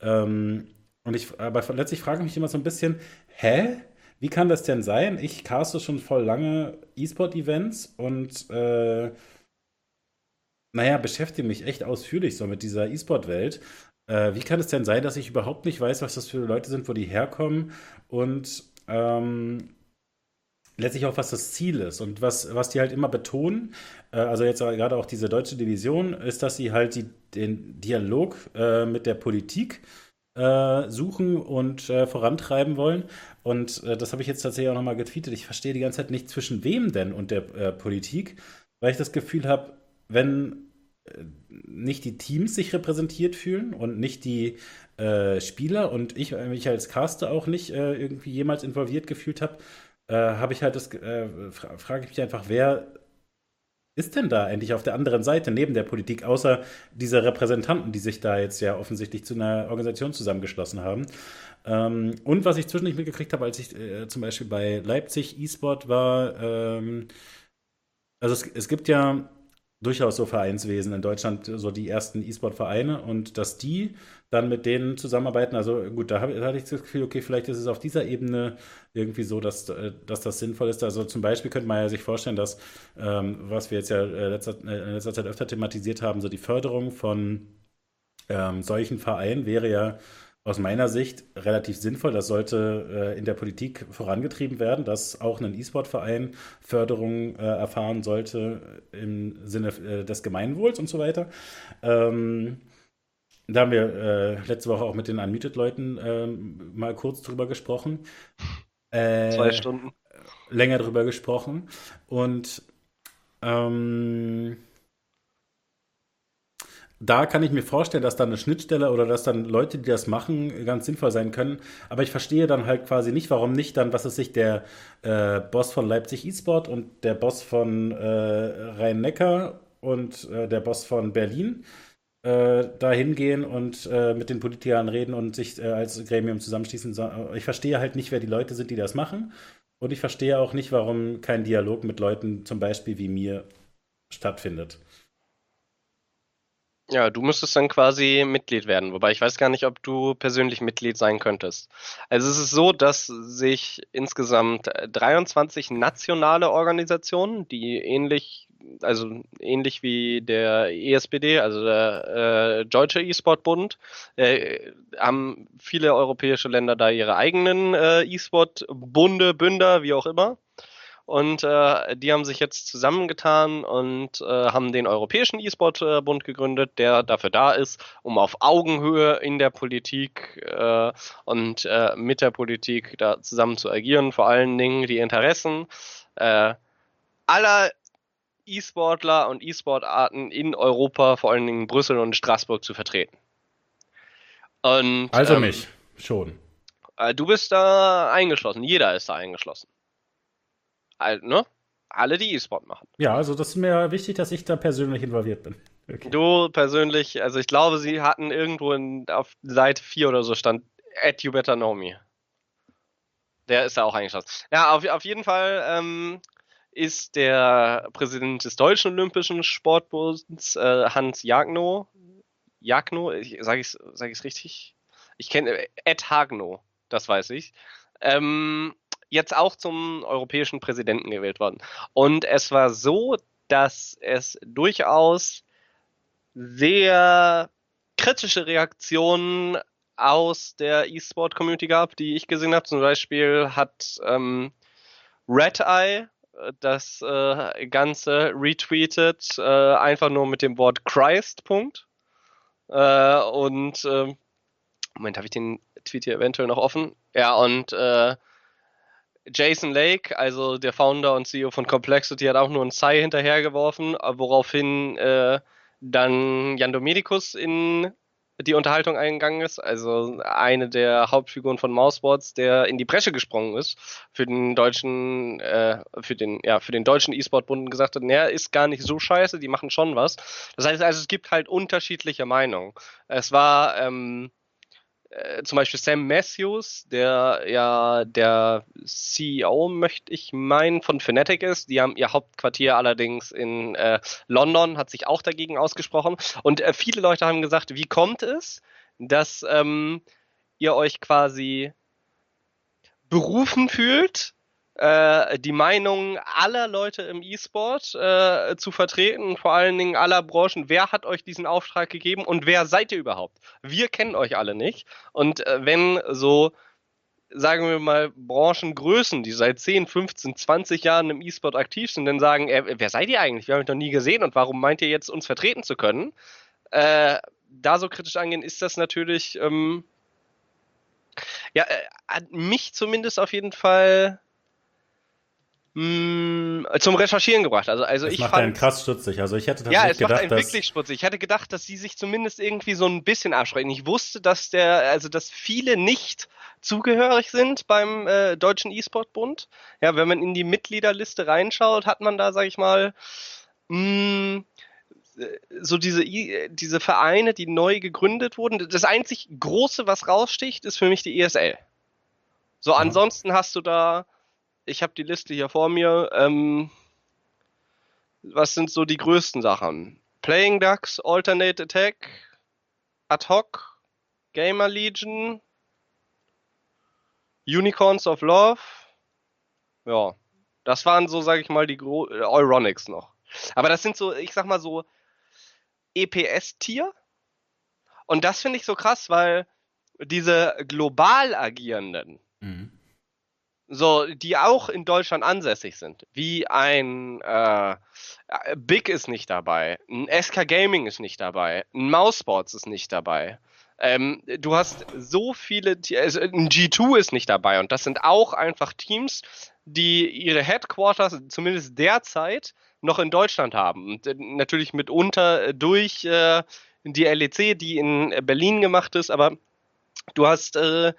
Ähm, und ich, aber letztlich frage ich mich immer so ein bisschen, hä? Wie kann das denn sein? Ich caste schon voll lange E-Sport-Events und äh, naja, beschäftige mich echt ausführlich so mit dieser E-Sport-Welt. Äh, wie kann es denn sein, dass ich überhaupt nicht weiß, was das für Leute sind, wo die herkommen und ähm, letztlich auch, was das Ziel ist und was, was die halt immer betonen, äh, also jetzt gerade auch diese deutsche Division, ist, dass sie halt die, den Dialog äh, mit der Politik äh, suchen und äh, vorantreiben wollen. Und äh, das habe ich jetzt tatsächlich auch nochmal getweetet. Ich verstehe die ganze Zeit nicht, zwischen wem denn und der äh, Politik, weil ich das Gefühl habe, wenn nicht die Teams sich repräsentiert fühlen und nicht die Spieler und ich mich als Caster auch nicht irgendwie jemals involviert gefühlt habe, habe ich halt das, frage ich mich einfach, wer ist denn da eigentlich auf der anderen Seite neben der Politik, außer dieser Repräsentanten, die sich da jetzt ja offensichtlich zu einer Organisation zusammengeschlossen haben? Ähm, und was ich zwischendurch mitgekriegt habe, als ich äh, zum Beispiel bei Leipzig E-Sport war, ähm, also es, es gibt ja durchaus so Vereinswesen in Deutschland, so die ersten E-Sport-Vereine und dass die dann mit denen zusammenarbeiten. Also gut, da, hab, da hatte ich das Gefühl, okay, vielleicht ist es auf dieser Ebene irgendwie so, dass, äh, dass das sinnvoll ist. Also zum Beispiel könnte man ja sich vorstellen, dass, ähm, was wir jetzt ja äh, letzter, äh, in letzter Zeit öfter thematisiert haben, so die Förderung von ähm, solchen Vereinen wäre ja aus meiner Sicht relativ sinnvoll. Das sollte äh, in der Politik vorangetrieben werden, dass auch ein E-Sport-Verein Förderung äh, erfahren sollte im Sinne äh, des Gemeinwohls und so weiter. Ähm, da haben wir äh, letzte Woche auch mit den Unmuted-Leuten ähm, mal kurz drüber gesprochen. Äh, Zwei Stunden. Länger drüber gesprochen. Und ähm, da kann ich mir vorstellen, dass dann eine Schnittstelle oder dass dann Leute, die das machen, ganz sinnvoll sein können. Aber ich verstehe dann halt quasi nicht, warum nicht dann, was ist sich der äh, Boss von Leipzig eSport und der Boss von äh, Rhein-Neckar und äh, der Boss von Berlin äh, da hingehen und äh, mit den Politikern reden und sich äh, als Gremium zusammenschließen. Ich verstehe halt nicht, wer die Leute sind, die das machen. Und ich verstehe auch nicht, warum kein Dialog mit Leuten zum Beispiel wie mir stattfindet. Ja, du müsstest dann quasi Mitglied werden, wobei ich weiß gar nicht, ob du persönlich Mitglied sein könntest. Also es ist so, dass sich insgesamt 23 nationale Organisationen, die ähnlich, also ähnlich wie der ESPD, also der äh, Deutsche E-Sport-Bund, äh, haben viele europäische Länder da ihre eigenen äh, E-Sport-Bunde, Bünder, wie auch immer. Und äh, die haben sich jetzt zusammengetan und äh, haben den Europäischen E-Sport-Bund gegründet, der dafür da ist, um auf Augenhöhe in der Politik äh, und äh, mit der Politik da zusammen zu agieren, vor allen Dingen die Interessen äh, aller E-Sportler und E-Sport-Arten in Europa, vor allen Dingen Brüssel und Straßburg zu vertreten. Und, also ähm, mich, schon. Äh, du bist da eingeschlossen, jeder ist da eingeschlossen ne? Alle, die E-Sport machen. Ja, also das ist mir wichtig, dass ich da persönlich involviert bin. Okay. Du persönlich, also ich glaube, sie hatten irgendwo in, auf Seite 4 oder so stand At You Better Know Me. Der ist da auch eingeschlossen. Ja, auf, auf jeden Fall ähm, ist der Präsident des Deutschen Olympischen Sportbunds, äh, Hans Jagno, Jagno, sage ich es sag ich's richtig? Ich kenne Ed Hagno, das weiß ich. Ähm, jetzt auch zum europäischen Präsidenten gewählt worden. Und es war so, dass es durchaus sehr kritische Reaktionen aus der E-Sport-Community gab, die ich gesehen habe. Zum Beispiel hat ähm, Red Eye äh, das äh, Ganze retweetet, äh, einfach nur mit dem Wort Christ, Punkt. Äh, und äh, Moment, habe ich den Tweet hier eventuell noch offen? Ja, und äh, Jason Lake, also der Founder und CEO von Complexity, hat auch nur ein Sai hinterhergeworfen, woraufhin äh, dann Jan Domedikus in die Unterhaltung eingegangen ist, also eine der Hauptfiguren von Mouseboards, der in die Bresche gesprungen ist für den deutschen, äh, für den, ja, für den deutschen E-Sport-Bund und gesagt hat, naja, ist gar nicht so scheiße, die machen schon was. Das heißt also, es gibt halt unterschiedliche Meinungen. Es war ähm, äh, zum Beispiel Sam Matthews, der ja der CEO, möchte ich meinen, von Fnatic ist. Die haben ihr Hauptquartier allerdings in äh, London, hat sich auch dagegen ausgesprochen. Und äh, viele Leute haben gesagt, wie kommt es, dass ähm, ihr euch quasi berufen fühlt, äh, die Meinung aller Leute im E-Sport äh, zu vertreten, vor allen Dingen aller Branchen. Wer hat euch diesen Auftrag gegeben und wer seid ihr überhaupt? Wir kennen euch alle nicht. Und äh, wenn so sagen wir mal, Branchengrößen, die seit 10, 15, 20 Jahren im E-Sport aktiv sind, dann sagen, äh, wer seid ihr eigentlich? Wir haben euch noch nie gesehen und warum meint ihr jetzt, uns vertreten zu können? Äh, da so kritisch angehen, ist das natürlich, ähm, ja, äh, hat mich zumindest auf jeden Fall Mm, zum Recherchieren gebracht. Also, also das ich macht fand, einen krass stutzig. Also ich hätte tatsächlich ja, es gedacht, macht einen wirklich stutzig. Ich hätte gedacht, dass sie sich zumindest irgendwie so ein bisschen abschrecken. Ich wusste, dass der, also dass viele nicht zugehörig sind beim äh, Deutschen E-Sport-Bund. Ja, wenn man in die Mitgliederliste reinschaut, hat man da, sag ich mal, mh, mm, so diese, diese Vereine, die neu gegründet wurden. Das einzig Große, was raussticht, ist für mich die ESL. So, ansonsten hast du da ich habe die Liste hier vor mir. Ähm, was sind so die größten Sachen? Playing Ducks, Alternate Attack, Ad hoc, Gamer Legion, Unicorns of Love. Ja, das waren so, sage ich mal, die Gro äh, Euronics noch. Aber das sind so, ich sag mal so EPS-Tier. Und das finde ich so krass, weil diese global agierenden, mhm so, die auch in Deutschland ansässig sind, wie ein äh, Big ist nicht dabei, ein SK Gaming ist nicht dabei, ein Mousesports ist nicht dabei. Ähm, du hast so viele, also ein G2 ist nicht dabei und das sind auch einfach Teams, die ihre Headquarters zumindest derzeit noch in Deutschland haben und äh, natürlich mitunter durch äh, die LEC, die in Berlin gemacht ist, aber du hast äh,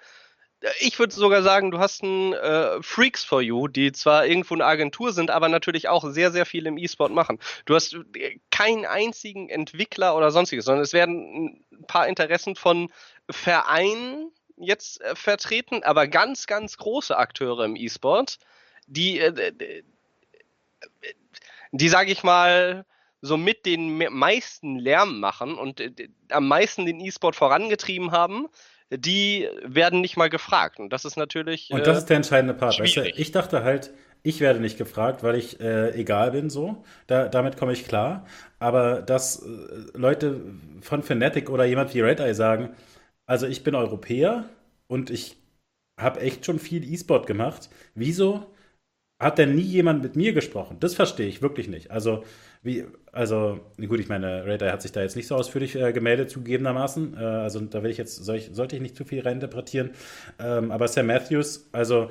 ich würde sogar sagen, du hast ein äh, Freaks for You, die zwar irgendwo eine Agentur sind, aber natürlich auch sehr, sehr viel im E-Sport machen. Du hast äh, keinen einzigen Entwickler oder sonstiges, sondern es werden ein paar Interessen von Vereinen jetzt äh, vertreten, aber ganz, ganz große Akteure im E-Sport, die, äh, die sage ich mal, so mit den meisten Lärm machen und äh, am meisten den E-Sport vorangetrieben haben, die werden nicht mal gefragt. Und das ist natürlich. Und das äh, ist der entscheidende Part. Weißt du, ich dachte halt, ich werde nicht gefragt, weil ich äh, egal bin, so. Da, damit komme ich klar. Aber dass äh, Leute von Fnatic oder jemand wie Red Eye sagen, also ich bin Europäer und ich habe echt schon viel E-Sport gemacht. Wieso hat denn nie jemand mit mir gesprochen? Das verstehe ich wirklich nicht. Also, wie, also, gut, ich meine, Radar hat sich da jetzt nicht so ausführlich äh, gemeldet, zugegebenermaßen. Äh, also, da will ich jetzt, soll ich, sollte ich nicht zu viel reininterpretieren. Ähm, aber Sam Matthews, also,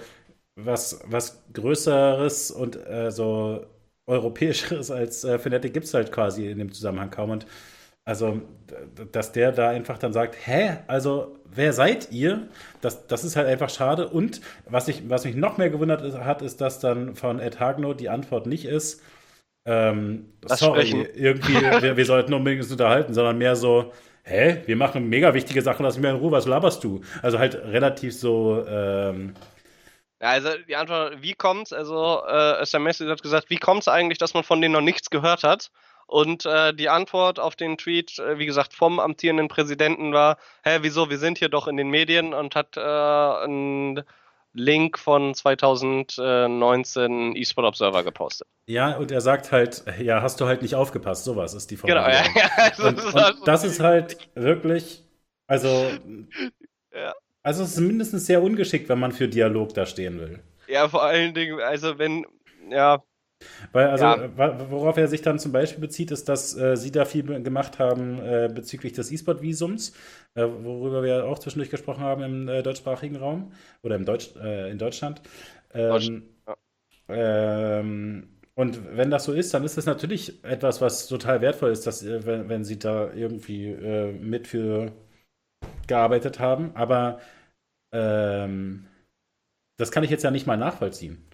was, was Größeres und äh, so Europäischeres [laughs] als äh, Fnatic gibt es halt quasi in dem Zusammenhang kaum. Und also, dass der da einfach dann sagt, hä, also wer seid ihr? Das, das ist halt einfach schade. Und was, ich, was mich noch mehr gewundert hat, ist, dass dann von Ed Hagno die Antwort nicht ist, ähm, sorry, sprechen. irgendwie, [laughs] wir, wir sollten unbedingt uns unterhalten, sondern mehr so, hä, wir machen mega wichtige Sachen, lass mich mal in Ruhe, was laberst du? Also halt relativ so, ähm, ja, also die Antwort, wie kommt's? Also äh, SMS hat gesagt, wie kommt's eigentlich, dass man von denen noch nichts gehört hat? Und äh, die Antwort auf den Tweet, äh, wie gesagt, vom amtierenden Präsidenten war, hä, wieso, wir sind hier doch in den Medien und hat äh, einen Link von 2019 eSport Observer gepostet. Ja, und er sagt halt, ja, hast du halt nicht aufgepasst, sowas ist die Formulierung. Genau, ja, [laughs] ja. Und, das, und das ist halt wirklich, also, [laughs] ja. also es ist mindestens sehr ungeschickt, wenn man für Dialog da stehen will. Ja, vor allen Dingen, also wenn, ja, weil, also, ja. worauf er sich dann zum Beispiel bezieht, ist, dass äh, sie da viel gemacht haben äh, bezüglich des E-Sport-Visums, äh, worüber wir auch zwischendurch gesprochen haben im äh, deutschsprachigen Raum oder im Deutsch, äh, in Deutschland. Ähm, ja. ähm, und wenn das so ist, dann ist das natürlich etwas, was total wertvoll ist, dass, äh, wenn, wenn sie da irgendwie mit für gearbeitet haben. Aber ähm, das kann ich jetzt ja nicht mal nachvollziehen.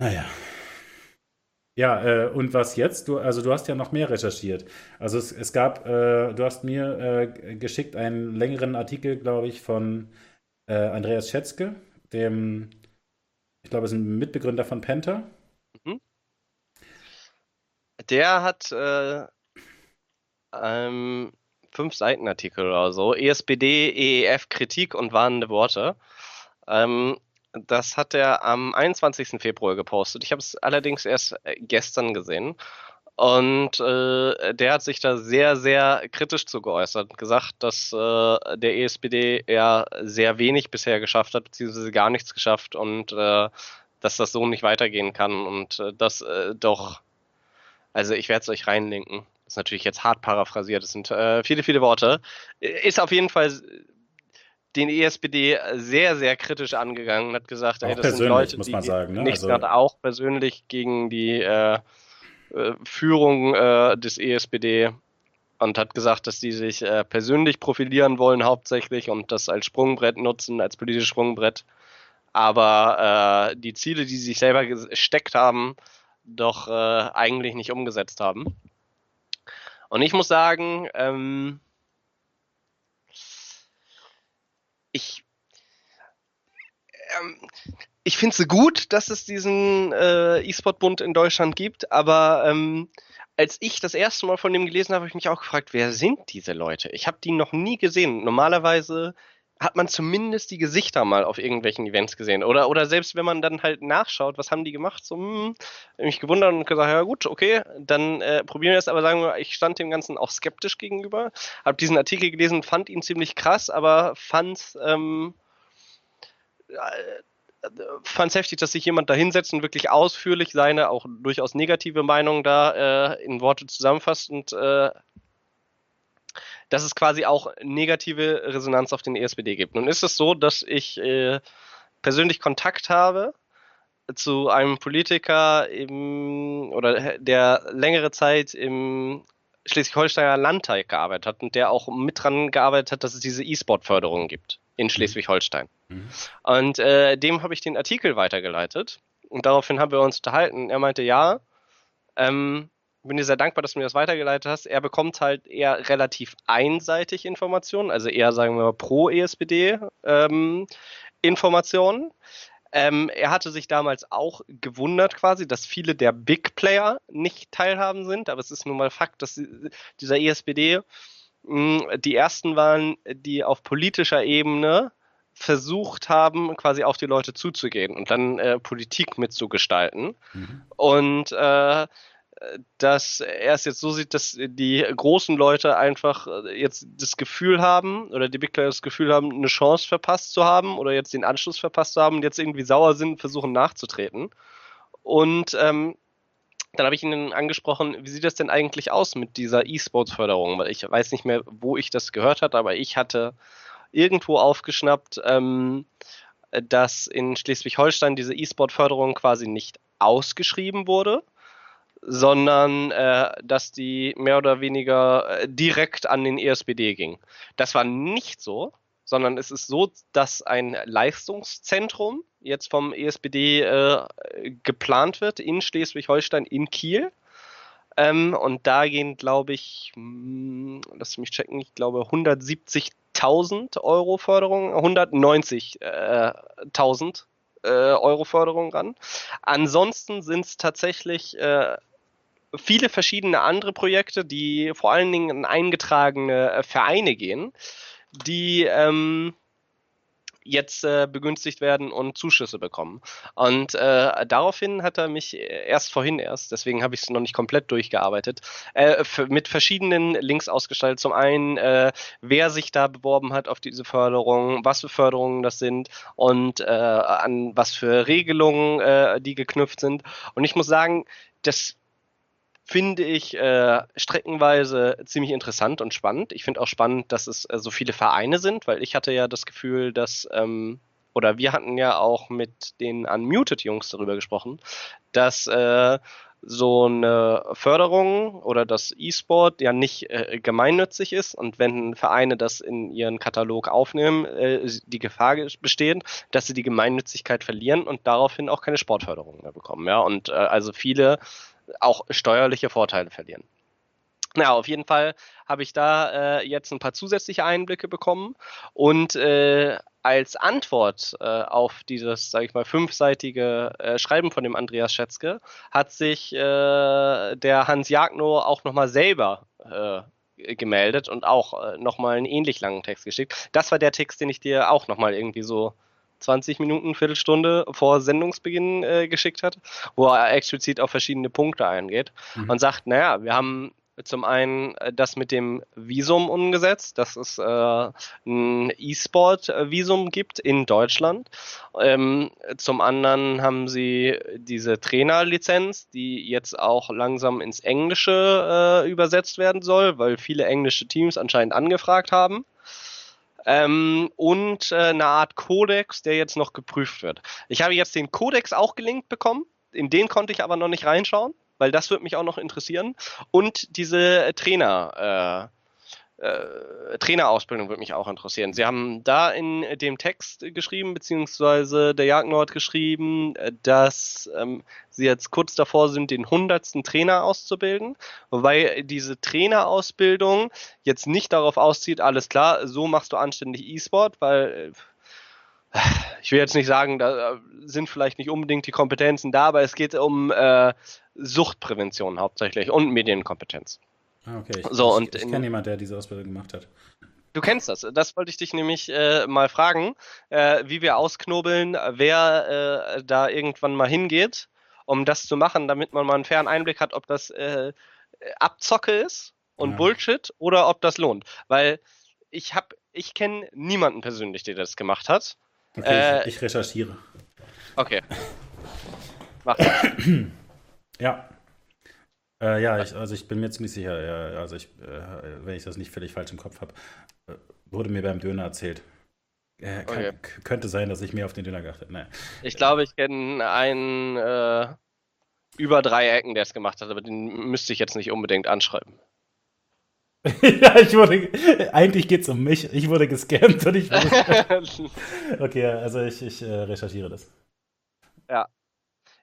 Naja. Ja, äh, und was jetzt? Du, also du hast ja noch mehr recherchiert. Also es, es gab, äh, du hast mir äh, geschickt einen längeren Artikel, glaube ich, von äh, Andreas Schätzke, dem, ich glaube, es ist ein Mitbegründer von Penta. Mhm. Der hat äh, ähm, fünf Seitenartikel oder so, ESBD, EEF, Kritik und warnende Worte. Ähm, das hat er am 21. Februar gepostet. Ich habe es allerdings erst äh, gestern gesehen. Und äh, der hat sich da sehr, sehr kritisch zu geäußert und gesagt, dass äh, der ESPD ja sehr wenig bisher geschafft hat, beziehungsweise gar nichts geschafft und äh, dass das so nicht weitergehen kann und äh, das äh, doch, also ich werde es euch reinlinken. Das ist natürlich jetzt hart paraphrasiert, das sind viele, viele Worte. Ist auf jeden Fall den ESPD sehr, sehr kritisch angegangen und hat gesagt, ey, das sind Leute, muss man die sagen, ne? nichts also, auch persönlich gegen die äh, äh, Führung äh, des ESPD und hat gesagt, dass die sich äh, persönlich profilieren wollen hauptsächlich und das als Sprungbrett nutzen, als politisches Sprungbrett. Aber äh, die Ziele, die sie sich selber gesteckt haben, doch äh, eigentlich nicht umgesetzt haben. Und ich muss sagen, ähm, ich ähm, ich finde es gut, dass es diesen äh, E-Sport-Bund in Deutschland gibt, aber ähm, als ich das erste Mal von dem gelesen habe, habe ich mich auch gefragt, wer sind diese Leute? Ich habe die noch nie gesehen. Normalerweise hat man zumindest die Gesichter mal auf irgendwelchen Events gesehen. Oder, oder selbst wenn man dann halt nachschaut, was haben die gemacht, so, hm, mich gewundert und gesagt, ja gut, okay, dann äh, probieren wir es. Aber sagen wir, ich stand dem Ganzen auch skeptisch gegenüber. Hab diesen Artikel gelesen, fand ihn ziemlich krass, aber fand ähm, äh, fand heftig, dass sich jemand da hinsetzt und wirklich ausführlich seine auch durchaus negative Meinung da äh, in Worte zusammenfasst und äh, dass es quasi auch negative Resonanz auf den ESPD gibt. Nun ist es so, dass ich äh, persönlich Kontakt habe zu einem Politiker im, oder der längere Zeit im Schleswig-Holsteiner Landtag gearbeitet hat und der auch mit dran gearbeitet hat, dass es diese E-Sport-Förderung gibt in mhm. Schleswig-Holstein. Mhm. Und äh, dem habe ich den Artikel weitergeleitet und daraufhin haben wir uns unterhalten. Er meinte, ja, ähm, bin dir sehr dankbar, dass du mir das weitergeleitet hast. Er bekommt halt eher relativ einseitig Informationen, also eher, sagen wir mal, pro ESPD ähm, Informationen. Ähm, er hatte sich damals auch gewundert quasi, dass viele der Big Player nicht teilhaben sind, aber es ist nun mal Fakt, dass dieser ESPD mh, hm, die ersten waren, die auf politischer Ebene versucht haben, quasi auf die Leute zuzugehen und dann äh, Politik mitzugestalten. Mhm. Und äh, dass er es jetzt so sieht, dass die großen Leute einfach äh, jetzt das Gefühl haben oder die Big Player das Gefühl haben, eine Chance verpasst zu haben oder jetzt den Anschluss verpasst zu haben und jetzt irgendwie sauer sind, versuchen nachzutreten. Und ähm, dann habe ich ihn angesprochen, wie sieht das denn eigentlich aus mit dieser E-Sports-Förderung? Weil ich weiß nicht mehr, wo ich das gehört habe, aber ich hatte irgendwo aufgeschnappt, ähm, dass in Schleswig-Holstein diese E-Sport-Förderung quasi nicht ausgeschrieben wurde, sondern äh, dass die mehr oder weniger äh, direkt an den ESBD ging. Das war nicht so, sondern es ist so, dass ein Leistungszentrum jetzt vom ESBD äh, geplant wird in Schleswig-Holstein in Kiel. Ähm, und da gehen, glaube ich, hm, lass mich checken, ich glaube 170.000 Euro Förderung, 190.000 äh, Euro Förderung ran. Ansonsten sind es tatsächlich äh, viele verschiedene andere Projekte, die vor allen Dingen in eingetragene äh, Vereine gehen, die ähm, jetzt äh, begünstigt werden und Zuschüsse bekommen. Und äh, daraufhin hat er mich erst vorhin erst, deswegen habe ich es noch nicht komplett durchgearbeitet, äh, mit verschiedenen Links ausgestaltet. Zum einen, äh, wer sich da beworben hat auf diese Förderung, was für Förderungen das sind und äh, an was für Regelungen äh, die geknüpft sind. Und ich muss sagen, das finde ich äh, streckenweise ziemlich interessant und spannend. Ich finde auch spannend, dass es äh, so viele Vereine sind, weil ich hatte ja das Gefühl, dass, ähm, oder wir hatten ja auch mit den Unmuted-Jungs darüber gesprochen, dass äh, so eine Förderung oder das E-Sport ja nicht äh, gemeinnützig ist und wenn Vereine das in ihren Katalog aufnehmen, äh, die Gefahr besteht, dass sie die Gemeinnützigkeit verlieren und daraufhin auch keine Sportförderung mehr bekommen. Ja, und äh, also viele auch steuerliche Vorteile verlieren. Ja, auf jeden Fall habe ich da äh, jetzt ein paar zusätzliche Einblicke bekommen und äh, als Antwort äh, auf dieses, sage ich mal, fünfseitige äh, Schreiben von dem Andreas Schätzke hat sich äh, der Hans Jagno auch nochmal selber äh, gemeldet und auch äh, nochmal einen ähnlich langen Text geschickt. Das war der Text, den ich dir auch nochmal irgendwie so 20 Minuten, Viertelstunde vor Sendungsbeginn äh, geschickt hat, wo er explizit auf verschiedene Punkte eingeht mhm. und sagt, naja, wir haben zum einen äh, das mit dem Visum umgesetzt, dass es äh, ein E-Sport-Visum gibt in Deutschland. Ähm, zum anderen haben sie diese Trainerlizenz, die jetzt auch langsam ins Englische äh, übersetzt werden soll, weil viele englische Teams anscheinend angefragt haben ähm, und äh, eine Art Codex, der jetzt noch geprüft wird. Ich habe jetzt den Codex auch gelinkt bekommen, in den konnte ich aber noch nicht reinschauen, weil das würde mich auch noch interessieren. Und diese Trainer, äh, äh, Trainerausbildung würde mich auch interessieren. Sie haben da in dem Text geschrieben, beziehungsweise der Jagdnord geschrieben, dass ähm, sie jetzt kurz davor sind, den hundertsten Trainer auszubilden, wobei diese Trainerausbildung jetzt nicht darauf auszieht, alles klar, so machst du anständig E-Sport, weil äh, ich will jetzt nicht sagen, da sind vielleicht nicht unbedingt die Kompetenzen da, aber es geht um äh, Suchtprävention hauptsächlich und Medienkompetenz. Ah, okay. Ich, so, ich, ich kenne jemanden, der diese Ausbildung gemacht hat. Du kennst das. Das wollte ich dich nämlich äh, mal fragen, äh, wie wir ausknobeln, wer äh, da irgendwann mal hingeht, um das zu machen, damit man mal einen fairen Einblick hat, ob das äh, Abzocke ist und ja. Bullshit oder ob das lohnt. Weil ich habe, ich kenne niemanden persönlich, der das gemacht hat. Okay, ich, äh, ich recherchiere. Okay. Mach das. ja. Äh, ja, ich, also ich bin mir ziemlich sicher, ja, also ich, äh, wenn ich das nicht völlig falsch im Kopf habe, äh, wurde mir beim Döner erzählt. Kann, okay. Könnte sein, dass ich mehr auf den Döner geachtet habe. Naja. Ich glaube, ich kenne einen äh, über drei Ecken, der es gemacht hat, aber den müsste ich jetzt nicht unbedingt anschreiben. [laughs] ja, ich wurde. Eigentlich geht's um mich. Ich wurde gescammt und ich wurde. [laughs] [laughs] okay, also ich, ich äh, recherchiere das. Ja.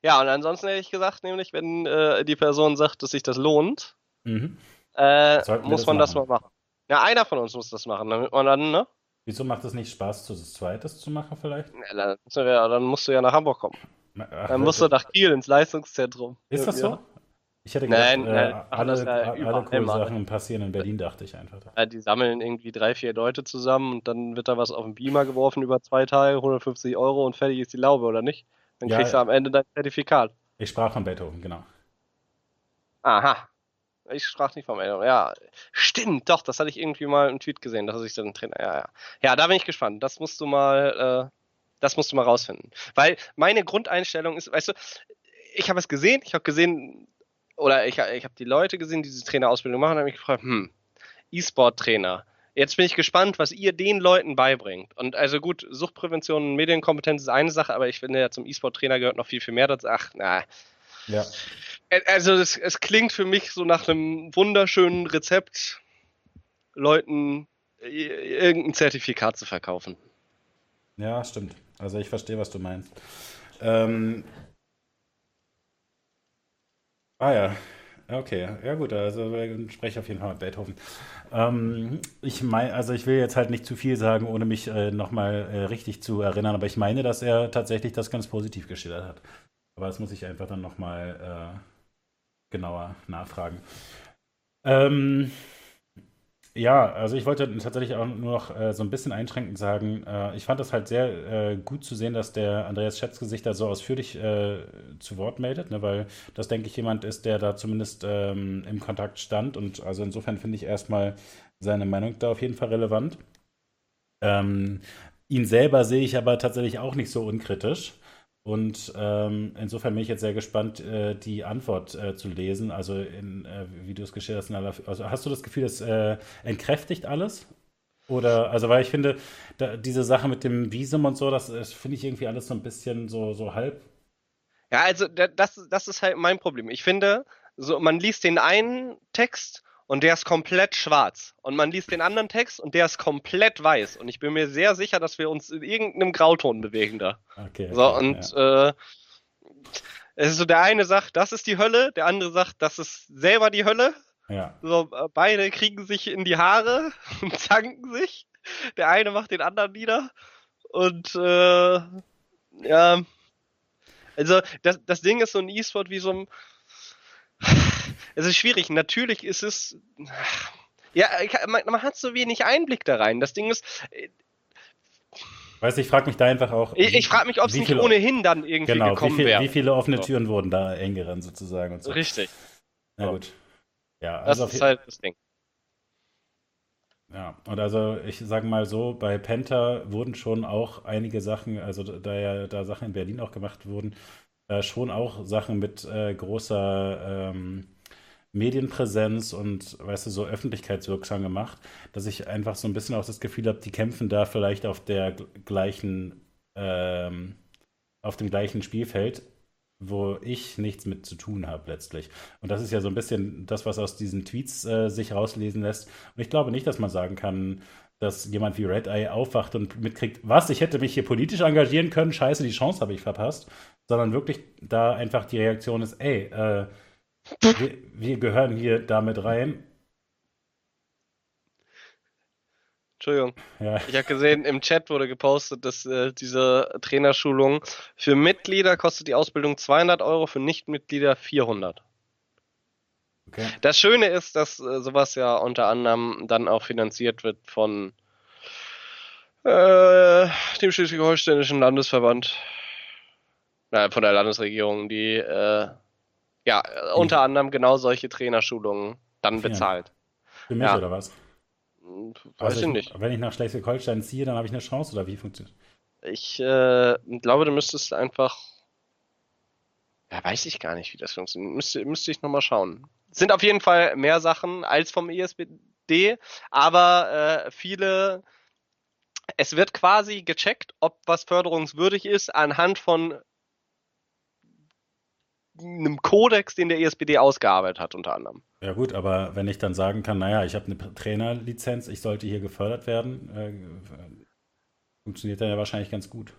Ja, und ansonsten hätte ich gesagt, nämlich, wenn äh, die Person sagt, dass sich das lohnt, mhm. äh, muss man das, das, mal machen. Ja, einer von uns muss das machen, damit man dann, ne? Wieso macht es nicht Spaß, zu zweites zu machen vielleicht? Ja, dann, dann musst du ja nach Hamburg kommen. Ach, dann musst du nach Kiel ins Leistungszentrum. Ist das so? Ich hätte gedacht, nein, äh, alle, ja alle coole Sachen passieren in Berlin, dachte ich einfach. Ja, die sammeln irgendwie drei, vier Leute zusammen und dann wird da was auf den Beamer geworfen über zwei Tage, 150 Euro und fertig ist die Laube, oder nicht? Dann kriegst ja, du am Ende dein Zertifikat. Ich sprach von Beethoven, genau. Aha. Ich sprach nicht vom Beethoven. Ja, stimmt, doch, das hatte ich irgendwie mal im Tweet gesehen, dass ich dann Trainer. Ja, ja. Ja, da bin ich gespannt. Das musst du mal, äh, das musst du mal rausfinden. Weil meine Grundeinstellung ist, weißt du, ich habe es gesehen, ich habe gesehen, oder ich, ich habe die Leute gesehen, die diese Trainerausbildung machen, und habe mich gefragt, hm, E-Sport-Trainer. Jetzt bin ich gespannt, was ihr den Leuten beibringt. Und also gut, Suchtprävention und Medienkompetenz ist eine Sache, aber ich finde ja zum E-Sport-Trainer gehört noch viel, viel mehr dazu. Ach, na. Ja. Also es, es klingt für mich so nach einem wunderschönen Rezept, Leuten irgendein Zertifikat zu verkaufen. Ja, stimmt. Also ich verstehe, was du meinst. Ähm, Ah ja, okay. Ja gut, also spreche auf jeden Fall mit Beethoven. Ähm, ich meine, also ich will jetzt halt nicht zu viel sagen, ohne mich äh, nochmal äh, richtig zu erinnern, aber ich meine, dass er tatsächlich das ganz positiv geschildert hat. Aber das muss ich einfach dann nochmal äh, genauer nachfragen. Ähm, ja, also ich wollte tatsächlich auch nur noch äh, so ein bisschen einschränkend sagen, äh, ich fand das halt sehr äh, gut zu sehen, dass der Andreas Schätzke sich da so ausführlich äh, zu Wort meldet, ne, weil das, denke ich, jemand ist, der da zumindest ähm, im Kontakt stand und also insofern finde ich erstmal seine Meinung da auf jeden Fall relevant. Ähm, ihn selber sehe ich aber tatsächlich auch nicht so unkritisch. Und ähm, insofern bin ich jetzt sehr gespannt, äh, die Antwort äh, zu lesen. Also, in, äh, wie du es geschildert hast. Also, hast du das Gefühl, das äh, entkräftigt alles? Oder, also, weil ich finde, da, diese Sache mit dem Visum und so, das, das finde ich irgendwie alles so ein bisschen so, so halb. Ja, also, das, das ist halt mein Problem. Ich finde, so, man liest den einen Text und der ist komplett schwarz. Und man liest den anderen Text und der ist komplett weiß. Und ich bin mir sehr sicher, dass wir uns in irgendeinem Grauton bewegen da. Okay. So, okay, und ja. äh, es ist so, der eine sagt, das ist die Hölle, der andere sagt, das ist selber die Hölle. Ja. So, äh, beide kriegen sich in die Haare [laughs] und zanken sich. Der eine macht den anderen nieder. Und äh, ja. Also, das, das Ding ist so ein E-Sport wie so ein es ist schwierig. Natürlich ist es. Ja, man, man hat so wenig Einblick da rein. Das Ding ist. Äh, Weißt du, ich frage mich da einfach auch. Ich, ich frage mich, ob es nicht viele, ohnehin dann irgendwie genau, gekommen wäre. Wie viele offene Türen so. wurden da eng gerannt sozusagen? So. Richtig. Na gut. Ja, also das ist halt das Ding. Ja, und also ich sage mal so, bei Penta wurden schon auch einige Sachen, also da ja da Sachen in Berlin auch gemacht wurden, äh, schon auch Sachen mit äh, großer ähm, Medienpräsenz und, weißt du, so öffentlichkeitswirksam gemacht, dass ich einfach so ein bisschen auch das Gefühl habe, die kämpfen da vielleicht auf der gleichen, ähm, auf dem gleichen Spielfeld, wo ich nichts mit zu tun habe letztlich. Und das ist ja so ein bisschen das, was aus diesen Tweets äh, sich rauslesen lässt. Und ich glaube nicht, dass man sagen kann, dass jemand wie Red Eye aufwacht und mitkriegt, was, ich hätte mich hier politisch engagieren können, scheiße, die Chance habe ich verpasst, sondern wirklich da einfach die Reaktion ist, ey, äh, wir, wir gehören hier damit rein. Entschuldigung. Ja. Ich habe gesehen, im Chat wurde gepostet, dass äh, diese Trainerschulung für Mitglieder kostet die Ausbildung 200 Euro, für Nichtmitglieder 400. Okay. Das Schöne ist, dass äh, sowas ja unter anderem dann auch finanziert wird von äh, dem Schleswig-Holsteinischen Landesverband, äh, von der Landesregierung, die äh, ja, äh, unter anderem genau solche Trainerschulungen dann bezahlt. Für mich ja. oder was? Hm, weiß also ich nicht. Wenn ich nach Schleswig-Holstein ziehe, dann habe ich eine Chance oder wie funktioniert Ich äh, glaube, du müsstest einfach. Ja, weiß ich gar nicht, wie das funktioniert. Müsste, müsste ich nochmal schauen. Sind auf jeden Fall mehr Sachen als vom ESBD, aber äh, viele. Es wird quasi gecheckt, ob was förderungswürdig ist, anhand von einem Kodex, den der ESPD ausgearbeitet hat, unter anderem. Ja gut, aber wenn ich dann sagen kann, naja, ich habe eine Trainerlizenz, ich sollte hier gefördert werden, äh, funktioniert dann ja wahrscheinlich ganz gut.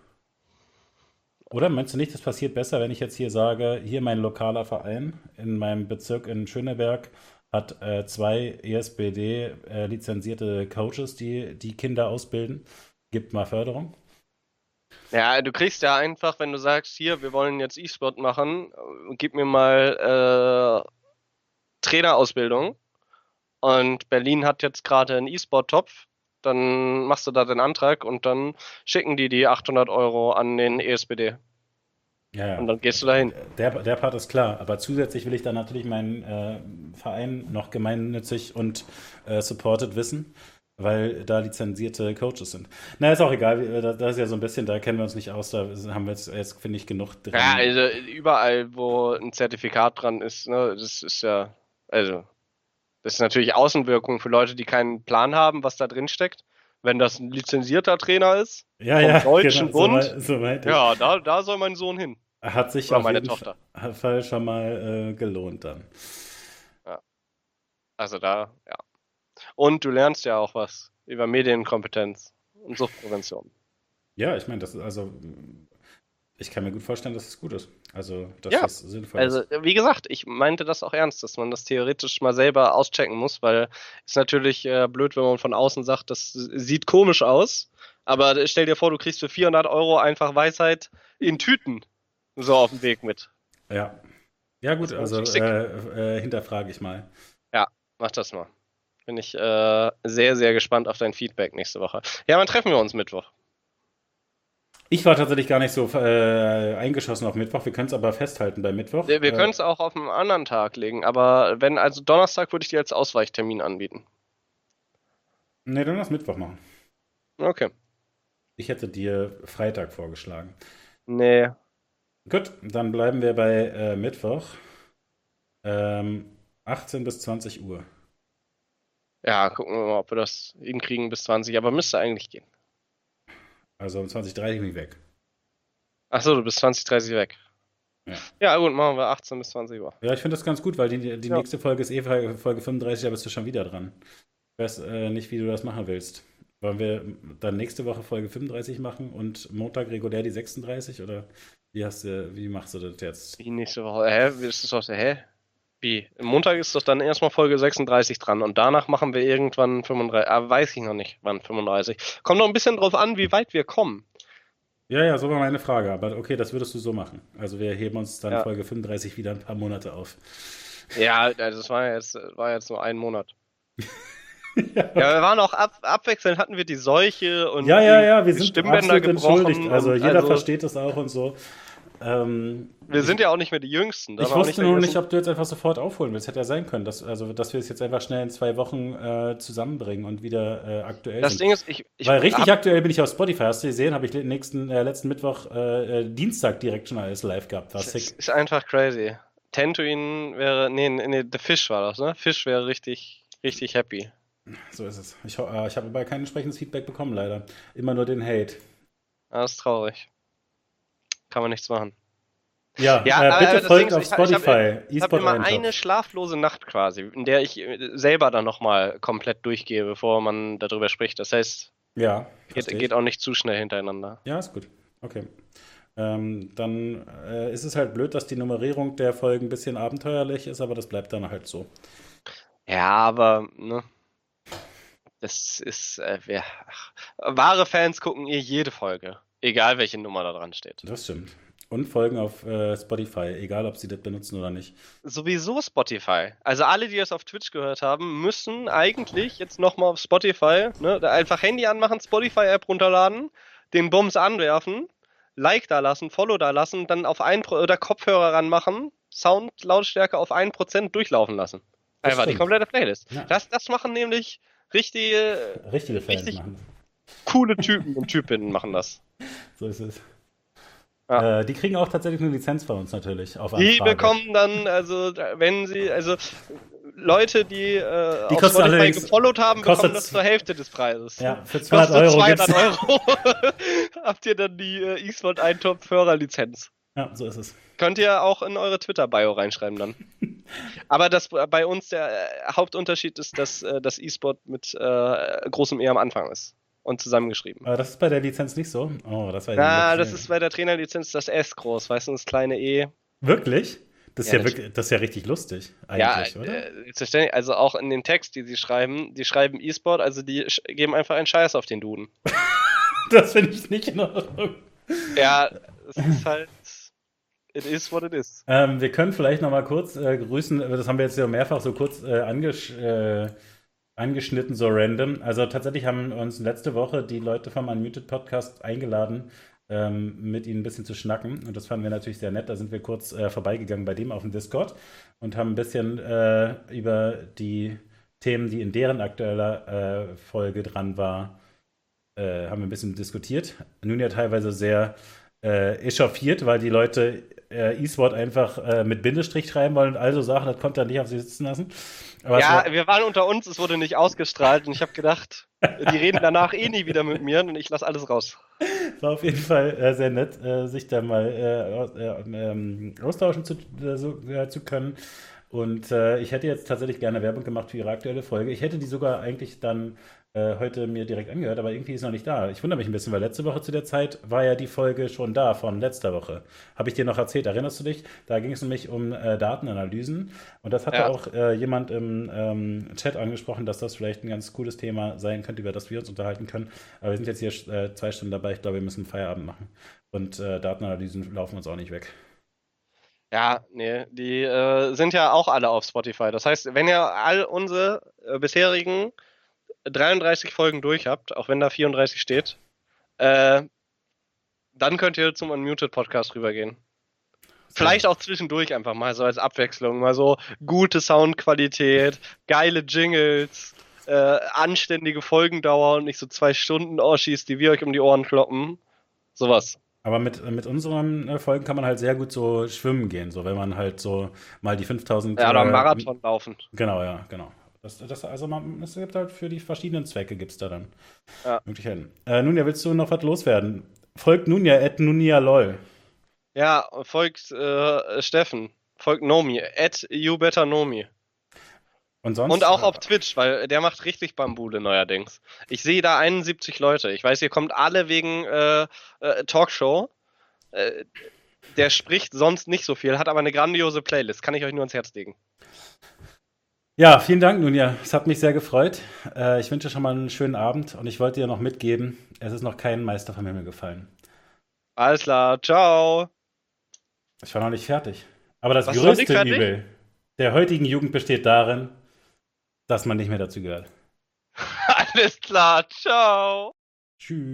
Oder meinst du nicht, das passiert besser, wenn ich jetzt hier sage, hier mein lokaler Verein in meinem Bezirk in Schöneberg hat äh, zwei ESBD-lizenzierte äh, Coaches, die die Kinder ausbilden, gibt mal Förderung? Ja, du kriegst ja einfach, wenn du sagst, hier, wir wollen jetzt E-Sport machen, gib mir mal äh, Trainerausbildung. Und Berlin hat jetzt gerade einen E-Sport-Topf. Dann machst du da den Antrag und dann schicken die die 800 Euro an den ESBD. Ja, ja. Und dann gehst du dahin. Der, der Part ist klar, aber zusätzlich will ich dann natürlich meinen äh, Verein noch gemeinnützig und äh, supported wissen weil da lizenzierte Coaches sind. Na, ist auch egal, das ist ja so ein bisschen, da kennen wir uns nicht aus, da haben wir jetzt, jetzt finde ich, genug drin. Ja, also überall, wo ein Zertifikat dran ist, ne, das ist ja, also, das ist natürlich Außenwirkung für Leute, die keinen Plan haben, was da drin steckt. Wenn das ein lizenzierter Trainer ist, ja, vom ja, Deutschen genau, Bund, so so ja, da, da soll mein Sohn hin. Hat sich Oder auf meine Tochter. Fall schon mal äh, gelohnt dann. Ja. Also da, ja. Und du lernst ja auch was über Medienkompetenz und Suchtprävention. Ja, ich meine, das ist also, ich kann mir gut vorstellen, dass es gut ist. Also, dass ja, das sinnvoll also, ist. Also, wie gesagt, ich meinte das auch ernst, dass man das theoretisch mal selber auschecken muss, weil es natürlich äh, blöd, wenn man von außen sagt, das sieht komisch aus. Aber stell dir vor, du kriegst für 400 Euro einfach Weisheit in Tüten so auf dem Weg mit. Ja. Ja, gut, also äh, äh, hinterfrage ich mal. Ja, mach das mal. Bin ich äh, sehr, sehr gespannt auf dein Feedback nächste Woche. Ja, dann treffen wir uns Mittwoch. Ich war tatsächlich gar nicht so äh, eingeschossen auf Mittwoch. Wir können es aber festhalten bei Mittwoch. Wir, wir äh, können es auch auf einen anderen Tag legen, aber wenn, also Donnerstag würde ich dir als Ausweichtermin anbieten. Nee, dann lass Mittwoch machen. Okay. Ich hätte dir Freitag vorgeschlagen. Nee. Gut, dann bleiben wir bei äh, Mittwoch. Ähm, 18 bis 20 Uhr. Ja, gucken wir mal, ob wir das hinkriegen bis 20, aber müsste eigentlich gehen. Also um 20.30 bin ich weg. Achso, du bist 20.30 weg. Ja. ja, gut, machen wir 18 bis 20 Uhr. Ja, ich finde das ganz gut, weil die, die ja. nächste Folge ist eh Folge 35, da bist du schon wieder dran. Ich weiß äh, nicht, wie du das machen willst. Wollen wir dann nächste Woche Folge 35 machen und Montag regulär die 36 oder wie hast du, wie machst du das jetzt? Die nächste Woche, hä? Wie ist das aus der, hä? Wie? Montag ist doch dann erstmal Folge 36 dran und danach machen wir irgendwann 35. Ah, weiß ich noch nicht, wann 35. Kommt noch ein bisschen drauf an, wie weit wir kommen. Ja, ja, so war meine Frage. Aber okay, das würdest du so machen. Also wir heben uns dann ja. Folge 35 wieder ein paar Monate auf. Ja, das war jetzt, war jetzt nur ein Monat. [laughs] ja. ja. wir waren auch ab, abwechselnd, hatten wir die Seuche und ja, ja, ja, wir sind Stimmbänder gebrochen. Entschuldigt. Also jeder also, versteht das auch und so. Ähm, wir sind ja auch nicht mehr die Jüngsten. Ich wusste nur nicht, ob du jetzt einfach sofort aufholen willst. Hätte ja sein können, dass, also, dass wir es jetzt einfach schnell in zwei Wochen äh, zusammenbringen und wieder äh, aktuell Das sind. Ding ist, ich, ich Weil richtig aktuell bin ich auf Spotify. Hast du gesehen? Habe ich nächsten, äh, letzten Mittwoch, äh, äh, Dienstag direkt schon alles live gehabt. Was ist, ist einfach crazy. Tatooine wäre, nee, nee, The Fish war das, ne? Fish wäre richtig, richtig happy. So ist es. Ich, äh, ich habe aber kein entsprechendes Feedback bekommen, leider. Immer nur den Hate. Das ist traurig. Kann man nichts machen. Ja, ja äh, bitte folgt auf Spotify. Ich habe hab immer eine schlaflose Nacht quasi, in der ich äh, selber dann nochmal komplett durchgehe, bevor man darüber spricht. Das heißt, ja, geht, geht, auch nicht zu schnell hintereinander. Ja, ist gut. Okay. Ähm, dann äh, ist es halt blöd, dass die Nummerierung der Folgen ein bisschen abenteuerlich ist, aber das bleibt dann halt so. Ja, aber ne, das ist äh, wer, ach, wahre Fans gucken eh jede Folge, egal welche Nummer da dran steht. Das stimmt. Und folgen auf äh, Spotify, egal ob sie das benutzen oder nicht. Sowieso Spotify. Also alle, die das auf Twitch gehört haben, müssen eigentlich jetzt nochmal auf Spotify, ne, einfach Handy anmachen, Spotify-App runterladen, den Bums anwerfen, Like da lassen, Follow da lassen, dann auf ein Pro oder Kopfhörer ranmachen, Sound, Lautstärke auf 1% durchlaufen lassen. Einfach die komplette Playlist. Ja. Das, das machen nämlich richtige, richtige Fans richtig machen. Coole Typen und Typinnen machen das. So ist es. Ja. Äh, die kriegen auch tatsächlich eine Lizenz von uns natürlich. Auf die bekommen dann, also wenn sie, also Leute, die, äh, die auf Spotify gefollowt haben, bekommen das zur Hälfte des Preises. Ja, für 200 Euro. 200 Euro [laughs] habt ihr dann die äh, eSport Eintopf Hörerlizenz. Ja, so ist es. Könnt ihr auch in eure Twitter-Bio reinschreiben dann. [laughs] Aber das bei uns der äh, Hauptunterschied ist, dass äh, das E-Sport mit äh, großem E am Anfang ist und zusammengeschrieben. Aber das ist bei der Lizenz nicht so. Oh, das war Na, das ist bei der Trainerlizenz das S groß, weißt du, das kleine E. Wirklich? Das ist ja, ja wirklich, das ist ja richtig lustig, eigentlich, ja, oder? Äh, also auch in dem Text, die sie schreiben, die schreiben E-Sport, also die geben einfach einen Scheiß auf den Duden. [laughs] das finde ich nicht in Ordnung. Ja, es ist halt. It is what it is. Ähm, wir können vielleicht noch mal kurz äh, grüßen, das haben wir jetzt ja mehrfach so kurz äh, angesch äh, angeschnitten, so random. Also tatsächlich haben uns letzte Woche die Leute vom Unmuted Podcast eingeladen, ähm, mit ihnen ein bisschen zu schnacken. Und das fanden wir natürlich sehr nett. Da sind wir kurz äh, vorbeigegangen bei dem auf dem Discord und haben ein bisschen äh, über die Themen, die in deren aktueller äh, Folge dran war, äh, haben wir ein bisschen diskutiert. Nun ja teilweise sehr äh, echauffiert, weil die Leute äh, E-Sport einfach äh, mit Bindestrich schreiben wollen und also Sachen, das konnte er nicht auf sie sitzen lassen. Aber ja, war... wir waren unter uns, es wurde nicht ausgestrahlt und ich habe gedacht, die reden danach eh nie wieder mit mir und ich lasse alles raus. War auf jeden Fall äh, sehr nett, äh, sich da mal äh, äh, ähm, austauschen zu, so, zu können. Und ich hätte jetzt tatsächlich gerne Werbung gemacht für ihre aktuelle Folge. Ich hätte die sogar eigentlich dann äh, heute mir direkt angehört, aber irgendwie ist noch nicht da. Ich wundere mich ein bisschen, weil letzte Woche zu der Zeit war ja die Folge schon da von letzter Woche. Habe ich dir noch erzählt, erinnerst du dich? Da ging es nämlich um äh, Datenanalysen und das hatte ja. auch äh, jemand im ähm, Chat angesprochen, dass das vielleicht ein ganz cooles Thema sein könnte, über das wir uns unterhalten können. Aber wir sind jetzt hier äh, zwei Stunden dabei. Ich glaube, wir müssen Feierabend machen. Und äh, Datenanalysen laufen uns auch nicht weg. Ja, nee, die äh, sind ja auch alle auf Spotify. Das heißt, wenn ihr all unsere äh, bisherigen 33 Folgen durch habt, auch wenn da 34 steht, äh, dann könnt ihr zum Unmuted Podcast rübergehen. Vielleicht auch zwischendurch einfach mal so als Abwechslung, mal so gute Soundqualität, geile Jingles, äh, anständige Folgendauer und nicht so zwei Stunden Orschis, die wir euch um die Ohren kloppen. Sowas. Aber mit, mit unseren äh, Folgen kann man halt sehr gut so schwimmen gehen, so wenn man halt so mal die 5000. Ja, oder äh, Marathon laufen. Genau, ja, genau. Das, das, also man, es gibt halt für die verschiedenen Zwecke gibt es da dann ja. Möglichkeiten. Äh, Nunja, willst du noch was loswerden? Folgt Nunja at Nunja lol. Ja, folgt äh, Steffen. Folgt Nomi. At you better Nomi. Und, sonst, und auch auf Twitch, weil der macht richtig Bambule neuerdings. Ich sehe da 71 Leute. Ich weiß, ihr kommt alle wegen äh, äh, Talkshow. Äh, der spricht sonst nicht so viel, hat aber eine grandiose Playlist. Kann ich euch nur ans Herz legen. Ja, vielen Dank, Nunja. Es hat mich sehr gefreut. Äh, ich wünsche schon mal einen schönen Abend und ich wollte dir noch mitgeben, es ist noch kein Meister vom Himmel gefallen. Alles klar, ciao. Ich war noch nicht fertig. Aber das Was größte Übel der heutigen Jugend besteht darin, dass man nicht mehr dazu gehört. [laughs] Alles klar, ciao. Tschüss.